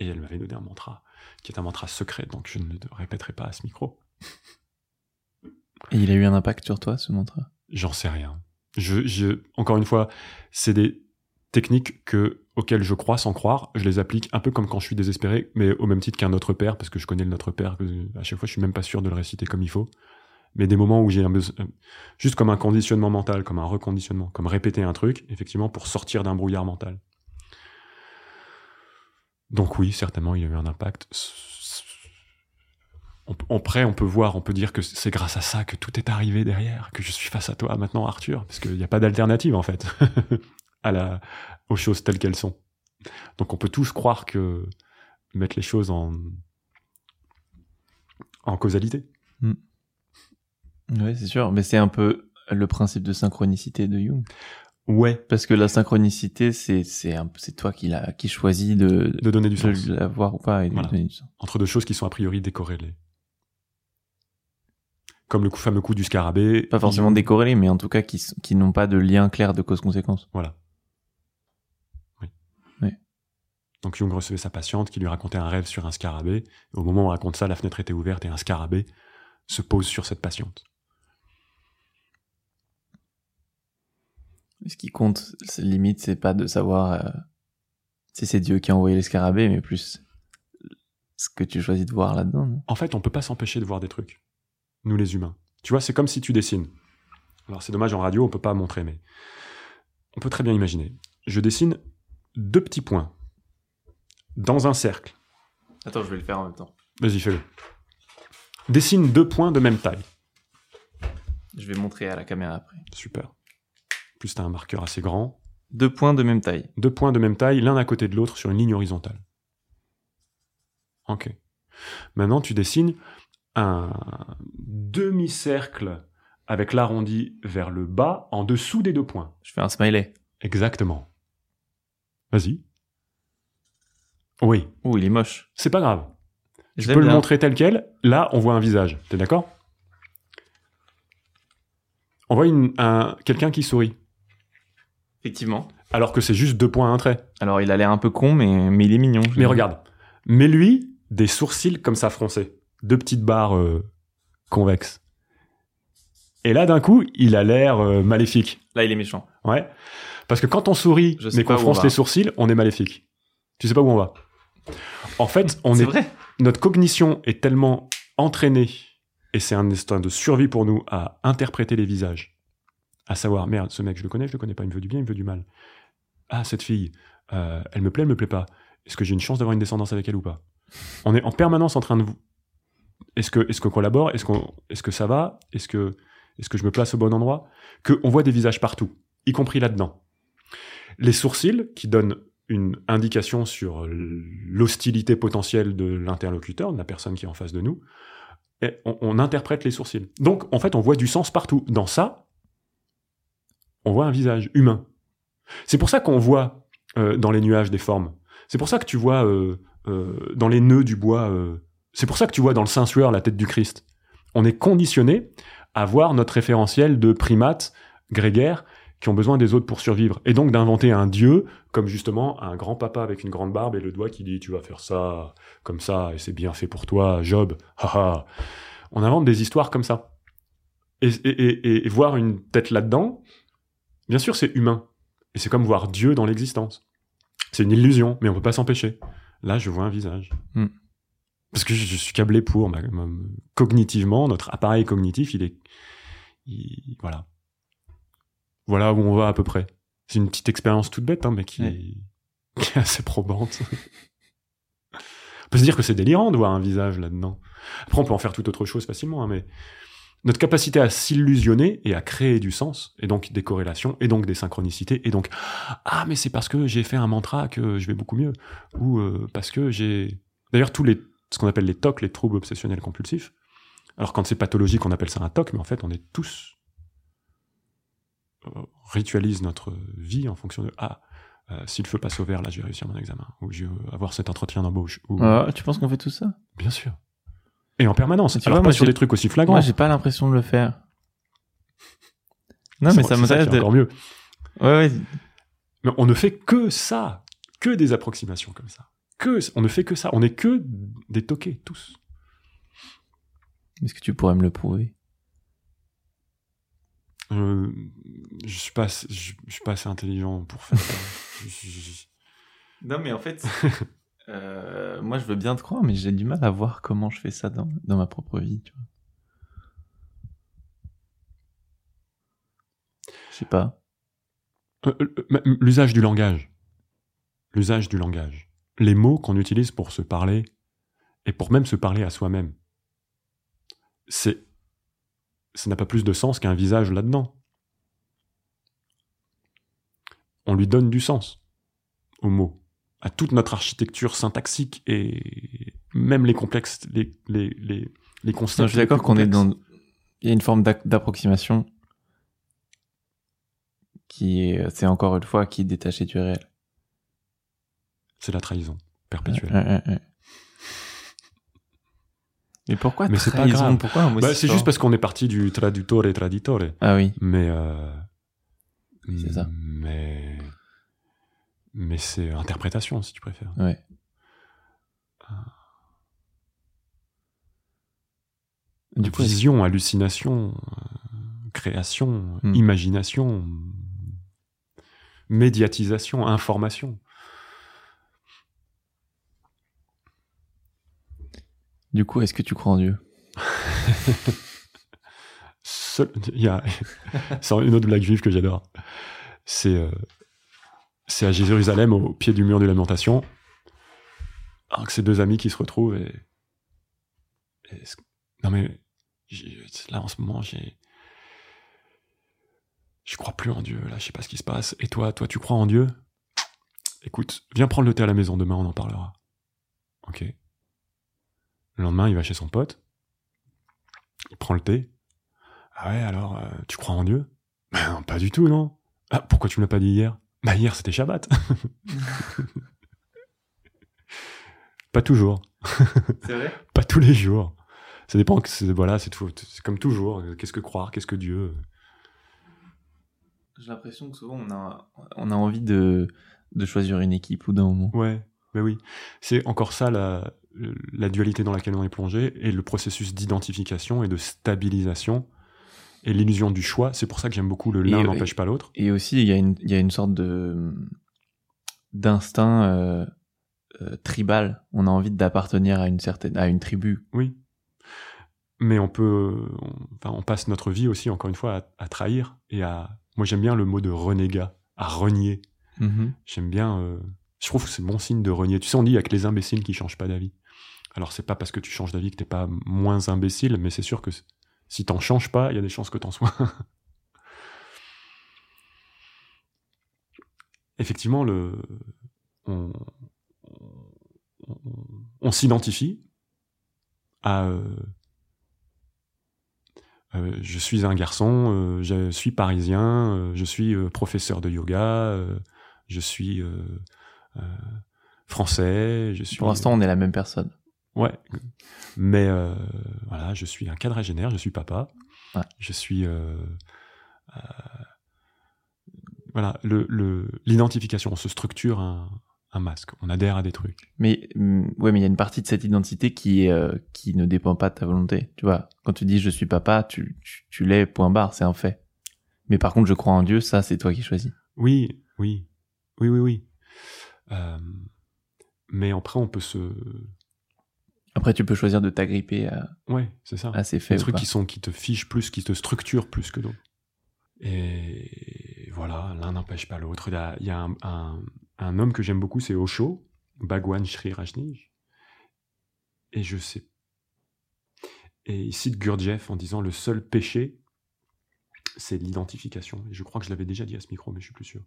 Et elle m'avait donné un mantra qui est un mantra secret, donc je ne le répéterai pas à ce micro. Et il a eu un impact sur toi, ce mantra? J'en sais rien. Je, je, encore une fois, c'est des techniques que, auxquelles je crois sans croire. Je les applique un peu comme quand je suis désespéré, mais au même titre qu'un Notre Père, parce que je connais le Notre Père. Que, à chaque fois, je suis même pas sûr de le réciter comme il faut. Mais des moments où j'ai un besoin, juste comme un conditionnement mental, comme un reconditionnement, comme répéter un truc, effectivement, pour sortir d'un brouillard mental. Donc oui, certainement, il y a eu un impact. On, on, après, on peut voir, on peut dire que c'est grâce à ça que tout est arrivé derrière, que je suis face à toi maintenant, Arthur, parce qu'il n'y a pas d'alternative en fait à la, aux choses telles qu'elles sont. Donc on peut tous croire que mettre les choses en en causalité. Ouais, c'est sûr. Mais c'est un peu le principe de synchronicité de Jung. Ouais. Parce que la synchronicité, c'est c'est toi qui l'a qui choisis de De donner du de sens. l'avoir ou pas et de lui Voilà. donner du sens. Entre deux choses qui sont a priori décorrélées. Comme le coup- fameux coup du scarabée. Pas forcément il- décorrélés, mais en tout cas qui s- qui n'ont pas de lien clair de cause-conséquence. Voilà. Oui. Oui. Donc Jung recevait sa patiente qui lui racontait un rêve sur un scarabée. Au moment où on raconte ça, la fenêtre était ouverte et un scarabée se pose sur cette patiente. Ce qui compte, c'est- limite, c'est pas de savoir euh, si c'est Dieu qui a envoyé les scarabées, mais plus ce que tu choisis de voir là-dedans. En fait, on peut pas s'empêcher de voir des trucs. Nous les humains. Tu vois, c'est comme si tu dessines. Alors c'est dommage en radio, on peut pas montrer, mais on peut très bien imaginer. Je dessine deux petits points dans un cercle. Attends, je vais le faire en même temps. Vas-y, fais-le. Dessine deux points de même taille. Je vais montrer à la caméra après. Super. Plus t'as un marqueur assez grand. Deux points de même taille. Deux points de même taille, l'un à côté de l'autre sur une ligne horizontale. Ok. Maintenant, tu dessines un demi-cercle avec l'arrondi vers le bas en dessous des deux points. Je fais un smiley. Exactement. Vas-y. Oui, Ouh, il est moche. c'est pas grave. Je Tu peux le montrer tel quel. Là, on voit un visage. T'es d'accord? On voit une- un, quelqu'un qui sourit. Effectivement. Alors que c'est juste deux points à un trait. Alors, il a l'air un peu con, mais, mais il est mignon. Mais regarde. Mais lui, des sourcils comme ça froncés. Deux petites barres euh, convexes. Et là, d'un coup, il a l'air euh, maléfique. Là, il est méchant. Ouais. Parce que quand on sourit, Je sais mais qu'on fronce les sourcils, on est maléfique. Tu sais pas où on va. En fait, on C'est est, vrai. notre cognition est tellement entraînée, et c'est un instinct de survie pour nous, à interpréter les visages. À savoir, merde, ce mec, je le connais, je le connais pas, il me veut du bien, il me veut du mal. Ah, cette fille, euh, elle me plaît, elle me plaît pas. Est-ce que j'ai une chance d'avoir une descendance avec elle ou pas? On est en permanence en train de. Est-ce que, est-ce qu'on collabore Est-ce qu'on, est-ce que ça va? Est-ce que, est-ce que je me place au bon endroit? Que on voit des visages partout, y compris là-dedans. Les sourcils qui donnent une indication sur l'hostilité potentielle de l'interlocuteur, de la personne qui est en face de nous, on interprète les sourcils. Donc, en fait, on voit du sens partout. Dans ça, on voit un visage humain. C'est pour ça qu'on voit euh, dans les nuages des formes. C'est pour ça que tu vois euh, euh, dans les nœuds du bois. c'est pour ça que tu vois dans le Saint-Sueur la tête du Christ. On est conditionné à voir notre référentiel de primates grégaires qui ont besoin des autres pour survivre. Et donc d'inventer un dieu comme justement un grand papa avec une grande barbe et le doigt qui dit tu vas faire ça comme ça et c'est bien fait pour toi, Job. On invente des histoires comme ça. Et voir une tête là-dedans, bien sûr c'est humain. Et c'est comme voir Dieu dans l'existence. C'est une illusion, mais on peut pas s'empêcher. Là, je vois un visage. Hmm. Parce que je, je suis câblé pour. cognitivement, notre appareil cognitif, il est. il- voilà. Voilà où on va à peu près. C'est une petite expérience toute bête, hein, mais qui, Ouais. est, qui est assez probante. on peut se dire que c'est délirant de voir un visage là-dedans. Après, on peut en faire tout autre chose facilement, hein, mais notre capacité à s'illusionner et à créer du sens, et donc des corrélations, et donc des synchronicités, et donc ah mais c'est parce que j'ai fait un mantra que je vais beaucoup mieux, ou euh, parce que j'ai d'ailleurs tous les ce qu'on appelle les TOC, les troubles obsessionnels compulsifs. Alors quand c'est pathologique, on appelle ça un TOC, mais en fait on est tous euh, ritualise notre vie en fonction de ah euh, si le feu passe au vert, là je vais réussir mon examen, ou je vais avoir cet entretien d'embauche, ou Ah, tu penses qu'on fait tout ça? Bien sûr. Et en permanence. Tu Alors vois, pas moi, sur j'ai- des trucs aussi flagrants. Moi, j'ai pas l'impression de le faire. Non, mais C'est- ça c'est m'intéresse qui est de. encore mieux. Ouais, ouais. Mais on ne fait que ça, que des approximations comme ça. Que, on ne fait que ça. On n'est que des toqués, tous. Est-ce que tu pourrais me le prouver? Euh, je suis pas, assez- je, je suis pas assez intelligent pour faire ça. Je- je- je- Non, mais en fait, euh, moi, je veux bien te croire, mais j'ai du mal à voir comment je fais ça dans, dans ma propre vie. Tu vois. Je sais pas. Euh, euh, L'usage du langage. L'usage du langage. Les mots qu'on utilise pour se parler et pour même se parler à soi-même. C'est, ça n'a pas plus de sens qu'un visage là-dedans. On lui donne du sens aux mots, à toute notre architecture syntaxique et même les complexes, les, les, les, les concepts. Non, je suis d'accord qu'on est dans. Il y a une forme d'approximation qui est, c'est encore une fois, qui est détachée du réel. C'est la trahison perpétuelle. Ouais, ouais, ouais. Mais pourquoi Mais c'est pas grave. Pourquoi Bah, c'est juste parce qu'on est parti du traduttore et traditore. Ah oui. Mais. euh, C'est ça. Mais. Mais c'est interprétation, si tu préfères. Ouais. Du coup, est-ce- Vision, hallucination, euh, création, Hmm. imagination, médiatisation, information. du coup, est-ce que tu crois en Dieu? Il y a c'est une autre blague juive que j'adore. C'est euh, c'est à Jérusalem au pied du mur de lamentation. Alors que c'est deux amis qui se retrouvent et, non mais là en ce moment j'ai je crois plus en Dieu là je sais pas ce qui se passe. Et toi toi tu crois en Dieu? Écoute viens prendre le thé à la maison demain on en parlera. Ok. Le lendemain il va chez son pote. Il prend le thé. Ah ouais, alors, euh, tu crois en Dieu? Ben pas du tout, non. Ah, pourquoi tu me l'as pas dit hier? Bah hier, c'était Shabbat. pas toujours. C'est vrai? Pas tous les jours. Ça dépend, que c'est- voilà, c'est tout- c'est comme toujours. Qu'est-ce que croire? Qu'est-ce que Dieu? J'ai l'impression que souvent on a, on a envie de, de choisir une équipe ou d'un moment. Ouais, mais oui. C'est encore ça la, la dualité dans laquelle on est plongé et le processus d'identification et de stabilisation et l'illusion du choix. C'est pour ça que j'aime beaucoup le l'un Et- n'empêche pas l'autre. Et aussi, il y a une, il y a une sorte de d'instinct euh, euh, tribal. On a envie d'appartenir à une certaine, à une tribu. Oui. Mais on peut, on, enfin, on passe notre vie aussi, encore une fois, à, à trahir et à. Moi, j'aime bien le mot de renégat, à renier. J'aime bien. euh, je trouve que c'est bon signe de renier. Tu sais, on dit il y a que les imbéciles qui changent pas d'avis. Alors, c'est pas parce que tu changes d'avis que t'es pas moins imbécile, mais c'est sûr que si t'en changes pas, il y a des chances que t'en sois. Effectivement, on, s'identifie à. euh, euh, je suis un garçon, euh, je suis parisien, je suis professeur de yoga, je suis français, je suis. Pour l'instant, on est la même personne. Ouais. Mais euh, voilà, je suis un quadragénaire, je suis papa. Ouais. Je suis. euh, euh, voilà, le- le- l'identification, on se structure un, un masque, on adhère à des trucs. Mais hum, ouais, mais il y a une partie de cette identité qui qui ne dépend pas de ta volonté. Tu vois, quand tu dis je suis papa, tu, tu, tu l'es. Point barre, c'est un fait. Mais par contre, je crois en Dieu. Ça, c'est toi qui choisis. Oui, oui, oui, oui, oui. Mais après, on peut se. Après, tu peux choisir de t'agripper à, Ouais, c'est ça. à ces des faits. ou trucs qui sont qui te fichent plus, qui te structurent plus que d'autres. Et voilà, l'un n'empêche pas l'autre. Il y a, un, un- un homme que j'aime beaucoup, c'est Osho, Bhagwan Sri Rajneesh. Et je sais. Et il cite Gurdjieff en disant le seul péché, c'est l'identification. Et je crois que je l'avais déjà dit à ce micro, mais je suis plus sûr.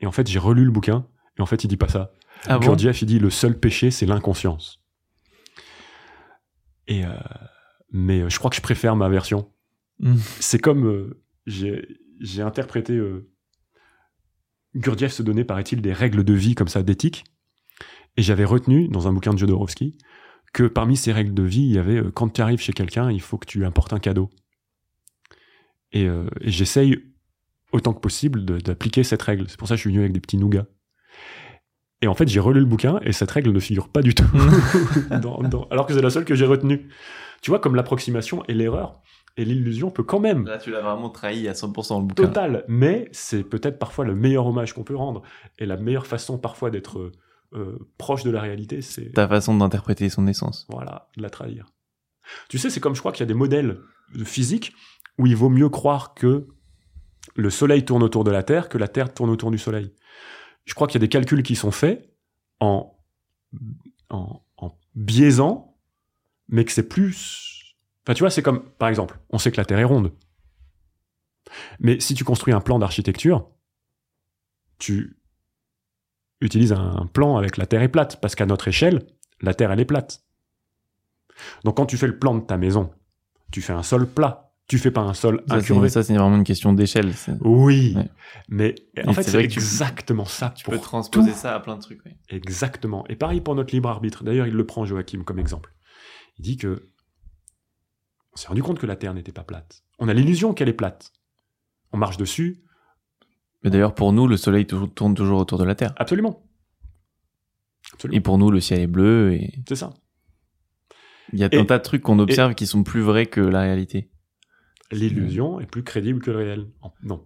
Et en fait, j'ai relu le bouquin, et en fait, il dit pas ça. Ah bon? Gurdjieff, il dit le seul péché, c'est l'inconscience. Et euh, mais euh, je crois que je préfère ma version. Mm. C'est comme euh, j'ai interprété. euh, Gurdjieff se donnait, paraît-il, des règles de vie comme ça, d'éthique. Et j'avais retenu, dans un bouquin de Jodorowsky, que parmi ces règles de vie, il y avait quand tu arrives chez quelqu'un, il faut que tu lui apportes un cadeau. Et, et j'essaye autant que possible d'appliquer cette règle. C'est pour ça que je suis venu avec des petits nougats. Et en fait, j'ai relu le bouquin et cette règle ne figure pas du tout. dans- dans- alors que c'est la seule que j'ai retenue. Tu vois, comme l'approximation et l'erreur et l'illusion peut quand même Là, tu l'as vraiment trahi à 100% le bouquin. total, mais c'est peut-être parfois le meilleur hommage qu'on peut rendre et la meilleure façon parfois d'être euh, euh, proche de la réalité, c'est Ta façon d'interpréter son essence. voilà, de la trahir. Tu sais, c'est comme je crois qu'il y a des modèles de physique où il vaut mieux croire que le Soleil tourne autour de la Terre que la Terre tourne autour du Soleil. Je crois qu'il y a des calculs qui sont faits en, en, biaisant, mais que c'est plus... Enfin, tu vois, c'est comme, par exemple, on sait que la Terre est ronde. Mais si tu construis un plan d'architecture, tu utilises un plan avec la Terre est plate, parce qu'à notre échelle, la Terre, elle est plate. Donc quand tu fais le plan de ta maison, tu fais un sol plat. Tu fais pas un sol Ça, incurvé. ça, c'est vraiment une question d'échelle. Oui, Ouais. mais en fait c'est tu- exactement ça. Tu peux transposer tout. ça à plein de trucs. oui. Exactement. Et pareil pour notre libre arbitre. D'ailleurs, il le prend Joachim comme exemple. Il dit que on s'est rendu compte que la Terre n'était pas plate. On a l'illusion qu'elle est plate. On marche dessus, Mais d'ailleurs, pour nous, le soleil tou- tourne toujours autour de la Terre. absolument. Absolument. Et pour nous, le ciel est bleu. Et C'est ça. il y a Et- un tas de trucs qu'on observe qui sont plus vrais que la réalité. L'illusion est plus crédible que le réel. Non.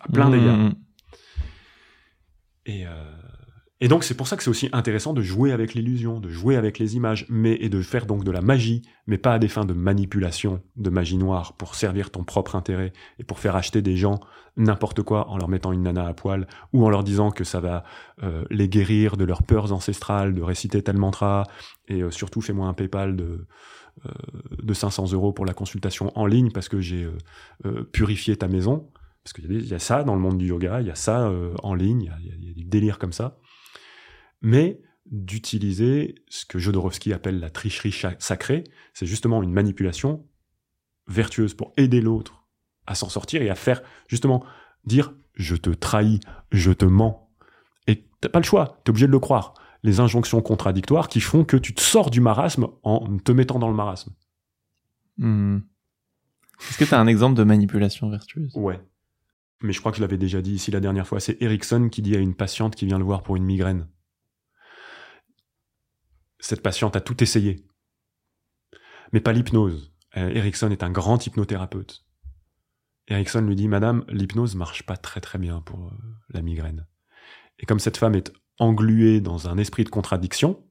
À plein Mmh, d'égards. Et, euh, et donc c'est pour ça que c'est aussi intéressant de jouer avec l'illusion, de jouer avec les images, mais et de faire donc de la magie, mais pas à des fins de manipulation, de magie noire, pour servir ton propre intérêt et pour faire acheter des gens n'importe quoi en leur mettant une nana à poil ou en leur disant que ça va euh, les guérir de leurs peurs ancestrales, de réciter tel mantra et euh, surtout fais-moi un PayPal de de 500 euros pour la consultation en ligne parce que j'ai euh, euh, purifié ta maison. Parce qu'il y, y a ça dans le monde du yoga, il y a ça euh, en ligne, il y a- du délire comme ça. Mais d'utiliser ce que Jodorowsky appelle la tricherie sacrée, c'est justement une manipulation vertueuse pour aider l'autre à s'en sortir et à faire justement dire je te trahis, je te mens. Et t'as pas le choix, t'es obligé de le croire. Les injonctions contradictoires qui font que tu te sors du marasme en te mettant dans le marasme. Hmm. Est-ce que tu as un exemple de manipulation vertueuse? Ouais. Mais je crois que je l'avais déjà dit ici la dernière fois. C'est Erickson qui dit à une patiente qui vient le voir pour une migraine. Cette patiente a tout essayé. Mais pas l'hypnose. Euh, Erickson est un grand hypnothérapeute. Erickson lui dit, Madame, l'hypnose marche pas très très bien pour euh, la migraine. Et comme cette femme est engluée dans un esprit de contradiction,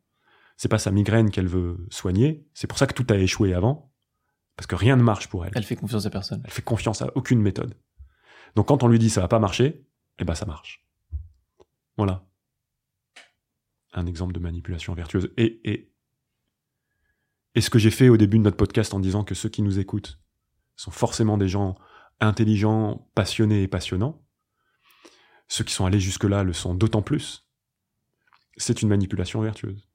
c'est pas sa migraine qu'elle veut soigner, c'est pour ça que tout a échoué avant, parce que rien ne marche pour elle. Elle fait confiance à personne. Elle fait confiance à aucune méthode. Donc quand on lui dit ça va pas marcher, eh ben ça marche. Voilà. Un exemple de manipulation vertueuse. Et, et, et ce que j'ai fait au début de notre podcast en disant que ceux qui nous écoutent sont forcément des gens intelligents, passionnés et passionnants, ceux qui sont allés jusque-là le sont d'autant plus. C'est une manipulation vertueuse.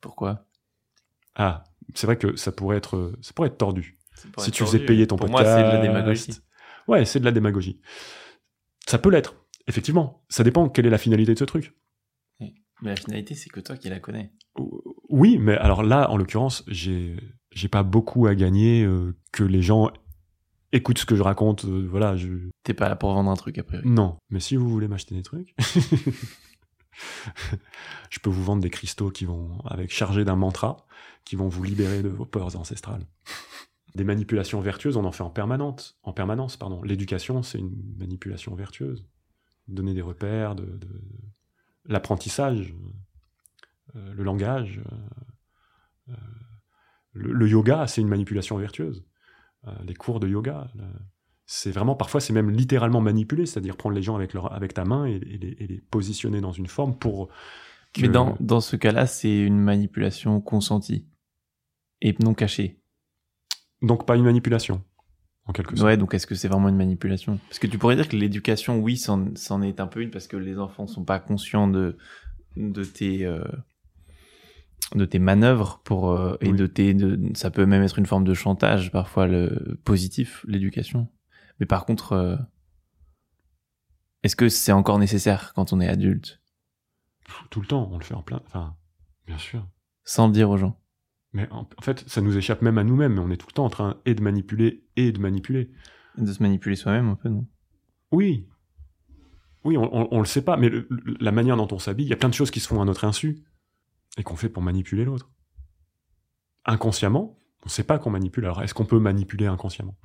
Pourquoi? Ah, c'est vrai que ça pourrait être, ça pourrait être tordu. Si être tu faisais tordu. payer ton Pour podcast. moi, c'est de la démagogie. Ouais, c'est de la démagogie. Ça peut l'être, effectivement. Ça dépend quelle est la finalité de ce truc. Mais la finalité, c'est que toi qui la connais. Oui, mais alors là, en l'occurrence, j'ai j'ai pas beaucoup à gagner euh, que les gens écoutent ce que je raconte. euh, voilà, je T'es pas là pour vendre un truc, a priori. non. Mais si vous voulez m'acheter des trucs, je peux vous vendre des cristaux qui vont avec chargés d'un mantra qui vont vous libérer de vos peurs ancestrales. Des manipulations vertueuses, on en fait en permanente, en permanence, pardon. L'éducation, c'est une manipulation vertueuse. Donner des repères, de, l'apprentissage, euh, le langage, euh, euh, le, yoga, c'est une manipulation vertueuse. Les cours de yoga, c'est vraiment parfois c'est même littéralement manipuler, c'est-à-dire prendre les gens avec leur avec ta main et, et les, et les positionner dans une forme pour. que- Mais dans, dans ce cas-là, c'est une manipulation consentie. Et non cachée. donc pas une manipulation en quelque sorte. Ouais, donc est-ce que c'est vraiment une manipulation? Parce que tu pourrais dire que l'éducation, oui, c'en c'en est un peu une parce que les enfants sont pas conscients de, de tes. euh, de tes manœuvres pour euh, et Oui. de tes de, ça peut même être une forme de chantage parfois le positif l'éducation mais par contre euh, est-ce que c'est encore nécessaire quand on est adulte? Tout le temps, on le fait en plein. Enfin, bien sûr. sans le dire aux gens Mais en, en fait, ça nous échappe même à nous-mêmes. Mais on est tout le temps en train et de manipuler et de manipuler. de se manipuler soi-même un peu non? Oui. Oui, on, on, on le sait pas, mais le- le- la manière dont on s'habille, il y a plein de choses qui se font à notre insu et qu'on fait pour manipuler l'autre. Inconsciemment, on ne sait pas qu'on manipule. Alors, est-ce qu'on peut manipuler inconsciemment?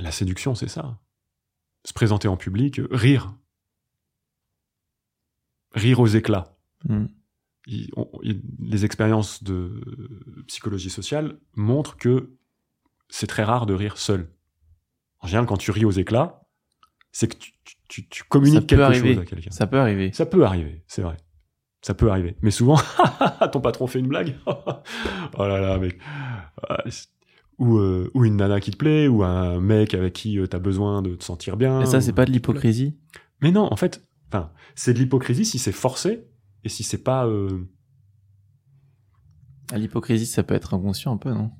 La séduction, c'est ça. Se présenter en public, rire. Rire aux éclats. Hmm. Il- on- il- les expériences de psychologie sociale montrent que c'est très rare de rire seul. En général, quand tu ris aux éclats, c'est que tu, communiques quelque arriver chose à quelqu'un. ça peut arriver Ça peut arriver, c'est vrai. Ça peut arriver. Mais souvent, ton patron fait une blague. oh là là, mec. Ah, Ou, euh, ou une nana qui te plaît, ou un mec avec qui tu t'as besoin de te sentir bien. et ça c'est pas de l'hypocrisie? Mais non, en fait, enfin, c'est de l'hypocrisie si c'est forcé et si c'est pas euh, À L'hypocrisie, ça peut être inconscient un peu, non?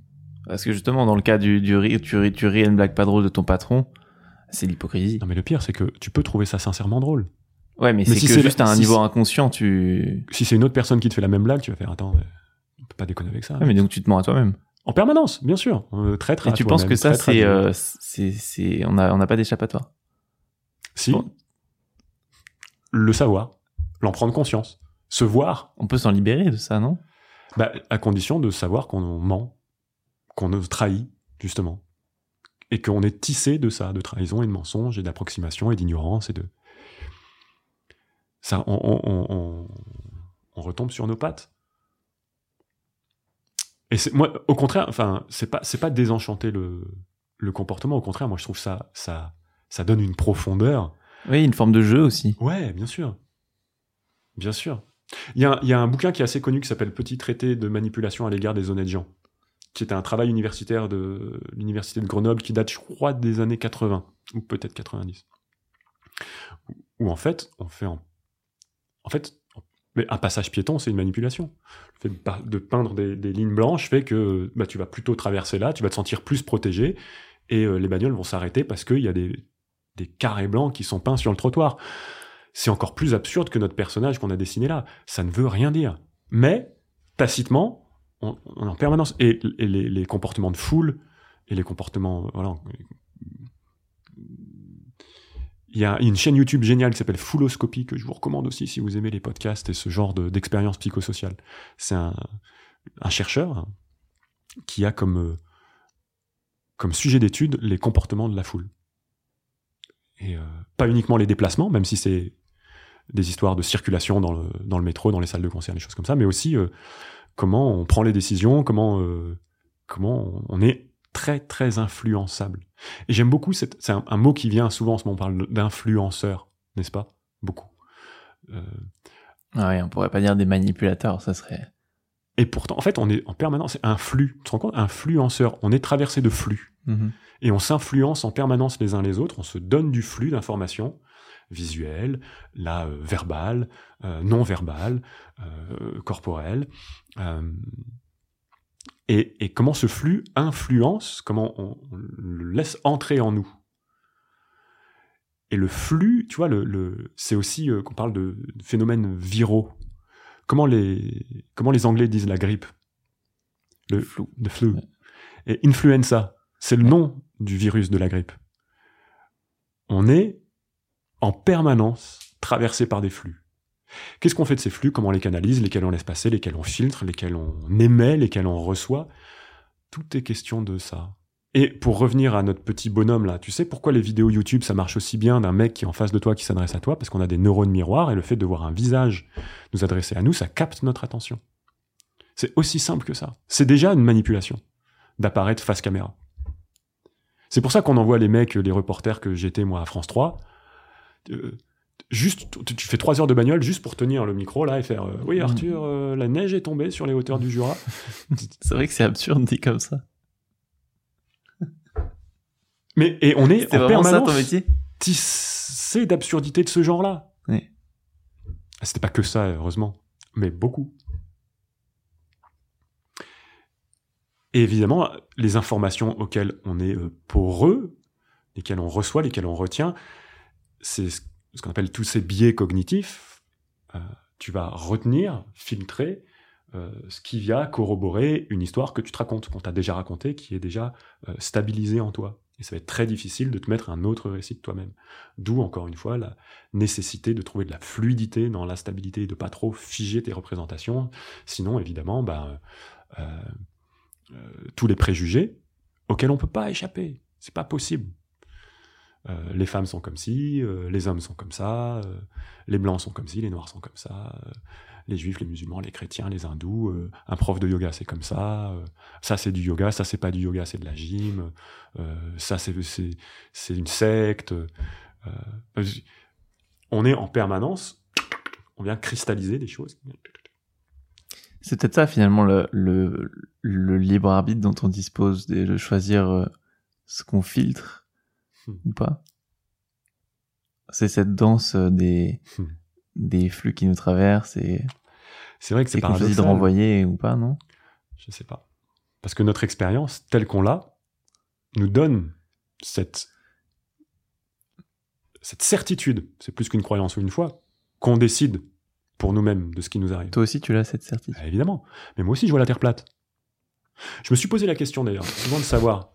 Parce que justement, dans le cas du, du ri- tu, ris, tu ris une blague pas drôle de ton patron, c'est l'hypocrisie. non mais le pire c'est que tu peux trouver ça sincèrement drôle Ouais, mais, Mais c'est si que c'est- juste à un si niveau inconscient, tu... si c'est une autre personne qui te fait la même blague tu vas faire attends euh, on peut pas déconner avec ça Ouais, mais donc tu te mens à toi-même. En permanence bien sûr. Euh, traître Et tu penses que ça, c'est, euh, c'est, on a, on n'a pas d'échappatoire? si. Bon. le savoir l'en prendre conscience se voir. On peut s'en libérer de ça, non? Bah, à condition de savoir qu'on ment qu'on trahit justement. Et qu'on est tissé de ça de trahison et de mensonge et d'approximation et d'ignorance et de ça on, on- on- on- on retombe sur nos pattes et moi au contraire enfin c'est pas c'est pas désenchanter le le comportement au contraire moi je trouve ça ça ça donne une profondeur Oui, une forme de jeu aussi. Ouais, bien sûr. Bien sûr. Il y, a, y a un bouquin qui est assez connu qui s'appelle Petit traité de manipulation à l'égard des honnêtes gens, qui est un travail universitaire de l'université de Grenoble qui date, je crois, des années 80, ou peut-être 90. Où, où, en fait, on fait en, en fait, mais un passage piéton, c'est une manipulation. Fait de, peindre des, lignes blanches fait que bah, tu vas plutôt traverser là, tu vas te sentir plus protégé, et euh, les bagnoles vont s'arrêter parce qu'il y a des, carrés blancs qui sont peints sur le trottoir. C'est encore plus absurde que notre personnage qu'on a dessiné là. Ça ne veut rien dire. Mais, tacitement, on, en permanence. Et, les comportements de foule, et les comportements... Voilà. Il y a une chaîne YouTube géniale qui s'appelle Fouloscopie, que je vous recommande aussi si vous aimez les podcasts et ce genre de- d'expérience psychosociale. C'est un, un chercheur qui a comme, euh, comme sujet d'étude les comportements de la foule. Et euh, pas uniquement les déplacements, même si c'est des histoires de circulation dans le, dans le métro, dans les salles de concert, des choses comme ça, mais aussi euh, comment on prend les décisions, comment, comment on est très très influençable. Et j'aime beaucoup, cette- c'est un, un mot qui vient souvent en ce moment, on parle d'influenceur, n'est-ce pas? Beaucoup. Euh, Ah ouais, on pourrait pas dire des manipulateurs, ça serait. et pourtant, en fait, on est en permanence, c'est un flux, tu te rends compte? Influenceur, on est traversé de flux. Mhm. et on s'influence en permanence les uns les autres, on se donne du flux d'informations visuelles, là euh, verbales, euh, non verbales, euh, corporelles, euh, et, et comment ce flux influence, comment on, on le laisse entrer en nous. Et le flux, tu vois, le, le- c'est aussi euh, qu'on parle de, de phénomènes viraux. Comment les, comment les Anglais disent la grippe? Le Flou. The flu. Ouais. Et influenza, c'est le nom du virus de la grippe. On est en permanence traversé par des flux. Qu'est-ce qu'on fait de ces flux? Comment on les canalise? Lesquels on laisse passer? Lesquels on filtre? Lesquels on émet? Lesquels on reçoit? Tout est question de ça. Et pour revenir à notre petit bonhomme là, tu sais pourquoi les vidéos YouTube ça marche aussi bien d'un mec qui est en face de toi qui s'adresse à toi? Parce qu'on a des neurones miroirs et le fait de voir un visage nous adresser à nous, ça capte notre attention. C'est aussi simple que ça. C'est déjà une manipulation d'apparaître face caméra. C'est pour ça qu'on envoie les mecs, les reporters que j'étais moi à France 3. euh, juste, tu- fais trois heures de bagnole juste pour tenir le micro là et faire euh, Oui, Arthur, euh, la neige est tombée sur les hauteurs du Jura. C'est vrai que c'est absurde dit comme ça. Mais et on est en vraiment ça permanence ton métier? tissé d'absurdités de ce genre-là. Oui. C'était pas que ça, heureusement, mais beaucoup. Et évidemment, les informations auxquelles on est euh, poreux, lesquelles on reçoit, lesquelles on retient, c'est ce ce qu'on appelle tous ces biais cognitifs. Euh, tu vas retenir, filtrer euh, ce qui vient corroborer une histoire que tu te racontes, qu'on t'a déjà racontée, qui est déjà euh, stabilisée en toi. Et ça va être très difficile de te mettre un autre récit de toi-même. D'où, encore une fois, la nécessité de trouver de la fluidité dans la stabilité et de pas trop figer tes représentations. Sinon, évidemment, ben, tous les préjugés auxquels on peut pas échapper. C'est pas possible. Euh, les femmes sont comme ci, euh, les hommes sont comme ça, euh, les blancs sont comme ci, les noirs sont comme ça, les juifs, les musulmans, les chrétiens, les hindous, un prof de yoga c'est comme ça, ça c'est du yoga, ça c'est pas du yoga, c'est de la gym, ça c'est c'est c'est une secte. on est en permanence, on vient cristalliser des choses. C'est peut-être ça finalement le, le, le libre arbitre dont on dispose de, choisir ce qu'on filtre Hmm. ou pas. C'est cette danse euh, des, Hmm. des flux qui nous traversent et, C'est vrai que c'est choisit de paradoxal. renvoyer ou pas, non? Je sais pas. Parce que notre expérience, telle qu'on l'a, nous donne cette, cette certitude, c'est plus qu'une croyance ou une foi, qu'on décide pour nous-mêmes de ce qui nous arrive. Toi aussi, tu l'as cette certitude. Bah, évidemment. Mais moi aussi, je vois la Terre plate. Je me suis posé la question d'ailleurs, souvent de savoir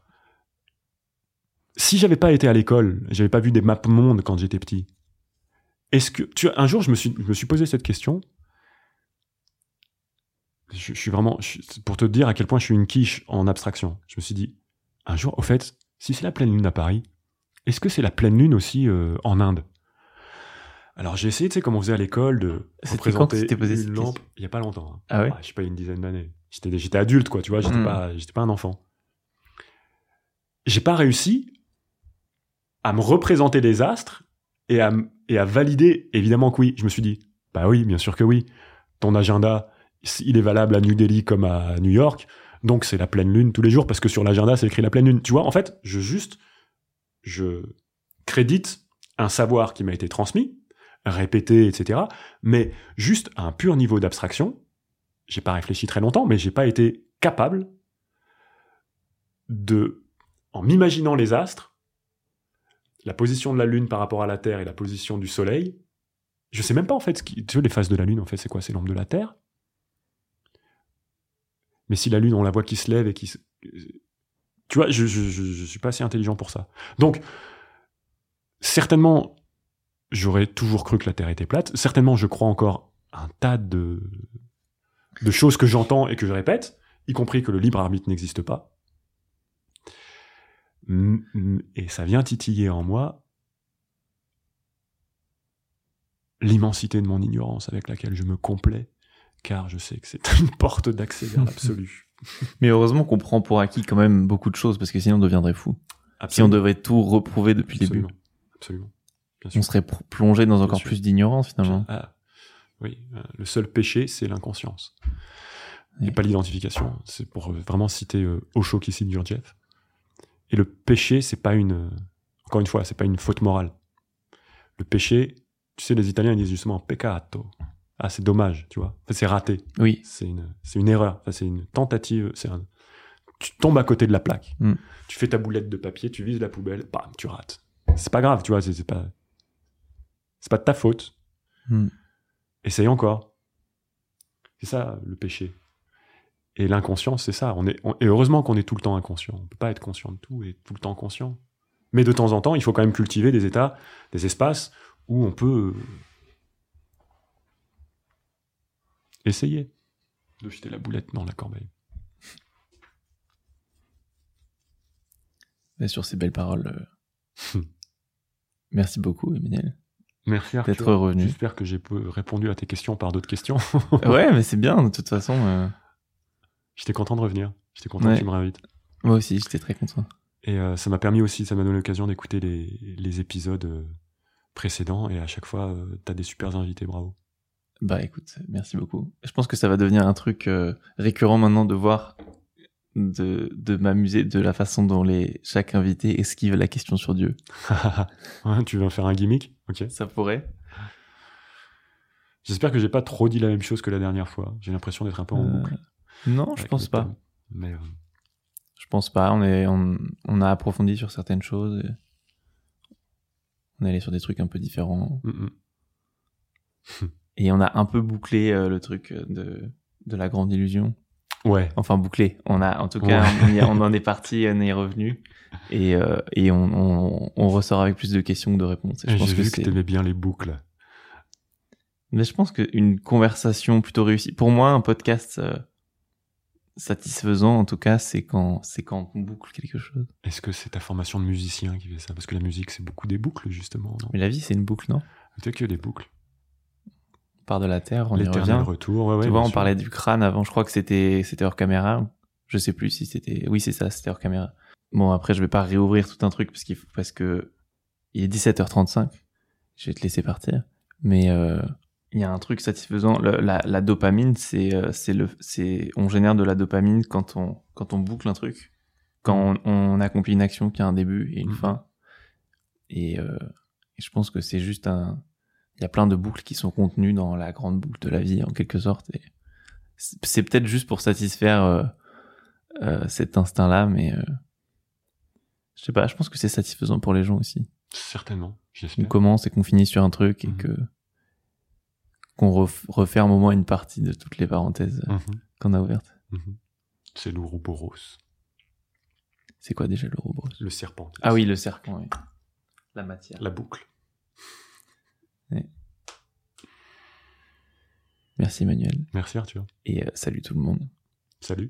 si j'avais pas été à l'école, j'avais pas vu des maps monde quand j'étais petit. Est-ce que tu vois, un jour je me suis je me suis posé cette question. Je, je suis vraiment je pour te dire à quel point je suis une quiche en abstraction. Je me suis dit un jour au fait, si c'est la pleine lune à Paris, est-ce que c'est la pleine lune aussi euh, en Inde? Alors j'ai essayé, tu sais, comme on faisait à l'école, de quand représenter t'es posé une lampe. Il y a pas longtemps. hein. Ah ouais? Ah, je sais pas, une dizaine d'années. J'étais, j'étais adulte, quoi, tu vois, j'étais Mm. pas, j'étais pas un enfant. J'ai pas réussi à me représenter les astres et à, et à valider, évidemment que oui. Je me suis dit, bah oui, bien sûr que oui. Ton agenda, il est valable à New Delhi comme à New York. Donc c'est la pleine lune tous les jours parce que sur l'agenda, c'est écrit la pleine lune. Tu vois, en fait, je juste, je crédite un savoir qui m'a été transmis, répété, etc. Mais juste à un pur niveau d'abstraction, j'ai pas réfléchi très longtemps, mais j'ai pas été capable de, en m'imaginant les astres, la position de la Lune par rapport à la Terre et la position du Soleil, je sais même pas en fait, ce qui, tu vois, les phases de la Lune, en fait, c'est quoi? C'est l'ombre de la Terre Mais si la Lune, on la voit qui se lève et qui se... Tu vois, je, je, je, suis pas assez intelligent pour ça. Donc, certainement, j'aurais toujours cru que la Terre était plate. Certainement, je crois encore un tas de, de choses que j'entends et que je répète, y compris que le libre arbitre n'existe pas. Et ça vient titiller en moi l'immensité de mon ignorance avec laquelle je me complais, car je sais que c'est une porte d'accès vers l'absolu. Mais heureusement qu'on prend pour acquis quand même beaucoup de choses parce que sinon on deviendrait fou. Si on devait tout reprouver depuis le début, Absolument. Bien sûr. on serait plongé dans encore sûr. plus d'ignorance finalement. Ah, oui, euh, le seul péché, c'est l'inconscience. Et pas l'identification. C'est pour vraiment citer euh, Osho qui cite Gurdjieff. Et le péché, c'est pas une. Encore une fois, c'est pas une faute morale. Le péché, tu sais, les Italiens ils disent justement peccato. Ah, c'est dommage, tu vois. Enfin, c'est raté. Oui, C'est une, c'est une erreur. Enfin, c'est une tentative. C'est un... Tu tombes à côté de la plaque. Mm. Tu fais ta boulette de papier, tu vises la poubelle, bam, tu rates. C'est pas grave, tu vois. C'est c'est pas. C'est pas de ta faute. Mm. Essaye encore. C'est ça le péché. Et l'inconscience, c'est ça. On est, on- et heureusement qu'on est tout le temps inconscient. On peut pas être conscient de tout et tout le temps conscient. Mais de temps en temps, il faut quand même cultiver des états, des espaces où on peut euh, essayer de jeter la boulette dans la corbeille. Et sur ces belles paroles, euh, merci beaucoup Emmanuel. Merci. D'être revenu. J'espère que j'ai répondu à tes questions par d'autres questions. ouais, mais c'est bien de toute façon. euh, J'étais content de revenir. J'étais content Ouais. que tu me réinvites. Moi aussi, j'étais très content. Et euh, ça m'a permis aussi, ça m'a donné l'occasion d'écouter les, les épisodes euh, précédents. Et à chaque fois, euh, t'as des super invités, bravo. Bah écoute, merci beaucoup. Je pense que ça va devenir un truc euh, récurrent maintenant de voir, de, de m'amuser de la façon dont les chaque invité esquive la question sur Dieu. Ouais, tu veux en faire un gimmick? Ok. Ça pourrait. J'espère que j'ai pas trop dit la même chose que la dernière fois. J'ai l'impression d'être un peu en boucle. Non, je pense pas. Mais euh, Je pense pas. On est, on, on a approfondi sur certaines choses. et on est allé sur des trucs un peu différents. mm, mm. Et on a un peu bouclé euh, le truc de, de la grande illusion. ouais. Enfin, bouclé. On a, en tout cas, on, y- on en est parti, on est revenu. Et, euh, et on, on, ressort avec plus de questions que de réponses. Et je J'ai pense vu que que t'aimais bien les boucles. Mais je pense qu'une conversation plutôt réussie. Pour moi, un podcast euh, satisfaisant, en tout cas, c'est quand, c'est quand on boucle quelque chose. Est-ce que c'est ta formation de musicien qui fait ça? Parce que la musique, c'est beaucoup des boucles, justement. Non? Mais la vie, c'est une boucle, non? Peut-être que des boucles. On part de la terre, on y revient. retour. Ouais, ouais, tu vois, on sûr. parlait du crâne avant. Je crois que c'était, c'était hors caméra. Je sais plus si c'était. Oui, c'est ça, c'était hors caméra. Bon, après, je vais pas réouvrir tout un truc parce qu'il faut, parce que il est 17h35. Je vais te laisser partir. Mais euh, il y a un truc satisfaisant. Le- la, la dopamine, c'est, euh, c'est le, c'est, on génère de la dopamine quand on, quand on boucle un truc, quand on, on accomplit une action qui a un début et une Mhm. fin. Et, euh, et je pense que c'est juste un, il y a plein de boucles qui sont contenues dans la grande boucle de la vie en quelque sorte. Et c'est c'est peut-être juste pour satisfaire euh, euh, cet instinct-là, mais euh, je sais pas. Je pense que c'est satisfaisant pour les gens aussi. Certainement, On commence et qu'on finit sur un truc et Mhm. que qu'on ref- referme au moins une partie de toutes les parenthèses euh, Mhm, qu'on a ouvertes. mhm. C'est l'Ouroboros, C'est quoi déjà le robot le serpent. Ah oui, le serpent. oui. La matière. La boucle. Merci Emmanuel Merci Arthur. et euh, salut tout le monde. Salut.